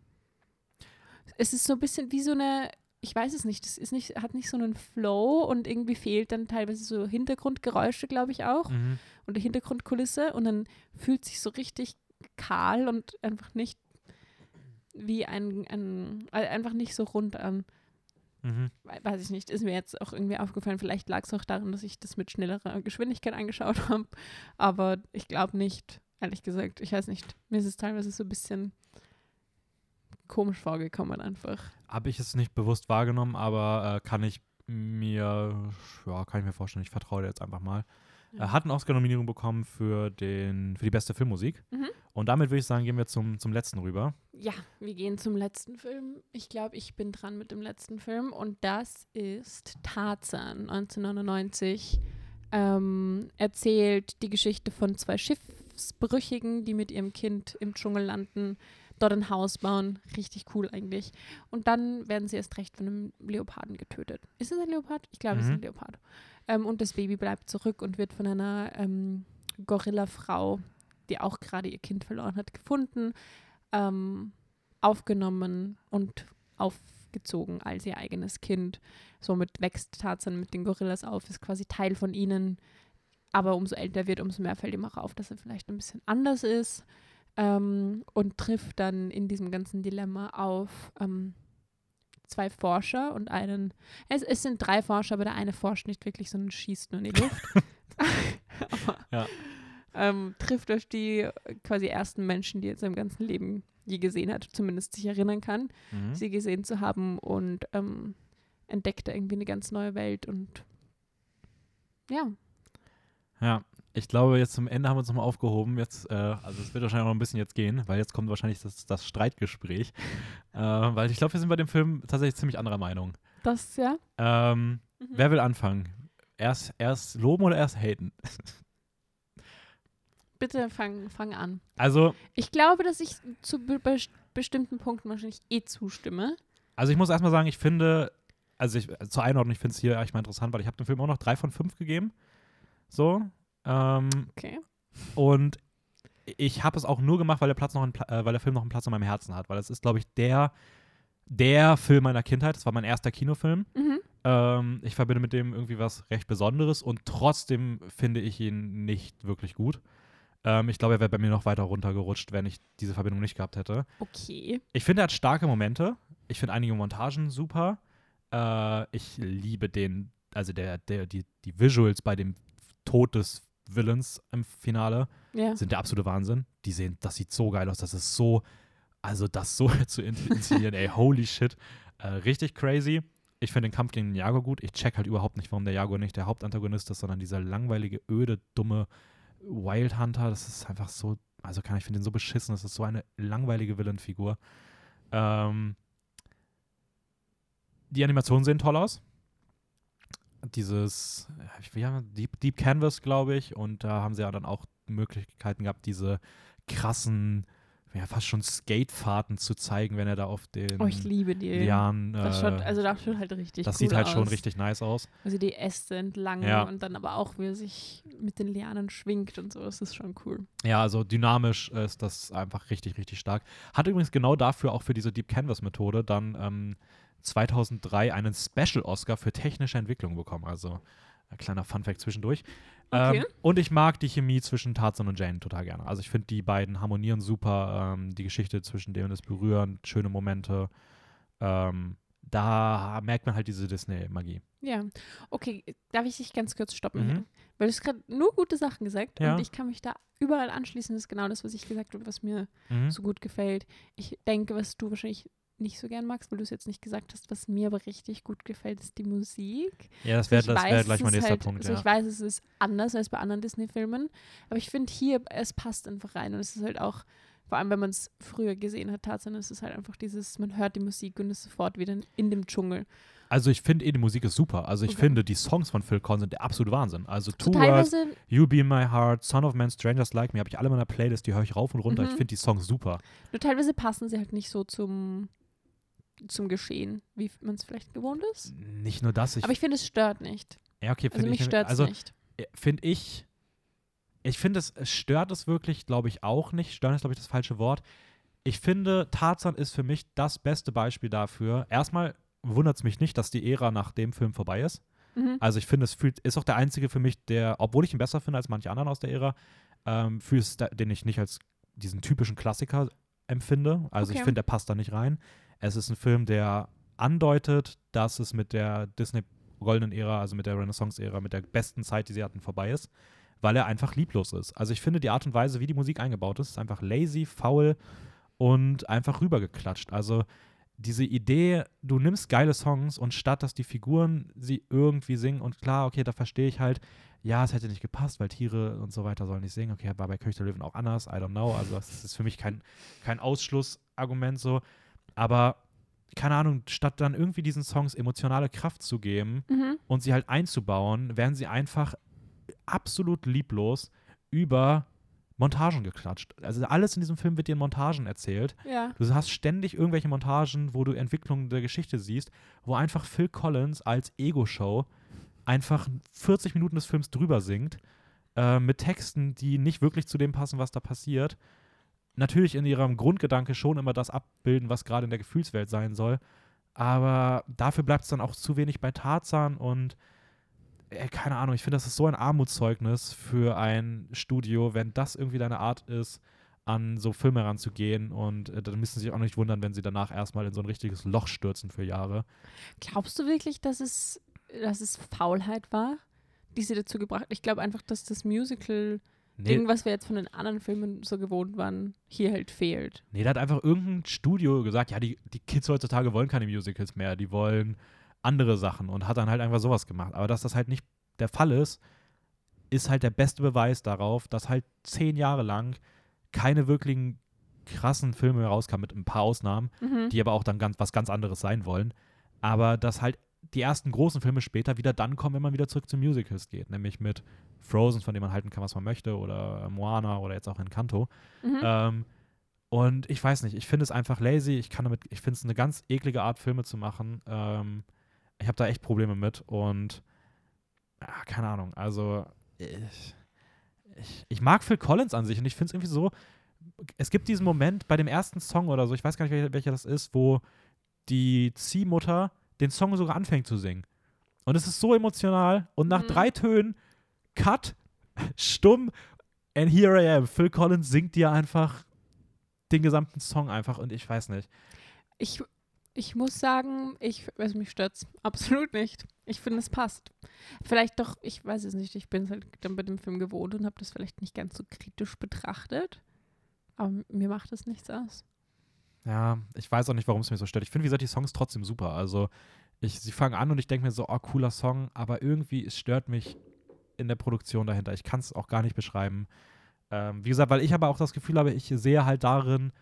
Es ist so ein bisschen wie so eine, ich weiß es nicht, das ist nicht, hat nicht so einen Flow und irgendwie fehlt dann teilweise so Hintergrundgeräusche, glaube ich auch Mhm. und die Hintergrundkulisse und dann fühlt sich so richtig kahl und einfach nicht wie ein, ein äh, einfach nicht so rund an. Mhm. We- Weiß ich nicht, ist mir jetzt auch irgendwie aufgefallen. Vielleicht lag es auch daran, dass ich das mit schnellerer Geschwindigkeit angeschaut habe. Aber ich glaube nicht, ehrlich gesagt. Ich weiß nicht. Mir ist es teilweise so ein bisschen komisch vorgekommen einfach. Habe ich es nicht bewusst wahrgenommen, aber äh, kann ich mir, ja, kann ich mir vorstellen, ich vertraue dir jetzt einfach mal. Äh, hat eine Oscar-Nominierung bekommen für, den, für die beste Filmmusik. Mhm. Und damit würde ich sagen, gehen wir zum, zum letzten rüber. Ja, wir gehen zum letzten Film. Ich glaube, ich bin dran mit dem letzten Film und das ist Tarzan 1999. Ähm, erzählt die Geschichte von zwei Schiffsbrüchigen, die mit ihrem Kind im Dschungel landen, dort ein Haus bauen. Richtig cool eigentlich. Und dann werden sie erst recht von einem Leoparden getötet. Ist es ein Leopard? Ich glaube, es ist Mhm. ein Leopard. Ähm, und das Baby bleibt zurück und wird von einer ähm, Gorilla-Frau, die auch gerade ihr Kind verloren hat, gefunden, ähm, aufgenommen und aufgezogen als ihr eigenes Kind. Somit wächst Tarzan mit den Gorillas auf, ist quasi Teil von ihnen. Aber umso älter er wird, umso mehr fällt ihm auch auf, dass er vielleicht ein bisschen anders ist. Ähm, und trifft dann in diesem ganzen Dilemma auf ähm, zwei Forscher und einen. Es, es sind drei Forscher, aber der eine forscht nicht wirklich, sondern schießt nur in die Luft. [LAUGHS] [LAUGHS] aber, Ja. Ähm, trifft auf die äh, quasi ersten Menschen, die er in seinem ganzen Leben je gesehen hat, zumindest sich erinnern kann, Mhm. sie gesehen zu haben und ähm, entdeckt da irgendwie eine ganz neue Welt und ja, Ja, ich glaube, jetzt zum Ende haben wir uns nochmal aufgehoben. Jetzt, äh, also es wird wahrscheinlich noch ein bisschen jetzt gehen, weil jetzt kommt wahrscheinlich das, das Streitgespräch. [LAUGHS] äh, weil ich glaube, wir sind bei dem Film tatsächlich ziemlich anderer Meinung. das ja. Ähm, Mhm. Wer will anfangen? Erst, erst loben oder erst haten? [LAUGHS] Bitte fang, fang an. Also, Ich glaube, dass ich zu be be bestimmten Punkten wahrscheinlich eh zustimme. also ich muss erstmal sagen, ich finde, also ich, zur Einordnung, ich finde es hier echt mal interessant, weil ich habe dem Film auch noch drei von fünf gegeben. So. Ähm, Okay. Und ich habe es auch nur gemacht, weil der, Platz noch einen, äh, weil der Film noch einen Platz in meinem Herzen hat. Weil es ist, glaube ich, der, der Film meiner Kindheit. Das war mein erster Kinofilm. Mhm. Ähm, ich verbinde mit dem irgendwie was recht Besonderes und trotzdem finde ich ihn nicht wirklich gut. Ähm, ich glaube, er wäre bei mir noch weiter runtergerutscht, wenn ich diese Verbindung nicht gehabt hätte. Okay. Ich finde, er hat starke Momente. Ich finde einige Montagen super. Äh, ich liebe den, also der, der, die, die Visuals bei dem Tod des Villains im Finale Ja. sind der absolute Wahnsinn. Die sehen, das sieht so geil aus. Das ist so, also das so [LAUGHS] zu in- inszenieren, ey, holy shit. Äh, richtig crazy. Ich finde den Kampf gegen den Jaguar gut. Ich check halt überhaupt nicht, warum der Jaguar nicht der Hauptantagonist ist, sondern dieser langweilige, öde, dumme Wild Hunter. Das ist einfach so, also kann ich finde den so beschissen. Das ist so eine langweilige Villain-Figur. Ähm, die Animationen sehen toll aus. Dieses, äh, haben wir, Deep, Deep Canvas, glaube ich. Und da haben sie ja dann auch Möglichkeiten gehabt, diese krassen, ja, fast schon Skatefahrten zu zeigen, wenn er da auf den Oh, ich liebe die. Lianen. Das äh, schaut, also das schaut halt richtig das cool sieht halt aus. schon richtig nice aus. Also die Äste entlang Ja. und dann aber auch, wie er sich mit den Lianen schwingt und so. Das ist schon cool. Ja, also dynamisch äh, ist das einfach richtig, richtig stark. Hat übrigens genau dafür auch für diese Deep Canvas Methode dann ähm, 2003 einen Special Oscar für technische Entwicklung bekommen. Also kleiner Funfact zwischendurch. Okay. Ähm, und ich mag die Chemie zwischen Tarzan und Jane total gerne. Also ich finde, die beiden harmonieren super. Ähm, die Geschichte zwischen denen ist berührend, schöne Momente. Ähm, da merkt man halt diese Disney-Magie. Ja. Okay, darf ich dich ganz kurz stoppen Mhm. Weil du hast gerade nur gute Sachen gesagt Ja. und ich kann mich da überall anschließen. Das ist genau das, was ich gesagt habe, was mir Mhm. so gut gefällt. Ich denke, was du wahrscheinlich nicht so gern magst, weil du es jetzt nicht gesagt hast, was mir aber richtig gut gefällt, ist die Musik. Ja, das wäre wär gleich mein nächster halt, Punkt. Also ja. ich weiß, es ist anders als bei anderen Disney-Filmen, aber ich finde hier, es passt einfach rein und es ist halt auch, vor allem wenn man es früher gesehen hat, Tarzan, ist es halt einfach dieses, man hört die Musik und ist sofort wieder in, in dem Dschungel. Also ich finde eh, die Musik ist super. Also ich Okay. finde, die Songs von Phil Collins sind der absolute Wahnsinn. Also So Two Words, You Be My Heart, Son of Man, Strangers Like Me, habe ich alle in meiner Playlist, die höre ich rauf und runter. Mhm. Ich finde die Songs super. nur teilweise passen sie halt nicht so zum, zum Geschehen, wie man es vielleicht gewohnt ist. Nicht nur das, ich, aber ich finde, es stört nicht. ja, okay, Also finde mich ich, stört es also nicht. finde ich, ich finde es, stört es wirklich, glaube ich, auch nicht. Stören ist, glaube ich, das falsche Wort. Ich finde, Tarzan ist für mich das beste Beispiel dafür. Erstmal wundert es mich nicht, dass die Ära nach dem Film vorbei ist. Mhm. Also ich finde, es fühlt, ist auch der einzige für mich, der, obwohl ich ihn besser finde als manche anderen aus der Ära, ähm, da- den ich nicht als diesen typischen Klassiker empfinde. Also ich Okay. finde, der passt da nicht rein. Es ist ein Film, der andeutet, dass es mit der Disney goldenen Ära, also mit der Renaissance-Ära, mit der besten Zeit, die sie hatten, vorbei ist, weil er einfach lieblos ist. Also ich finde, die Art und Weise, wie die Musik eingebaut ist, ist einfach lazy, faul und einfach rübergeklatscht. Also diese Idee, du nimmst geile Songs und statt dass die Figuren sie irgendwie singen und klar, okay, da verstehe ich halt, ja, es hätte nicht gepasst, weil Tiere und so weiter sollen nicht singen. Okay, war bei König Löwen auch anders, I don't know. Also das ist für mich kein, kein Ausschlussargument so. Aber keine Ahnung, statt dann irgendwie diesen Songs emotionale Kraft zu geben Mhm. und sie halt einzubauen, werden sie einfach absolut lieblos über Montagen geklatscht. Also alles in diesem Film wird dir in Montagen erzählt. Ja. Du hast ständig irgendwelche Montagen, wo du Entwicklungen der Geschichte siehst, wo einfach Phil Collins als Ego-Show einfach 40 Minuten des Films drüber singt, äh, mit Texten, die nicht wirklich zu dem passen, was da passiert. Natürlich in ihrem Grundgedanke schon immer das abbilden, was gerade in der Gefühlswelt sein soll. Aber dafür bleibt es dann auch zu wenig bei Tarzan und äh, keine Ahnung, ich finde, das ist so ein Armutszeugnis für ein Studio, wenn das irgendwie deine Art ist, an so Filme ranzugehen und äh, dann müssen sie sich auch nicht wundern, wenn sie danach erstmal in so ein richtiges Loch stürzen für Jahre. Glaubst du wirklich, dass es, dass es Faulheit war, die sie dazu gebracht Ich glaube einfach, dass das Musical-Ding, Nee, was wir jetzt von den anderen Filmen so gewohnt waren, hier halt fehlt. nee, da hat einfach irgendein Studio gesagt, ja, die, die Kids heutzutage wollen keine Musicals mehr, die wollen andere Sachen und hat dann halt einfach sowas gemacht. Aber dass das halt nicht der Fall ist, ist halt der beste Beweis darauf, dass halt zehn Jahre lang keine wirklichen krassen Filme rauskamen, mit ein paar Ausnahmen. Mhm. die aber auch dann ganz was ganz anderes sein wollen. Aber dass halt die ersten großen Filme später wieder dann kommen, wenn man wieder zurück zu Musicals geht, nämlich mit Frozen, von dem man halten kann, was man möchte, oder Moana oder jetzt auch Encanto. Mhm. Ähm, und ich weiß nicht, ich finde es einfach lazy. Ich kann damit, ich finde es eine ganz eklige Art, Filme zu machen. Ähm, ich habe da echt Probleme mit und ja, keine Ahnung. Also ich, ich, ich mag Phil Collins an sich und ich finde es irgendwie so. Es gibt diesen Moment bei dem ersten Song oder so, ich weiß gar nicht, welcher, welcher das ist, wo die Ziehmutter den Song sogar anfängt zu singen. Und es ist so emotional und nach Mhm. drei Tönen, Cut, [LAUGHS] stumm, and here I am. Phil Collins singt dir einfach den gesamten Song einfach und ich weiß nicht. Ich, ich muss sagen, ich, also mich stört's [LAUGHS] absolut nicht. Ich finde, es passt. Vielleicht doch, ich weiß es nicht, ich bin es halt dann bei dem Film gewohnt und habe das vielleicht nicht ganz so kritisch betrachtet. Aber mir macht es nichts aus. Ja, ich weiß auch nicht, warum es mich so stört. Ich finde, wie gesagt, die Songs trotzdem super. Also, ich, sie fangen an und ich denke mir so, oh, cooler Song, aber irgendwie, es stört mich in der Produktion dahinter. Ich kann es auch gar nicht beschreiben. Ähm, wie gesagt, weil ich aber auch das Gefühl habe, ich sehe halt darin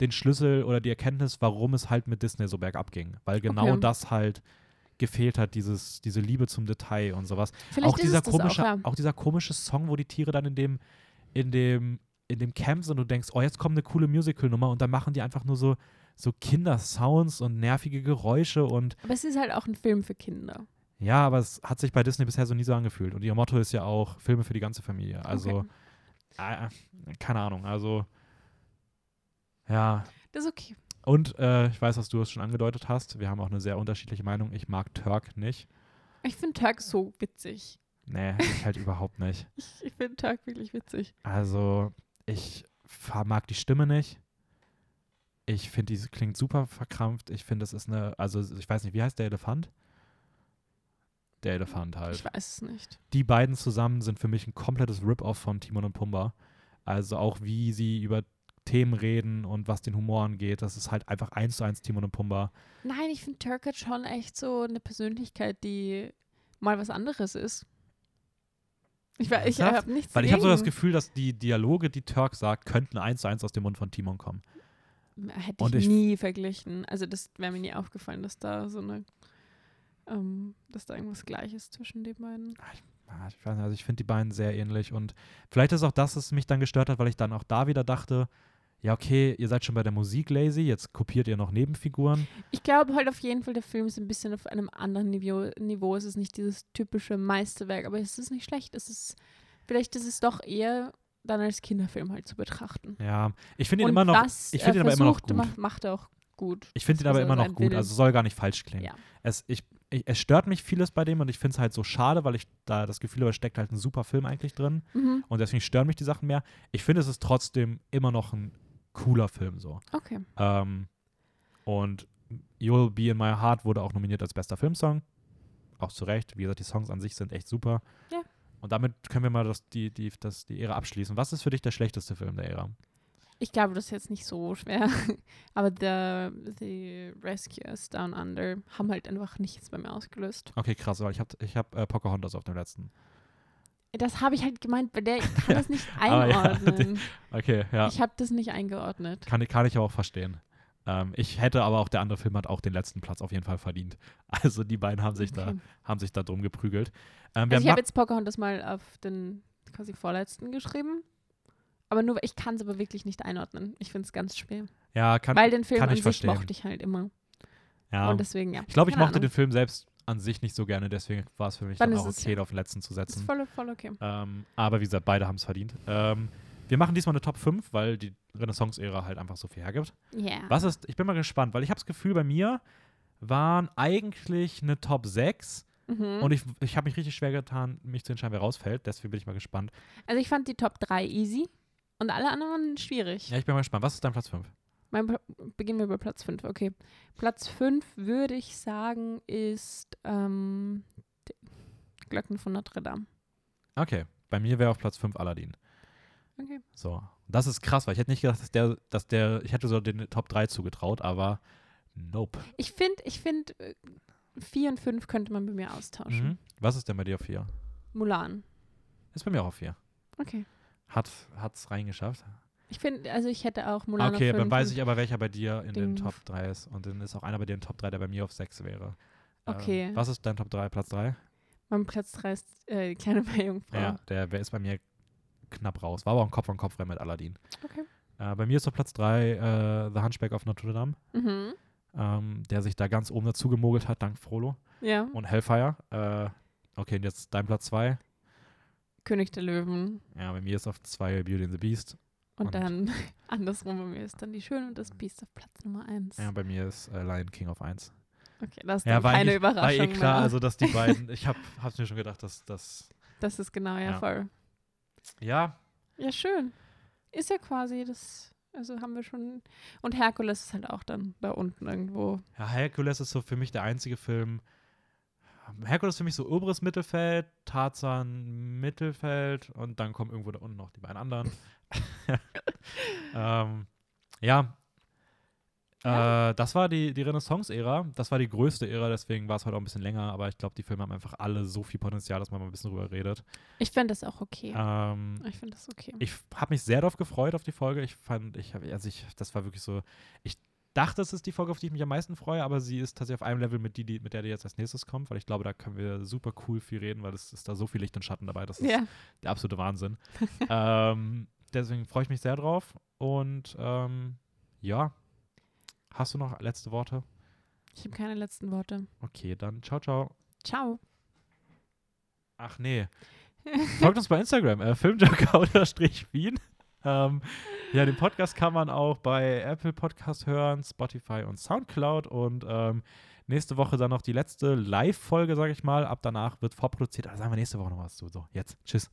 den Schlüssel oder die Erkenntnis, warum es halt mit Disney so bergab ging. Weil genau Okay. das halt gefehlt hat, dieses, diese Liebe zum Detail und sowas. Vielleicht auch dieser komische, auch, ja. auch dieser komische Song, wo die Tiere dann in dem, in dem, in dem Camp sind und du denkst, oh, jetzt kommt eine coole Musical-Nummer und dann machen die einfach nur so, so Kindersounds und nervige Geräusche und Aber es ist halt auch ein Film für Kinder. ja, aber es hat sich bei Disney bisher so nie so angefühlt. Und ihr Motto ist ja auch Filme für die ganze Familie. Also, Okay. äh, keine Ahnung, also ja. Das ist okay. Und äh, ich weiß, dass du es schon angedeutet hast. Wir haben auch eine sehr unterschiedliche Meinung. Ich mag Turk nicht. Ich finde Turk so witzig. Nee, ich halt überhaupt nicht. [LAUGHS] Ich, ich finde Turk wirklich witzig. Also, ich mag die Stimme nicht. Ich finde, die klingt super verkrampft. Ich finde, es ist eine, also ich weiß nicht, wie heißt der Elefant? Der Elefant halt. Ich weiß es nicht. Die beiden zusammen sind für mich ein komplettes Rip-Off von Timon und Pumba. Also auch wie sie über Themen reden und was den Humor angeht, das ist halt einfach eins zu eins Timon und Pumba. Nein, ich finde Turk hat schon echt so eine Persönlichkeit, die mal was anderes ist. Ich, ich habe nichts Weil ich habe so das. Gefühl, dass die Dialoge, die Turk sagt, könnten eins zu eins aus dem Mund von Timon kommen. Hätte ich, ich- nie verglichen. Also das wäre mir nie aufgefallen, dass da so eine, ähm, dass da irgendwas Gleiches zwischen den beiden. Ah, Ich weiß nicht, also ich finde die beiden sehr ähnlich und vielleicht ist auch das, was mich dann gestört hat, weil ich dann auch da wieder dachte, ja okay, ihr seid schon bei der Musik lazy, jetzt kopiert ihr noch Nebenfiguren. Ich glaube halt auf jeden Fall, der Film ist ein bisschen auf einem anderen Niveau. Niveau. Es ist nicht dieses typische Meisterwerk, aber es ist nicht schlecht. Es ist, vielleicht ist es doch eher dann als Kinderfilm halt zu betrachten. Ja, ich finde ihn Und immer noch, was ich finde ihn aber immer noch gut. Macht, macht er auch gut. Ich finde ihn Das, aber was immer er noch gut, also soll gar nicht falsch klingen. Ja. Es, ich, ich, es stört mich vieles bei dem und ich finde es halt so schade, weil ich da das Gefühl habe, es steckt halt ein super Film eigentlich drin Mhm. und deswegen stören mich die Sachen mehr. Ich finde, es ist trotzdem immer noch ein cooler Film so. Okay. Ähm, und You'll Be in My Heart wurde auch nominiert als bester Filmsong. Auch zu Recht. Wie gesagt, die Songs an sich sind echt super. Ja. Und damit können wir mal das, die, die, das, die Ära abschließen. Was ist für dich der schlechteste Film der Ära? Ich glaube, das ist jetzt nicht so schwer. [LAUGHS] Aber der, die Rescuers Down Under haben halt einfach nichts bei mir ausgelöst. Okay, krass, weil ich habe ich hab, äh, Pocahontas auf dem letzten. Das habe ich halt gemeint, bei der ich [LAUGHS] kann das nicht ja, einordnen. Okay, ja. Ich habe das nicht eingeordnet. Kann, ich- kann ich aber auch verstehen. Ähm, ich hätte aber auch, der andere Film hat auch den letzten Platz auf jeden Fall verdient. [LAUGHS] Also die beiden haben sich, da, Okay. haben sich da drum geprügelt. Ähm, Also ich habe jetzt Pocahontas mal auf den quasi vorletzten geschrieben. Aber nur, ich kann es aber wirklich nicht einordnen. Ich finde es ganz schwer. ja, kann, Weil den Film kann an ich sich verstehen. mochte ich halt immer. ja. Und deswegen, ja. Ich glaube, ich mochte Ahnung. den Film selbst an sich nicht so gerne, deswegen war es für mich Dann dann, auch okay, ja- auf den letzten zu Das ist setzen. voll, voll okay. Ähm, aber wie gesagt, beide haben es verdient. Ähm, wir machen diesmal eine Top 5, weil die Renaissance-Ära halt einfach so viel hergibt. Ja. Was ist, ich bin mal gespannt, weil ich habe das Gefühl, bei mir waren eigentlich eine Top 6 Mhm. und ich, ich habe mich richtig schwer getan, mich zu entscheiden, wer rausfällt. Deswegen bin ich mal gespannt. Also ich fand die Top 3 easy und alle anderen schwierig. Ja, ich bin mal gespannt. Was ist dein Platz 5? Mein, beginnen wir bei Platz 5, okay. Platz 5 würde ich sagen ist ähm, Glocken von Notre Dame. Okay, bei mir wäre auf Platz 5 Aladdin. Okay. So, das ist krass, weil ich hätte nicht gedacht, dass der, dass der, ich hätte so den Top 3 zugetraut, aber nope. Ich finde, ich finde, 4 und 5 könnte man bei mir austauschen. Mhm. Was ist denn bei dir auf 4? Mulan. Ist bei mir auch auf 4. Okay. Hat es reingeschafft. Ich finde, also ich hätte auch Mulan okay, auf dann 5 weiß ich aber, welcher bei dir in den Ding. Top 3 ist. Und dann ist auch einer bei dir in den Top 3, der bei mir auf 6 wäre. Okay. Ähm, was ist dein Top 3, Platz 3? Mein Platz 3 ist äh, die kleine [LAUGHS] Meerjungfrau. Ja, der, der ist bei mir knapp raus. War aber auch ein Kopf an Kopf Rennen mit Aladdin. Okay. Äh, bei mir ist auf Platz 3 äh, The Hunchback of Notre Dame, Mhm. ähm, der sich da ganz oben dazu gemogelt hat, dank Frollo. Ja. Und Hellfire. Äh, okay, und jetzt dein Platz 2. König der Löwen. Ja, bei mir ist auf 2 Beauty and the Beast. Und, Und- dann [LAUGHS] andersrum bei mir ist dann die Schöne und das Biest auf Platz Nummer 1. Ja, bei mir ist äh, Lion King auf 1. Okay, das ist Ja, keine eigentlich- war Überraschung eh klar, mehr. also dass die beiden, [LAUGHS] ich habe hab's mir schon gedacht, dass das, das ist genau, ja, Ja. voll. ja, Ja, schön. Ist ja quasi das, also haben wir schon. Und Herkules ist halt auch dann da unten irgendwo. Ja, Herkules ist so für mich der einzige Film. Herkules ist für mich so oberes Mittelfeld, Tarzan Mittelfeld und dann kommen irgendwo da unten noch die beiden anderen. [LAUGHS] ähm, ja. Ja. Äh, das war die, die Renaissance-Ära. Das war die größte Ära, deswegen war es heute auch ein bisschen länger, aber ich glaube, die Filme haben einfach alle so viel Potenzial, dass man mal ein bisschen drüber redet. Ich finde das auch okay. Ähm, Ich finde das okay. ich habe mich sehr darauf gefreut, auf die Folge. Ich fand, ich habe, also ich, das war wirklich so, ich dachte, es ist die Folge, auf die ich mich am meisten freue, aber sie ist tatsächlich auf einem Level mit, die, die, mit der die jetzt als nächstes kommt, weil ich glaube, da können wir super cool viel reden, weil es ist da so viel Licht und Schatten dabei. Das ist ja. der absolute Wahnsinn. [LAUGHS] ähm, deswegen freue ich mich sehr drauf. Und ähm, ja, hast du noch letzte Worte? Ich habe keine letzten Worte. Okay, dann ciao, ciao. Ciao. Ach nee. Folgt uns bei Instagram, äh, Filmjoker-Wien. Ähm, ja, den Podcast kann man auch bei Apple Podcast hören, Spotify und Soundcloud. Und ähm, nächste Woche dann noch die letzte Live-Folge, sage ich mal. Ab danach wird vorproduziert. Da sagen wir nächste Woche noch was zu. So, jetzt. Tschüss.